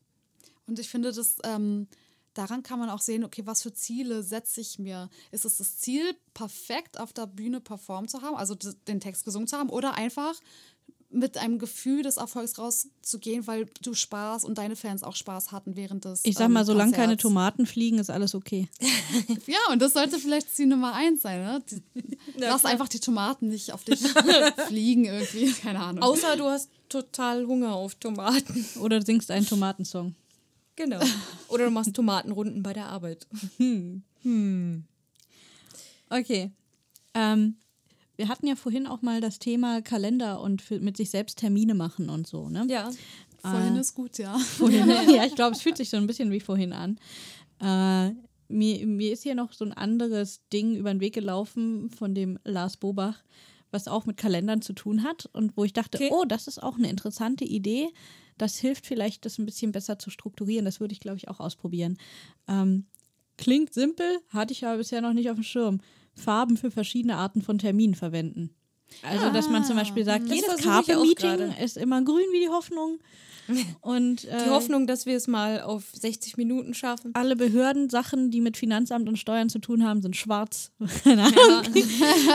Und ich finde, das, ähm, daran kann man auch sehen, okay, was für Ziele setze ich mir? Ist es das Ziel, perfekt auf der Bühne performt zu haben, also den Text gesungen zu haben, oder einfach mit einem Gefühl des Erfolgs rauszugehen, weil du Spaß und deine Fans auch Spaß hatten während des Ich sag mal, ähm, solange keine. Tomaten fliegen, ist alles okay. Ja, und das sollte vielleicht Ziel Nummer eins sein, ne? Die, lass einfach die Tomaten nicht auf dich fliegen irgendwie, keine Ahnung. Außer du hast total Hunger auf Tomaten. Oder singst einen Tomatensong. Genau. Oder du machst Tomatenrunden bei der Arbeit. Okay. Ähm, wir hatten ja vorhin auch mal das Thema Kalender und für, mit sich selbst Termine machen und so, ne? Ja. Vorhin ist gut, ja. Vorhin, ja, ich glaube, es fühlt sich so ein bisschen wie vorhin an. Äh, mir, mir ist hier noch so ein anderes Ding über den Weg gelaufen von dem Lars Bobach, was auch mit Kalendern zu tun hat und wo ich dachte, Okay. oh, das ist auch eine interessante Idee. Das hilft vielleicht, das ein bisschen besser zu strukturieren. Das würde ich, glaube ich, auch ausprobieren. Ähm, klingt simpel, hatte ich aber bisher noch nicht auf dem Schirm. Farben für verschiedene Arten von Terminen verwenden. Also, dass man zum Beispiel sagt, Das jedes auch Carpe-Meeting ist immer grün wie die Hoffnung. Und äh, Die Hoffnung, dass wir es mal auf 60 Minuten schaffen. alle Behördensachen, die mit Finanzamt und Steuern zu tun haben, sind schwarz. Keine Ahnung.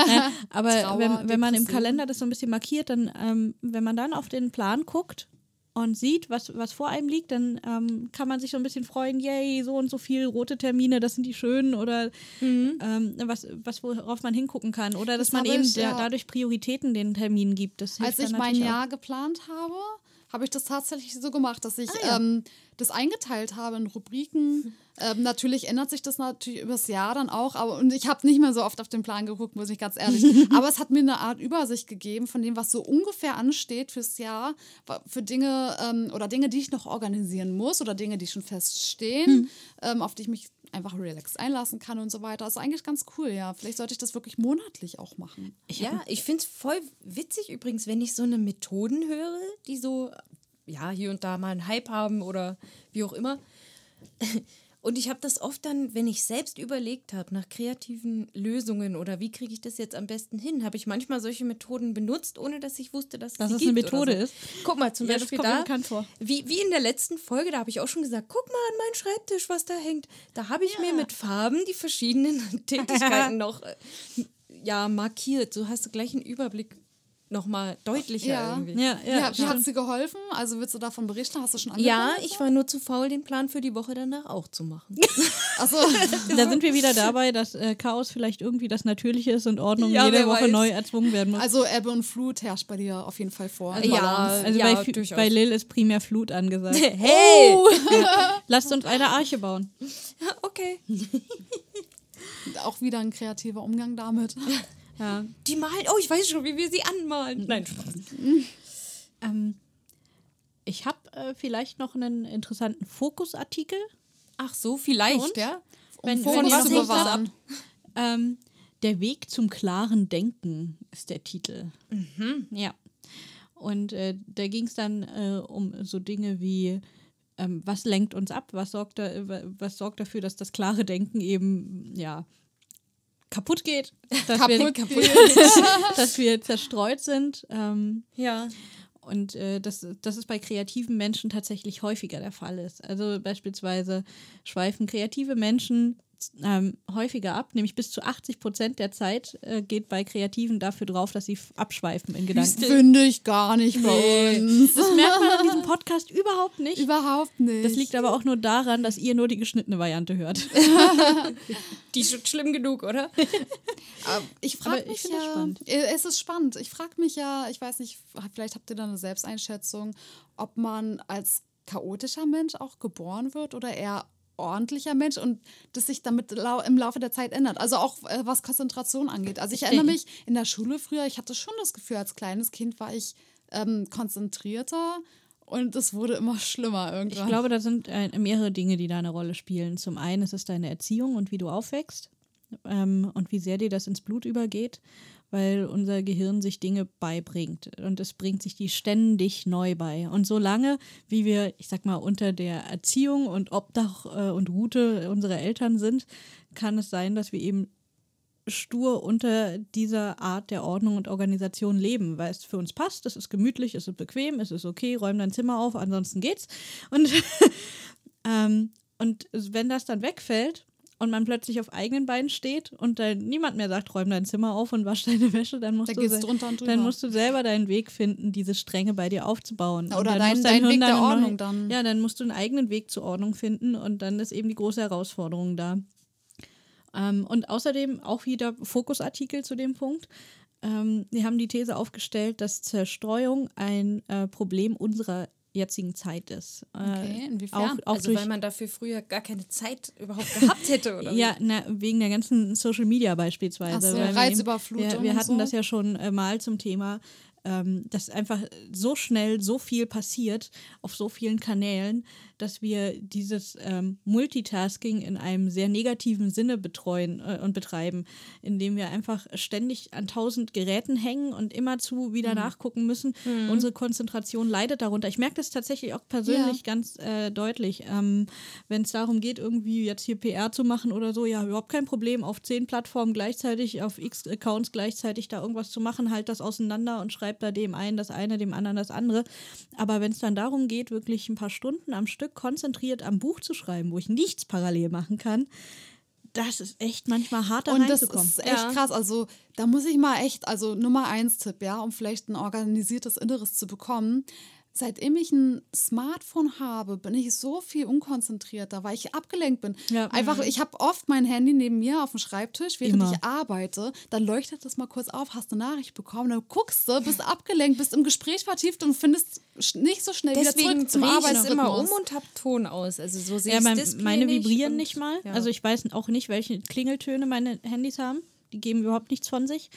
Ja, Aber Trauer, wenn, wenn man im. Kalender das so ein bisschen markiert, dann, ähm, wenn man dann auf den Plan guckt und sieht, was, was vor einem liegt, dann ähm, kann man sich so ein bisschen freuen, yay, so und so viel rote Termine, das sind die schönen oder ähm, was, was, worauf man hingucken kann. Oder dass Das man eben ich, ja. dadurch Prioritäten den Terminen gibt. Als ich mein auch. Jahr geplant habe, habe ich das tatsächlich so gemacht, dass ich Ah, ähm, das eingeteilt habe in Rubriken. Ähm, natürlich ändert sich das natürlich übers Jahr dann auch, aber und ich habe nicht mehr so oft auf den Plan geguckt, muss ich ganz ehrlich. aber es hat mir eine Art Übersicht gegeben von dem, was so ungefähr ansteht fürs Jahr, für Dinge ähm, oder Dinge, die ich noch organisieren muss oder Dinge, die schon feststehen, ähm, auf die ich mich einfach relaxed einlassen kann und so weiter. Das ist eigentlich ganz cool, ja. Vielleicht sollte ich das wirklich monatlich auch machen. ja, ich finde es voll witzig übrigens, wenn ich so eine Methoden höre, die so, ja, hier und da mal einen Hype haben oder wie auch immer. Und ich habe das oft dann, wenn ich selbst überlegt habe nach kreativen Lösungen oder wie kriege ich das jetzt am besten hin, habe ich manchmal solche Methoden benutzt, ohne dass ich wusste, dass, Dass es eine gibt oder Methode so. ist. Guck mal, zum Ja, das Beispiel da. Wie, wie in der letzten Folge, da habe ich auch schon gesagt, guck mal an meinen Schreibtisch, was da hängt. Da habe ich mir mit Farben die verschiedenen Tätigkeiten noch äh, ja, markiert. So hast du gleich einen Überblick nochmal deutlicher Ja. irgendwie. Ja, ja, Ja, wie hat sie geholfen? Also willst du davon berichten? Hast du schon Ja, angefangen? ich war nur zu faul, den Plan für die Woche danach auch zu machen. Achso, Da sind wir wieder dabei, dass äh, Chaos vielleicht irgendwie das Natürliche ist und Ordnung Ja, jede Woche weiß. neu erzwungen werden muss. also Ebbe und Flut herrscht bei dir auf jeden Fall vor. Also Ja, Also ja, bei, bei Lil ist primär Flut angesagt. hey! Lasst uns eine Arche bauen. Okay. Auch wieder ein kreativer Umgang damit. Ja. Die malen, oh, ich weiß schon, wie wir sie anmalen. Nein, Spaß. Ähm, ich habe äh, vielleicht noch einen interessanten Fokusartikel. Ach so, vielleicht, Und? ja? Wenn, Fokus wenn ihr was noch bewahren. Ähm, der Weg zum klaren Denken ist der Titel. Ja. Und äh, da ging es dann äh, um so Dinge wie, ähm, was lenkt uns ab, was sorgt, da, äh, was sorgt dafür, dass das klare Denken eben, ja, kaputt geht. Dass wir, Kaputt dass wir zerstreut sind. Ähm, Ja. und äh, dass, dass es bei kreativen Menschen tatsächlich häufiger der Fall ist. Also beispielsweise schweifen kreative Menschen ähm, häufiger ab, nämlich bis zu 80 Prozent der Zeit äh, geht bei Kreativen dafür drauf, dass sie abschweifen in Gedanken. Finde ich gar nicht bei uns. Das merkt man an diesem Podcast überhaupt nicht. Überhaupt nicht. Das liegt aber auch nur daran, dass ihr nur die geschnittene Variante hört. Die ist schon schlimm genug, oder? Aber ich frage ich mich finde das ja, spannend. Äh, es ist spannend. Ich frage mich ja, ich weiß nicht, vielleicht habt ihr da eine Selbsteinschätzung, ob man als chaotischer Mensch auch geboren wird oder eher ordentlicher Mensch und das sich damit im Laufe der Zeit ändert. Also auch äh, was Konzentration angeht. Also ich erinnere mich in der Schule früher, ich hatte schon das Gefühl, als kleines Kind war ich ähm, konzentrierter und es wurde immer schlimmer irgendwann. Ich glaube, da sind äh, mehrere Dinge, die da eine Rolle spielen. Zum einen ist es deine Erziehung und wie du aufwächst ähm, und wie sehr dir das ins Blut übergeht, weil unser Gehirn sich Dinge beibringt und es bringt sich die ständig neu bei. Und solange, wie wir, ich sag mal, unter der Erziehung und Obdach äh, und Route unserer Eltern sind, kann es sein, dass wir eben stur unter dieser Art der Ordnung und Organisation leben, weil es für uns passt, es ist gemütlich, es ist bequem, es ist okay, räum dein Zimmer auf, ansonsten geht's. Und, ähm, und wenn das dann wegfällt und man plötzlich auf eigenen Beinen steht und dann niemand mehr sagt, räum dein Zimmer auf und wasch deine Wäsche, dann musst, Da du, drunter drüber. dann musst du selber deinen Weg finden, diese Stränge bei dir aufzubauen. Oder dann dein- dein Weg der Ordnung dann. Ja, dann musst du einen eigenen Weg zur Ordnung finden und dann ist eben die große Herausforderung da. Ähm, und außerdem auch wieder Fokusartikel zu dem Punkt. Ähm, wir haben die These aufgestellt, dass Zerstreuung ein äh, Problem unserer jetzigen Zeit ist. Äh, Okay, inwiefern? Auch, auch also weil man dafür früher gar keine Zeit überhaupt gehabt hätte, oder? ja, na, wegen der ganzen Social Media beispielsweise. So, Reizüberflutung Wir, wir hatten so. das ja schon äh, mal zum Thema, ähm, dass einfach so schnell so viel passiert auf so vielen Kanälen, dass wir dieses ähm, Multitasking in einem sehr negativen Sinne betreuen äh, und betreiben, indem wir einfach ständig an tausend Geräten hängen und immerzu wieder Mhm. nachgucken müssen. Unsere Konzentration leidet darunter. Ich merke das tatsächlich auch persönlich ganz äh, deutlich. Ähm, Wenn es darum geht, irgendwie jetzt hier PR zu machen oder so, ja, überhaupt kein Problem, auf zehn Plattformen gleichzeitig, auf x Accounts gleichzeitig da irgendwas zu machen, halt das auseinander und schreibt da dem einen das eine, dem anderen das andere. Aber wenn es dann darum geht, wirklich ein paar Stunden am Stück konzentriert am Buch zu schreiben, wo ich nichts parallel machen kann, das ist echt manchmal hart da Und das ist echt Ja. krass. Also da muss ich mal echt, also Nummer eins Tipp, ja, um vielleicht ein organisiertes Inneres zu bekommen. Seitdem ich ein Smartphone habe, bin ich so viel unkonzentrierter, weil ich abgelenkt bin. Ja. Einfach, ich habe oft mein Handy neben mir auf dem Schreibtisch, während Immer. ich arbeite. Dann leuchtet das mal kurz auf, hast eine Nachricht bekommen, dann guckst du, bist abgelenkt, bist im Gespräch vertieft und findest nicht so schnell wieder Deswegen zurück zum es immer um Arbeitsrhythmus. und hab Ton aus. Also so sehe Ja, ich mein, meine nicht vibrieren und- nicht mal. Ja. Also ich weiß auch nicht, welche Klingeltöne meine Handys haben. Die geben überhaupt nichts von sich.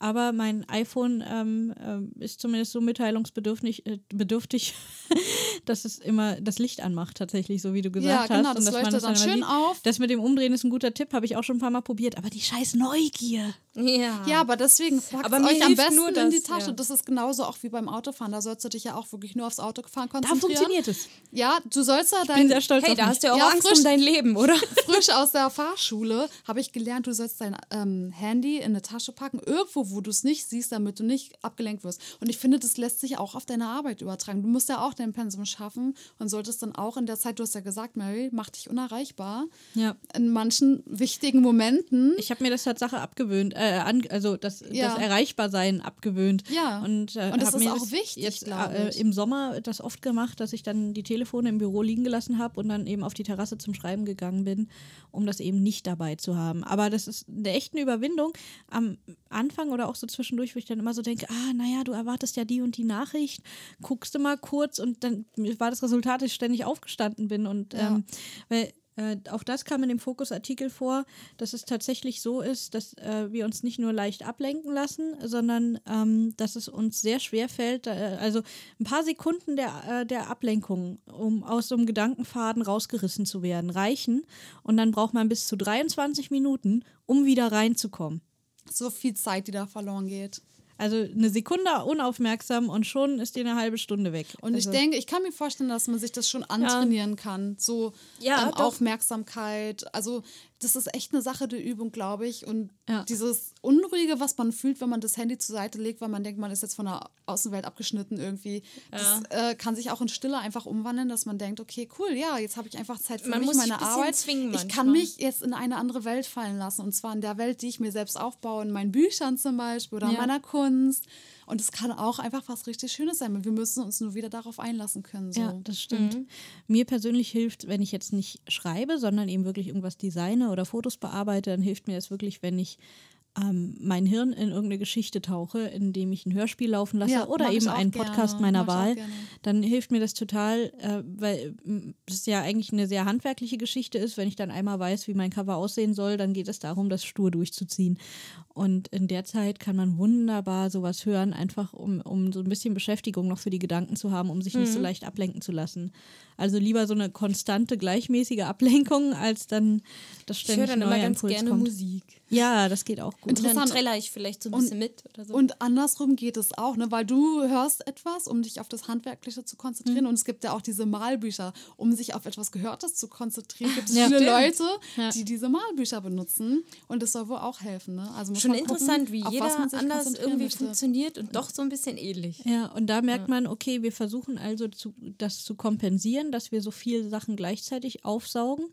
Aber mein iPhone ähm, ähm, ist zumindest so mitteilungsbedürftig, äh, bedürftig, dass es immer das Licht anmacht, tatsächlich, so wie du gesagt Ja, genau, hast. das dass man leuchtet dann immer schön sieht. auf. Das mit dem Umdrehen ist ein guter Tipp, habe ich auch schon ein paar Mal probiert. Aber die scheiß Neugier. ja. Ja, aber deswegen packt euch am besten nur in die das, Tasche. ja. Das ist genauso auch wie beim Autofahren. Da sollst du dich ja auch wirklich nur aufs Autofahren Da konzentrieren. funktioniert es. Ja, du sollst ja Ich bin dein sehr stolz Hey, auf da hast du ja auch Ja, Angst frisch- um dein Leben, oder? frisch aus der Fahrschule habe ich gelernt, du sollst dein ähm, Handy in eine Tasche packen, irgendwo, wo du es nicht siehst, damit du nicht abgelenkt wirst. Und ich finde, das lässt sich auch auf deine Arbeit übertragen. Du musst ja auch dein Pensum schaffen und solltest dann auch in der Zeit, du hast ja gesagt, Mary, mach dich unerreichbar. Ja. In manchen wichtigen Momenten. Ich habe mir das Tatsache abgewöhnt, äh, an, also das, Ja. das Erreichbarsein abgewöhnt. Ja. Und, äh, Und das ist mir auch wichtig, jetzt äh, im Sommer das oft gemacht, dass ich dann die Telefone im Büro liegen gelassen habe und dann eben auf die Terrasse zum Schreiben gegangen bin, um das eben nicht dabei zu haben. Aber das ist eine echte Überwindung. Am Anfang oder auch so zwischendurch, wo ich dann immer so denke, ah, naja, du erwartest ja die und die Nachricht, guckst du mal kurz und dann war das Resultat, dass ich ständig aufgestanden bin und Ja. ähm, weil äh, auch das kam in dem Fokusartikel vor, dass es tatsächlich so ist, dass äh, wir uns nicht nur leicht ablenken lassen, sondern ähm, dass es uns sehr schwer fällt, äh, also ein paar Sekunden der, äh, der Ablenkung, um aus so einem Gedankenfaden rausgerissen zu werden, reichen. Und dann braucht man bis zu 23 Minuten, um wieder reinzukommen. So viel Zeit, die da verloren geht. Also eine Sekunde unaufmerksam und schon ist dir eine halbe Stunde weg. Und also, ich denke, ich kann mir vorstellen, dass man sich das schon antrainieren kann. So Ja, ähm. Aufmerksamkeit. Also das ist echt eine Sache der Übung, glaube ich. Und Ja. dieses Unruhige, was man fühlt, wenn man das Handy zur Seite legt, weil man denkt, man ist jetzt von der Außenwelt abgeschnitten irgendwie, das äh, kann sich auch in Stille einfach umwandeln, dass man denkt, okay, cool, ja, jetzt habe ich einfach Zeit für Man mich, muss meine Arbeit. zwingen ich kann mich jetzt in eine andere Welt fallen lassen. Und zwar in der Welt, die ich mir selbst aufbaue, in meinen Büchern zum Beispiel oder in Ja. meiner Kunst. Und es kann auch einfach was richtig Schönes sein. Wir müssen uns nur wieder darauf einlassen können. So. Ja, das stimmt. Mir persönlich hilft, wenn ich jetzt nicht schreibe, sondern eben wirklich irgendwas designe oder Fotos bearbeite, dann hilft mir das wirklich, wenn ich ähm, mein Hirn in irgendeine Geschichte tauche, indem ich ein Hörspiel laufen lasse Ja, oder eben einen gerne, Podcast meiner ich auch Wahl, gerne. dann hilft mir das total, äh, weil es ja eigentlich eine sehr handwerkliche Geschichte ist. Wenn ich dann einmal weiß, wie mein Cover aussehen soll, dann geht es darum, das stur durchzuziehen. Und in der Zeit kann man wunderbar sowas hören, einfach um, um so ein bisschen Beschäftigung noch für die Gedanken zu haben, um sich nicht Mhm. so leicht ablenken zu lassen. Also lieber so eine konstante, gleichmäßige Ablenkung, als dann das Ich höre ständig dann immer ganz Impuls gerne kommt. Musik. Ja, das geht auch gut. Und dann Interessant. ich vielleicht so ein Und- bisschen mit oder so. Und andersrum geht es auch, ne? weil du hörst etwas, um dich auf das Handwerkliche zu konzentrieren. Mhm. Und es gibt ja auch diese Malbücher, um sich auf etwas Gehörtes zu konzentrieren. Gibt es Ja. viele Stimmt. Leute, Ja. die diese Malbücher benutzen. Und das soll wohl auch helfen. Ne? Also Schon gucken, interessant, wie jeder anders irgendwie möchte. funktioniert und doch so ein bisschen ähnlich. Ja, und da merkt man, okay, wir versuchen also zu, das zu kompensieren, dass wir so viele Sachen gleichzeitig aufsaugen,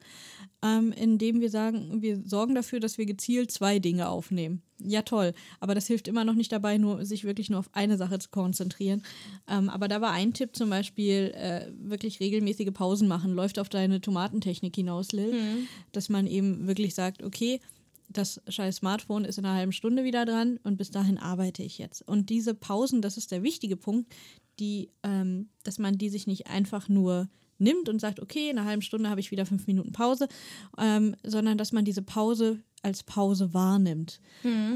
ähm, indem wir sagen, wir sorgen dafür, dass wir gezielt zwei Dinge aufnehmen. Ja, toll. Aber das hilft immer noch nicht dabei, nur sich wirklich nur auf eine Sache zu konzentrieren. Ähm, aber da war ein Tipp zum Beispiel, äh, wirklich regelmäßige Pausen machen. Läuft auf deine Tomatentechnik hinaus, Lil. Dass man eben wirklich sagt, okay, das scheiß Smartphone ist in einer halben Stunde wieder dran und bis dahin arbeite ich jetzt. Und diese Pausen, das ist der wichtige Punkt, die, ähm, dass man die sich nicht einfach nur nimmt und sagt, okay, in einer halben Stunde habe ich wieder fünf Minuten Pause, ähm, sondern dass man diese Pause als Pause wahrnimmt.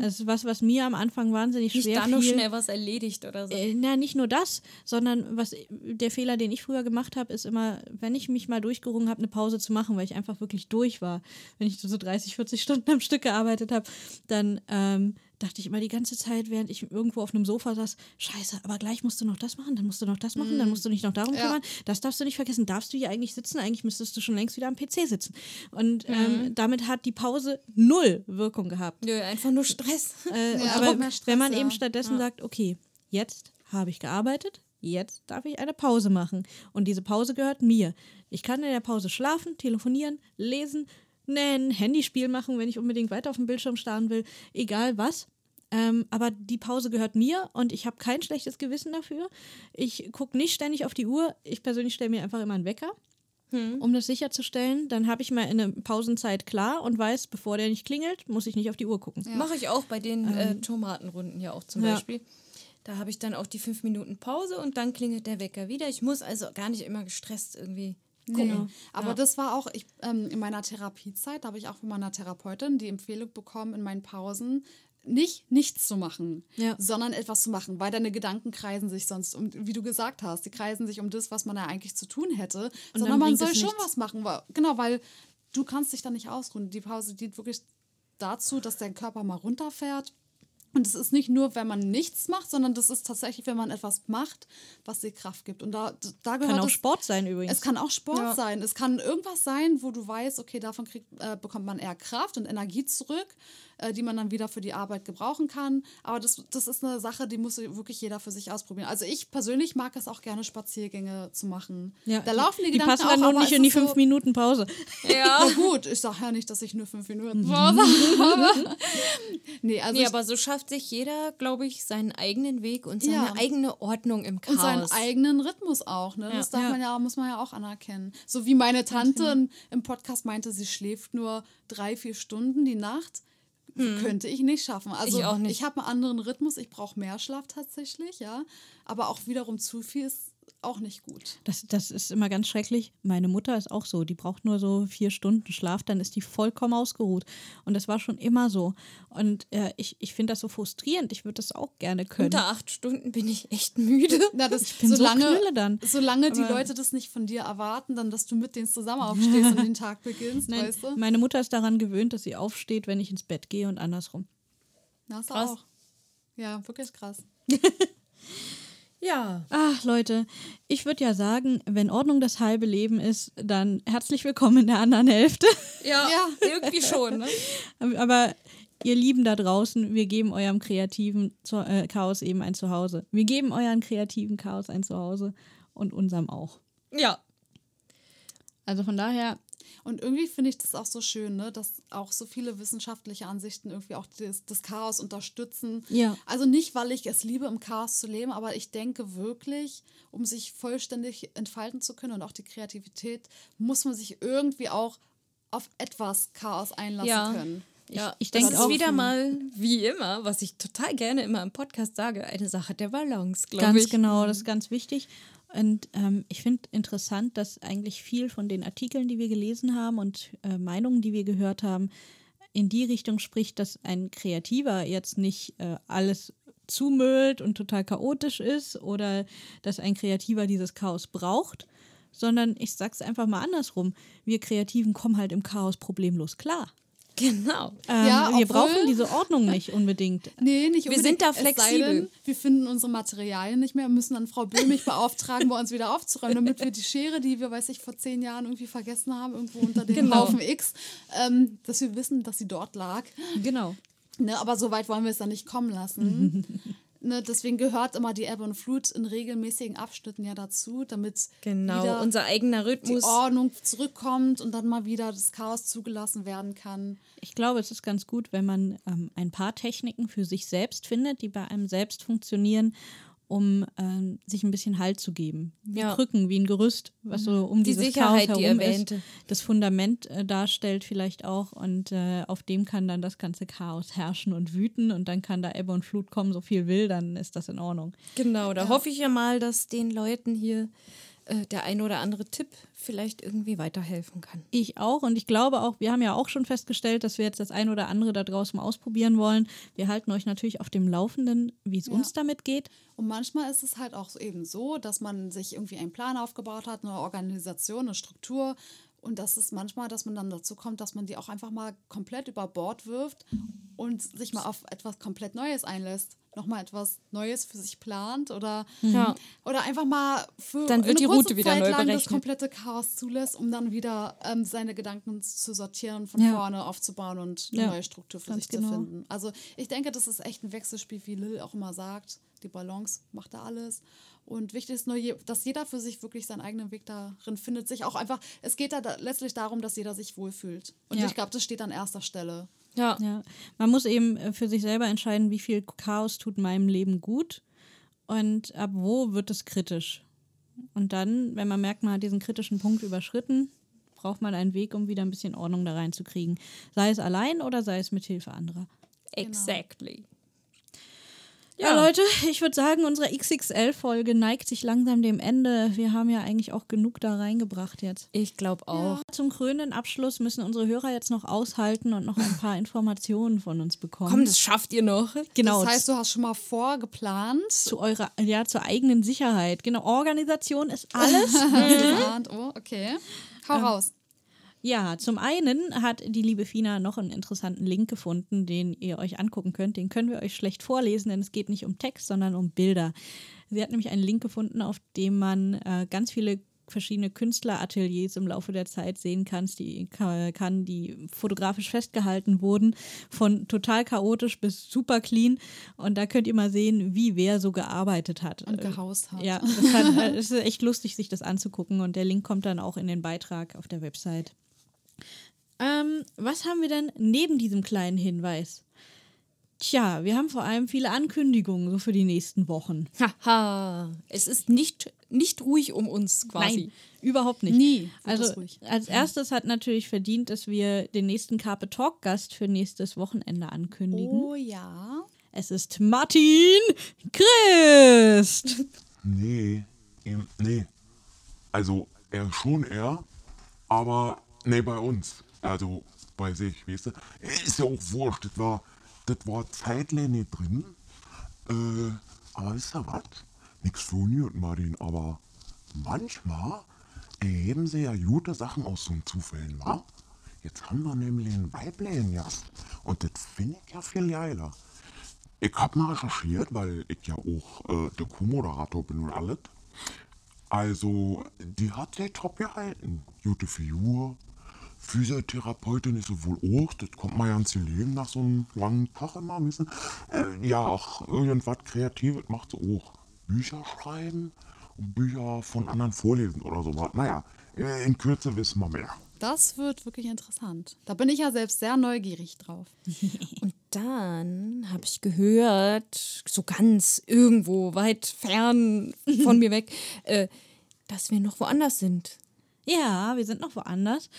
Das ist was, was mir am Anfang wahnsinnig Nicht schwer da noch fiel. schnell was erledigt oder so. Äh, na, nicht nur das, sondern was der Fehler, den ich früher gemacht habe, ist immer, wenn ich mich mal durchgerungen habe, eine Pause zu machen, weil ich einfach wirklich durch war. Wenn ich so 30, 40 Stunden am Stück gearbeitet habe, dann ähm, dachte ich immer die ganze Zeit, während ich irgendwo auf einem Sofa saß, scheiße, aber gleich musst du noch das machen, dann musst du noch das machen, dann musst du dich noch darum Ja. kümmern, das darfst du nicht vergessen, darfst du hier eigentlich sitzen, eigentlich müsstest du schon längst wieder am PC sitzen. Und ähm, damit hat die Pause null Wirkung gehabt. Nö, einfach nur Stress. Äh, Ja, aber Stress, wenn man ja. eben stattdessen sagt, okay, jetzt habe ich gearbeitet, jetzt darf ich eine Pause machen. Und diese Pause gehört mir. Ich kann in der Pause schlafen, telefonieren, lesen, ein Handyspiel machen, wenn ich unbedingt weiter auf dem Bildschirm starren will, egal was. Ähm, aber die Pause gehört mir und ich habe kein schlechtes Gewissen dafür. Ich gucke nicht ständig auf die Uhr. Ich persönlich stelle mir einfach immer einen Wecker, um das sicherzustellen. Dann habe ich mal eine Pausenzeit klar und weiß, bevor der nicht klingelt, muss ich nicht auf die Uhr gucken. Mache ich auch bei den äh, Tomatenrunden ja auch zum Ja. Beispiel. Da habe ich dann auch die fünf Minuten Pause und dann klingelt der Wecker wieder. Ich muss also gar nicht immer gestresst irgendwie Nee. Aber das war auch ich, ähm, in meiner Therapiezeit, da habe ich auch von meiner Therapeutin die Empfehlung bekommen, in meinen Pausen nicht nichts zu machen, Ja. sondern etwas zu machen, weil deine Gedanken kreisen sich sonst um, wie du gesagt hast, die kreisen sich um das, was man ja eigentlich zu tun hätte, dann sondern man soll schon nichts. was machen, weil, genau, weil du kannst dich dann nicht ausruhen. Die Pause dient wirklich dazu, dass dein Körper mal runterfährt. Und es ist nicht nur, wenn man nichts macht, sondern das ist tatsächlich, wenn man etwas macht, was dir Kraft gibt. Und da, da gehört Kann auch es- Sport sein übrigens. es kann auch Sport Ja. sein. Es kann irgendwas sein, wo du weißt, okay, davon kriegt, äh, bekommt man eher Kraft und Energie zurück, äh, die man dann wieder für die Arbeit gebrauchen kann. Aber das, das ist eine Sache, die muss wirklich jeder für sich ausprobieren. Also ich persönlich mag es auch gerne, Spaziergänge zu machen. ja, da laufen die, die Gedanken passen dann auch, nur nicht in die so- fünf Minuten Pause. Ja. Na gut, ich sage ja nicht, dass ich nur fünf Minuten Pause habe. Nee, also Nee, aber so schafft sich jeder, glaube ich, seinen eigenen Weg und seine Ja. eigene Ordnung im Chaos. Und seinen eigenen Rhythmus auch, ne? Das darf Ja. man ja, muss man ja auch anerkennen. So wie meine Tante im Podcast meinte, sie schläft nur drei, vier Stunden die Nacht. Könnte ich nicht schaffen. Also Hm. Ich ich habe einen anderen Rhythmus, ich brauche mehr Schlaf tatsächlich, ja. Aber auch wiederum zu viel ist auch nicht gut. Das, das ist immer ganz schrecklich. Meine Mutter ist auch so. Die braucht nur so vier Stunden Schlaf, dann ist die vollkommen ausgeruht. Und das war schon immer so. Und äh, ich, ich finde das so frustrierend. Ich würde das auch gerne können. Unter acht Stunden bin ich echt müde. Na, das, bin so solange, knülle dann. solange die Aber- Leute das nicht von dir erwarten, dann, dass du mit denen zusammen aufstehst und den Tag beginnst, Nein, weißt du? Meine Mutter ist daran gewöhnt, dass sie aufsteht, wenn ich ins Bett gehe und andersrum. Das Krass. auch. Ja, wirklich krass. Ja. Ach, Leute, ich würde ja sagen, wenn Ordnung das halbe Leben ist, dann herzlich willkommen in der anderen Hälfte. Ja, Ja. irgendwie schon. Ne? Aber ihr Lieben da draußen, wir geben eurem kreativen Zu äh, Chaos eben ein Zuhause. Wir geben euren kreativen Chaos ein Zuhause und unserem auch. Ja. Also von daher, Und irgendwie finde ich das auch so schön, ne, dass auch so viele wissenschaftliche Ansichten irgendwie auch das, das Chaos unterstützen. Ja. Also nicht, weil ich es liebe, im Chaos zu leben, aber ich denke wirklich, um sich vollständig entfalten zu können und auch die Kreativität, muss man sich irgendwie auch auf etwas Chaos einlassen Ja. können. Ja, ich denke ist auch- wieder mal, wie immer, was ich total gerne immer im Podcast sage, eine Sache der Balance, glaube ganz ich. genau, das ist ganz wichtig. Und ähm, ich finde interessant, dass eigentlich viel von den Artikeln, die wir gelesen haben und äh, Meinungen, die wir gehört haben, in die Richtung spricht, dass ein Kreativer jetzt nicht äh, alles zumüllt und total chaotisch ist oder dass ein Kreativer dieses Chaos braucht, sondern ich sag's einfach mal andersrum. Wir Kreativen kommen halt im Chaos problemlos klar. Genau. Ähm, Ja, wir obwohl- brauchen diese Ordnung nicht unbedingt. Nee, nicht Wir unbedingt. sind da flexibel. denn, wir finden unsere Materialien nicht mehr, müssen dann Frau Böhmig beauftragen, bei uns wieder aufzuräumen, damit wir die Schere, die wir, weiß ich, vor zehn Jahren irgendwie vergessen haben, irgendwo unter dem Genau. Haufen X, ähm, dass wir wissen, dass sie dort lag. Genau. Ne, aber so weit wollen wir es dann nicht kommen lassen. ne, deswegen gehört immer die Ebbe und Flut in regelmäßigen Abschnitten ja dazu, damit Genau, unser eigener die Rhythmus. Ordnung zurückkommt und dann mal wieder das Chaos zugelassen werden kann. Ich glaube, es ist ganz gut, wenn man ähm, ein paar Techniken für sich selbst findet, die bei einem selbst funktionieren, um ähm, sich ein bisschen Halt zu geben. Wie Ja. Krücken, wie ein Gerüst, was so um Die dieses Sicherheit, Chaos die herum erwähnte. ist, das Fundament äh, darstellt vielleicht auch und äh, auf dem kann dann das ganze Chaos herrschen und wüten und dann kann da Ebbe und Flut kommen, so viel will, dann ist das in Ordnung. Genau, da hoffe ich ja mal, dass den Leuten hier äh, der ein oder andere Tipp vielleicht irgendwie weiterhelfen kann. Ich auch und ich glaube auch, wir haben ja auch schon festgestellt, dass wir jetzt das ein oder andere da draußen mal ausprobieren wollen. Wir halten euch natürlich auf dem Laufenden, wie es uns damit geht. Und manchmal ist es halt auch eben so, dass man sich irgendwie einen Plan aufgebaut hat, eine Organisation, eine Struktur. Und das ist manchmal, dass man dann dazu kommt, dass man die auch einfach mal komplett über Bord wirft und sich mal auf etwas komplett Neues einlässt. Nochmal etwas Neues für sich plant oder, Ja. oder einfach mal für Dann wird die Route wieder Zeit neu lang das komplette Chaos zulässt, um dann wieder ähm, seine Gedanken zu sortieren von Ja. vorne aufzubauen und eine Ja, neue Struktur für ganz sich genau. zu finden. Also ich denke, das ist echt ein Wechselspiel, wie Lil auch immer sagt. Die Balance macht da alles. Und wichtig ist nur, dass jeder für sich wirklich seinen eigenen Weg darin findet. Sich auch einfach, es geht da letztlich darum, dass jeder sich wohlfühlt. Und ich glaube, das steht an erster Stelle. Ja. Ja, man muss eben äh, für sich selber entscheiden, wie viel Chaos tut meinem Leben gut und ab wo wird es kritisch. Und dann, wenn man merkt, man hat diesen kritischen Punkt überschritten, braucht man einen Weg, um wieder ein bisschen Ordnung da reinzukriegen. Sei es allein oder sei es mit Hilfe anderer. Exactly. Ja, Leute, ich würde sagen, unsere XXL-Folge neigt sich langsam dem Ende. Wir haben ja eigentlich auch genug da reingebracht jetzt. Ich glaube auch. Zum krönenden Abschluss müssen unsere Hörer jetzt noch aushalten und noch ein paar Informationen von uns bekommen. Komm, das schafft ihr noch. genau. Das heißt, du hast schon mal vorgeplant. zu eurer, ja, zur eigenen Sicherheit. Genau, Organisation ist alles. Geplant. Oh, okay. Hau raus. Ja, zum einen hat die liebe Fina noch einen interessanten Link gefunden, den ihr euch angucken könnt. Den können wir euch schlecht vorlesen, denn es geht nicht um Text, sondern um Bilder. Sie hat nämlich einen Link gefunden, auf dem man äh, ganz viele verschiedene Künstlerateliers im Laufe der Zeit sehen kann, die, ka- kann, die fotografisch festgehalten wurden, von total chaotisch bis super clean. Und da könnt ihr mal sehen, wie wer so gearbeitet hat. Und gehaust hat. Ja, äh, es ist echt lustig, sich das anzugucken und der Link kommt dann auch in den Beitrag auf der Website. Ähm, was haben wir denn neben diesem kleinen Hinweis? Tja, wir haben vor allem viele Ankündigungen so für die nächsten Wochen. Haha. Es ist nicht, nicht ruhig um uns quasi. Nein, überhaupt nicht. Nie Also als erstes hat natürlich verdient, dass wir den nächsten Carpe Talk Gast für nächstes Wochenende ankündigen. Oh ja. Es ist Martin Christ. Nee, ähm, nee. Also, er schon er, aber nee, bei uns. Also, bei sich, weißt du. Ist ja auch wurscht, das war, das war zeitlich drin. Äh, aber wisst ihr was? Nix für Uni Martin, aber manchmal erheben sie ja gute Sachen aus so Zufällen, wa? Jetzt haben wir nämlich einen weiblichen Gast. Und das finde ich ja viel geiler. Ich hab mal recherchiert, weil ich ja auch äh, der Co-Moderator bin und alles. Also, die hat sich top gehalten. Gute Figur. Physiotherapeutin ist sie wohl auch. Das kommt mal ganz viel Leben nach so einem langen Tag immer wissen. Äh, ja, auch irgendwas Kreatives macht sie auch. Bücher schreiben und Bücher von anderen vorlesen oder sowas. Naja, äh, in Kürze wissen wir mehr. Das wird wirklich interessant. Da bin ich ja selbst sehr neugierig drauf. Und dann habe ich gehört, so ganz irgendwo weit fern von mir weg, äh, dass wir noch woanders sind. Ja, wir sind noch woanders.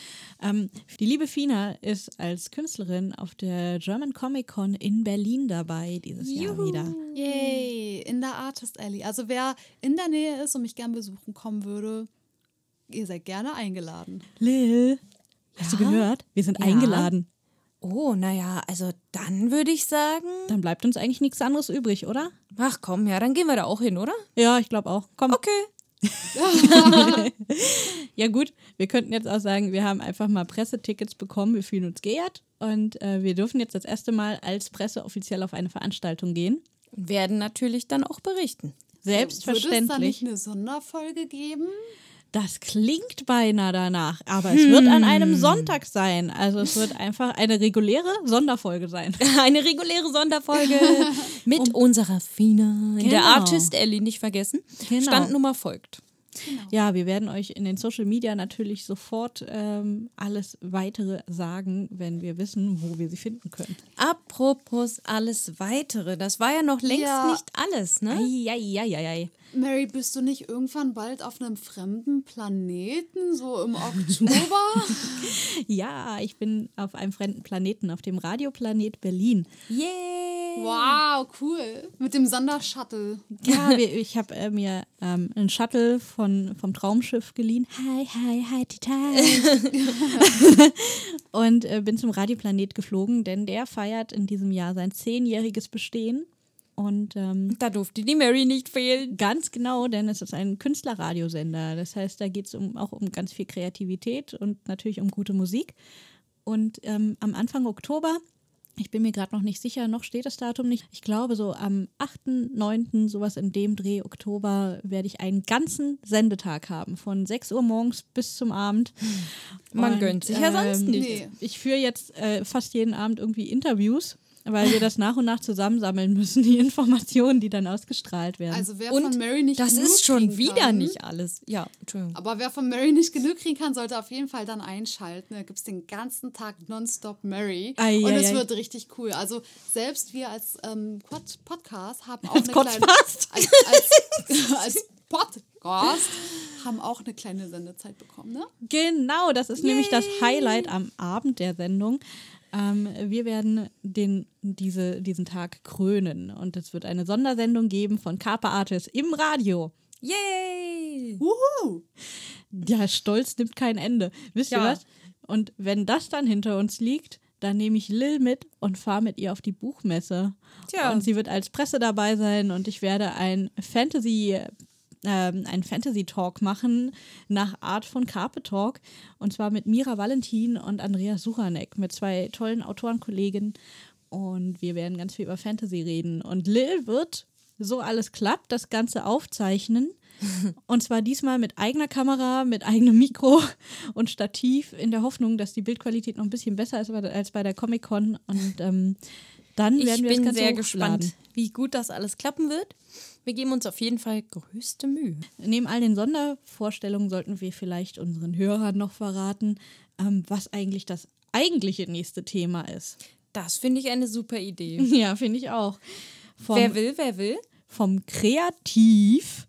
Ähm, die liebe Fina ist als Künstlerin auf der German Comic Con in Berlin dabei dieses Jahr wieder. Yay, in der Artist Alley. Also wer in der Nähe ist und mich gern besuchen kommen würde, ihr seid gerne eingeladen. Lil, hast du gehört? Wir sind Ja. eingeladen. Oh, naja, also dann würde ich sagen, Dann bleibt uns eigentlich nichts anderes übrig, oder? ach komm, ja, dann gehen wir da auch hin, oder? Ja, ich glaube auch. Komm. Okay. Ja gut, wir könnten jetzt auch sagen, wir haben einfach mal Pressetickets bekommen, wir fühlen uns geehrt und äh, wir dürfen jetzt das erste Mal als Presse offiziell auf eine Veranstaltung gehen. Werden natürlich dann auch berichten. Wird es da Selbstverständlich. nicht eine Sonderfolge geben? Das klingt beinahe danach, aber es wird an einem Sonntag sein. Also es wird einfach eine reguläre Sonderfolge sein. Eine reguläre Sonderfolge mit unserer Fina in der Genau. Artist Ellie nicht vergessen. Genau. Standnummer folgt. Ja, wir werden euch in den Social Media natürlich sofort ähm, alles weitere sagen, wenn wir wissen, wo wir sie finden können. Apropos alles weitere, das war ja noch längst Ja. nicht alles, ne? Eieieiei. Mary, bist du nicht irgendwann bald auf einem fremden Planeten, so im Oktober? Ja, ich bin auf einem fremden Planeten, auf dem Radioplanet Berlin. Yay! Wow, cool. Mit dem Sondershuttle. Ja, ich habe äh, mir ähm, einen Shuttle von, vom Traumschiff geliehen. Hi, hi, hi, Titan. und äh, bin zum Radioplanet geflogen, denn der feiert in diesem Jahr sein zehnjähriges Bestehen. Und ähm, Da durfte die Mary nicht fehlen. ganz genau, denn es ist ein Künstlerradiosender. Das heißt, da geht es um, auch um ganz viel Kreativität und natürlich um gute Musik. Und ähm, am Anfang Oktober, ich bin mir gerade noch nicht sicher, noch steht das Datum nicht. Ich glaube, so am 8., 9., sowas in dem Dreh Oktober, werde ich einen ganzen Sendetag haben. Von 6 Uhr morgens bis zum Abend. Man Und, gönnt sich ja sonst ähm, nicht. Nee. Ich führe jetzt äh, fast jeden Abend irgendwie Interviews, weil wir das nach und nach zusammensammeln müssen, die Informationen, die dann ausgestrahlt werden. Also wer Und von Mary nicht das genug ist schon wieder kann, nicht alles. Ja, Entschuldigung. Aber wer von Mary nicht genug kriegen kann, sollte auf jeden Fall dann einschalten. Da gibt es den ganzen Tag nonstop Mary. Ei, und ei, es ei. wird richtig cool. Also selbst wir als ähm, Pod Podcast haben auch eine Podcast? kleine... Als, als, als Podcast haben auch eine kleine Sendezeit bekommen, ne? Genau, das ist nämlich das Highlight am Abend der Sendung. Ähm, wir werden den, diese, diesen Tag krönen und es wird eine Sondersendung geben von Carpe Artis im Radio. Yay! Wuhu! Der Stolz nimmt kein Ende. Wisst ihr Ja. was? Und wenn das dann hinter uns liegt, dann nehme ich Lil mit und fahre mit ihr auf die Buchmesse. Tja. Und sie wird als Presse dabei sein und ich werde ein Fantasy, ähm, ein Fantasy-Talk machen nach Art von Carpe Talk. Und zwar mit Mira Valentin und Andreas Suchanek, mit zwei tollen Autorenkollegen. Und wir werden ganz viel über Fantasy reden. Und Lil wird, so alles klappt, das Ganze aufzeichnen. Und zwar diesmal mit eigener Kamera, mit eigenem Mikro und Stativ, in der Hoffnung, dass die Bildqualität noch ein bisschen besser ist als bei der Comic-Con. Und ähm, dann Ich werden wir das bin Ganze sehr hochladen. gespannt, wie gut das alles klappen wird. Wir geben uns auf jeden Fall größte Mühe. Neben all den Sondervorstellungen sollten wir vielleicht unseren Hörern noch verraten, ähm, was eigentlich das eigentliche nächste Thema ist. Das finde ich eine super Idee. Ja, finde ich auch. Vom, Wer will, wer will? vom Kreativ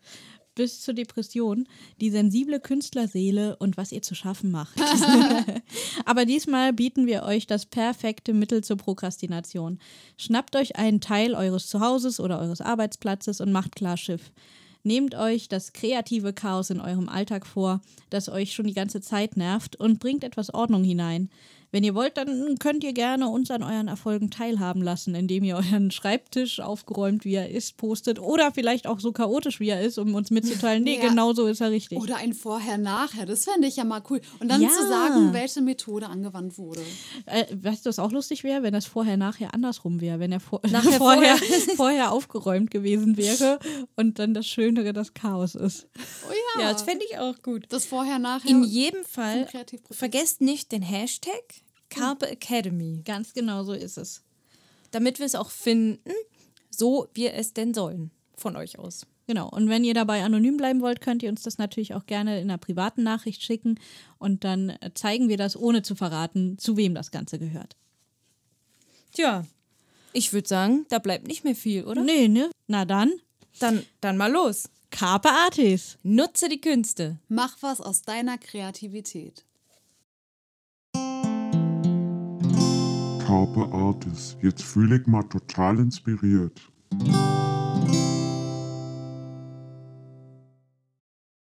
bis zur Depression, die sensible Künstlerseele und was ihr zu schaffen macht. Aber diesmal bieten wir euch das perfekte Mittel zur Prokrastination. Schnappt euch einen Teil eures Zuhauses oder eures Arbeitsplatzes und macht klar Schiff. Nehmt euch das kreative Chaos in eurem Alltag vor, das euch schon die ganze Zeit nervt, und bringt etwas Ordnung hinein. Wenn ihr wollt, dann könnt ihr gerne uns an euren Erfolgen teilhaben lassen, indem ihr euren Schreibtisch aufgeräumt, wie er ist, postet. Oder vielleicht auch so chaotisch, wie er ist, um uns mitzuteilen, nee, Ja. genau so ist er richtig. Oder ein Vorher-Nachher, das fände ich ja mal cool. Und dann Ja. zu sagen, welche Methode angewandt wurde. Äh, weißt du, was auch lustig wäre, wenn das vorher nachher andersrum wäre, wenn er vor Nachher, vorher, vorher aufgeräumt gewesen wäre und dann das Schönere das Chaos ist. Oh ja, Ja, das fände ich auch gut. das Vorher-Nachher. In jedem Fall, vergesst nicht den Hashtag Carpe Academy, Ganz genau so ist es. damit wir es auch finden, so wir es denn sollen, von euch aus. Genau. Und wenn ihr dabei anonym bleiben wollt, könnt ihr uns das natürlich auch gerne in einer privaten Nachricht schicken und dann äh, zeigen wir das, ohne zu verraten, zu wem das Ganze gehört. Tja, ich würde sagen, da bleibt nicht mehr viel, oder? Nee, ne? Na dann, Dann, dann mal los. Carpe Artis. Nutze die Künste. Mach was aus deiner Kreativität. Carpe Artis. Jetzt fühle ich mal total inspiriert.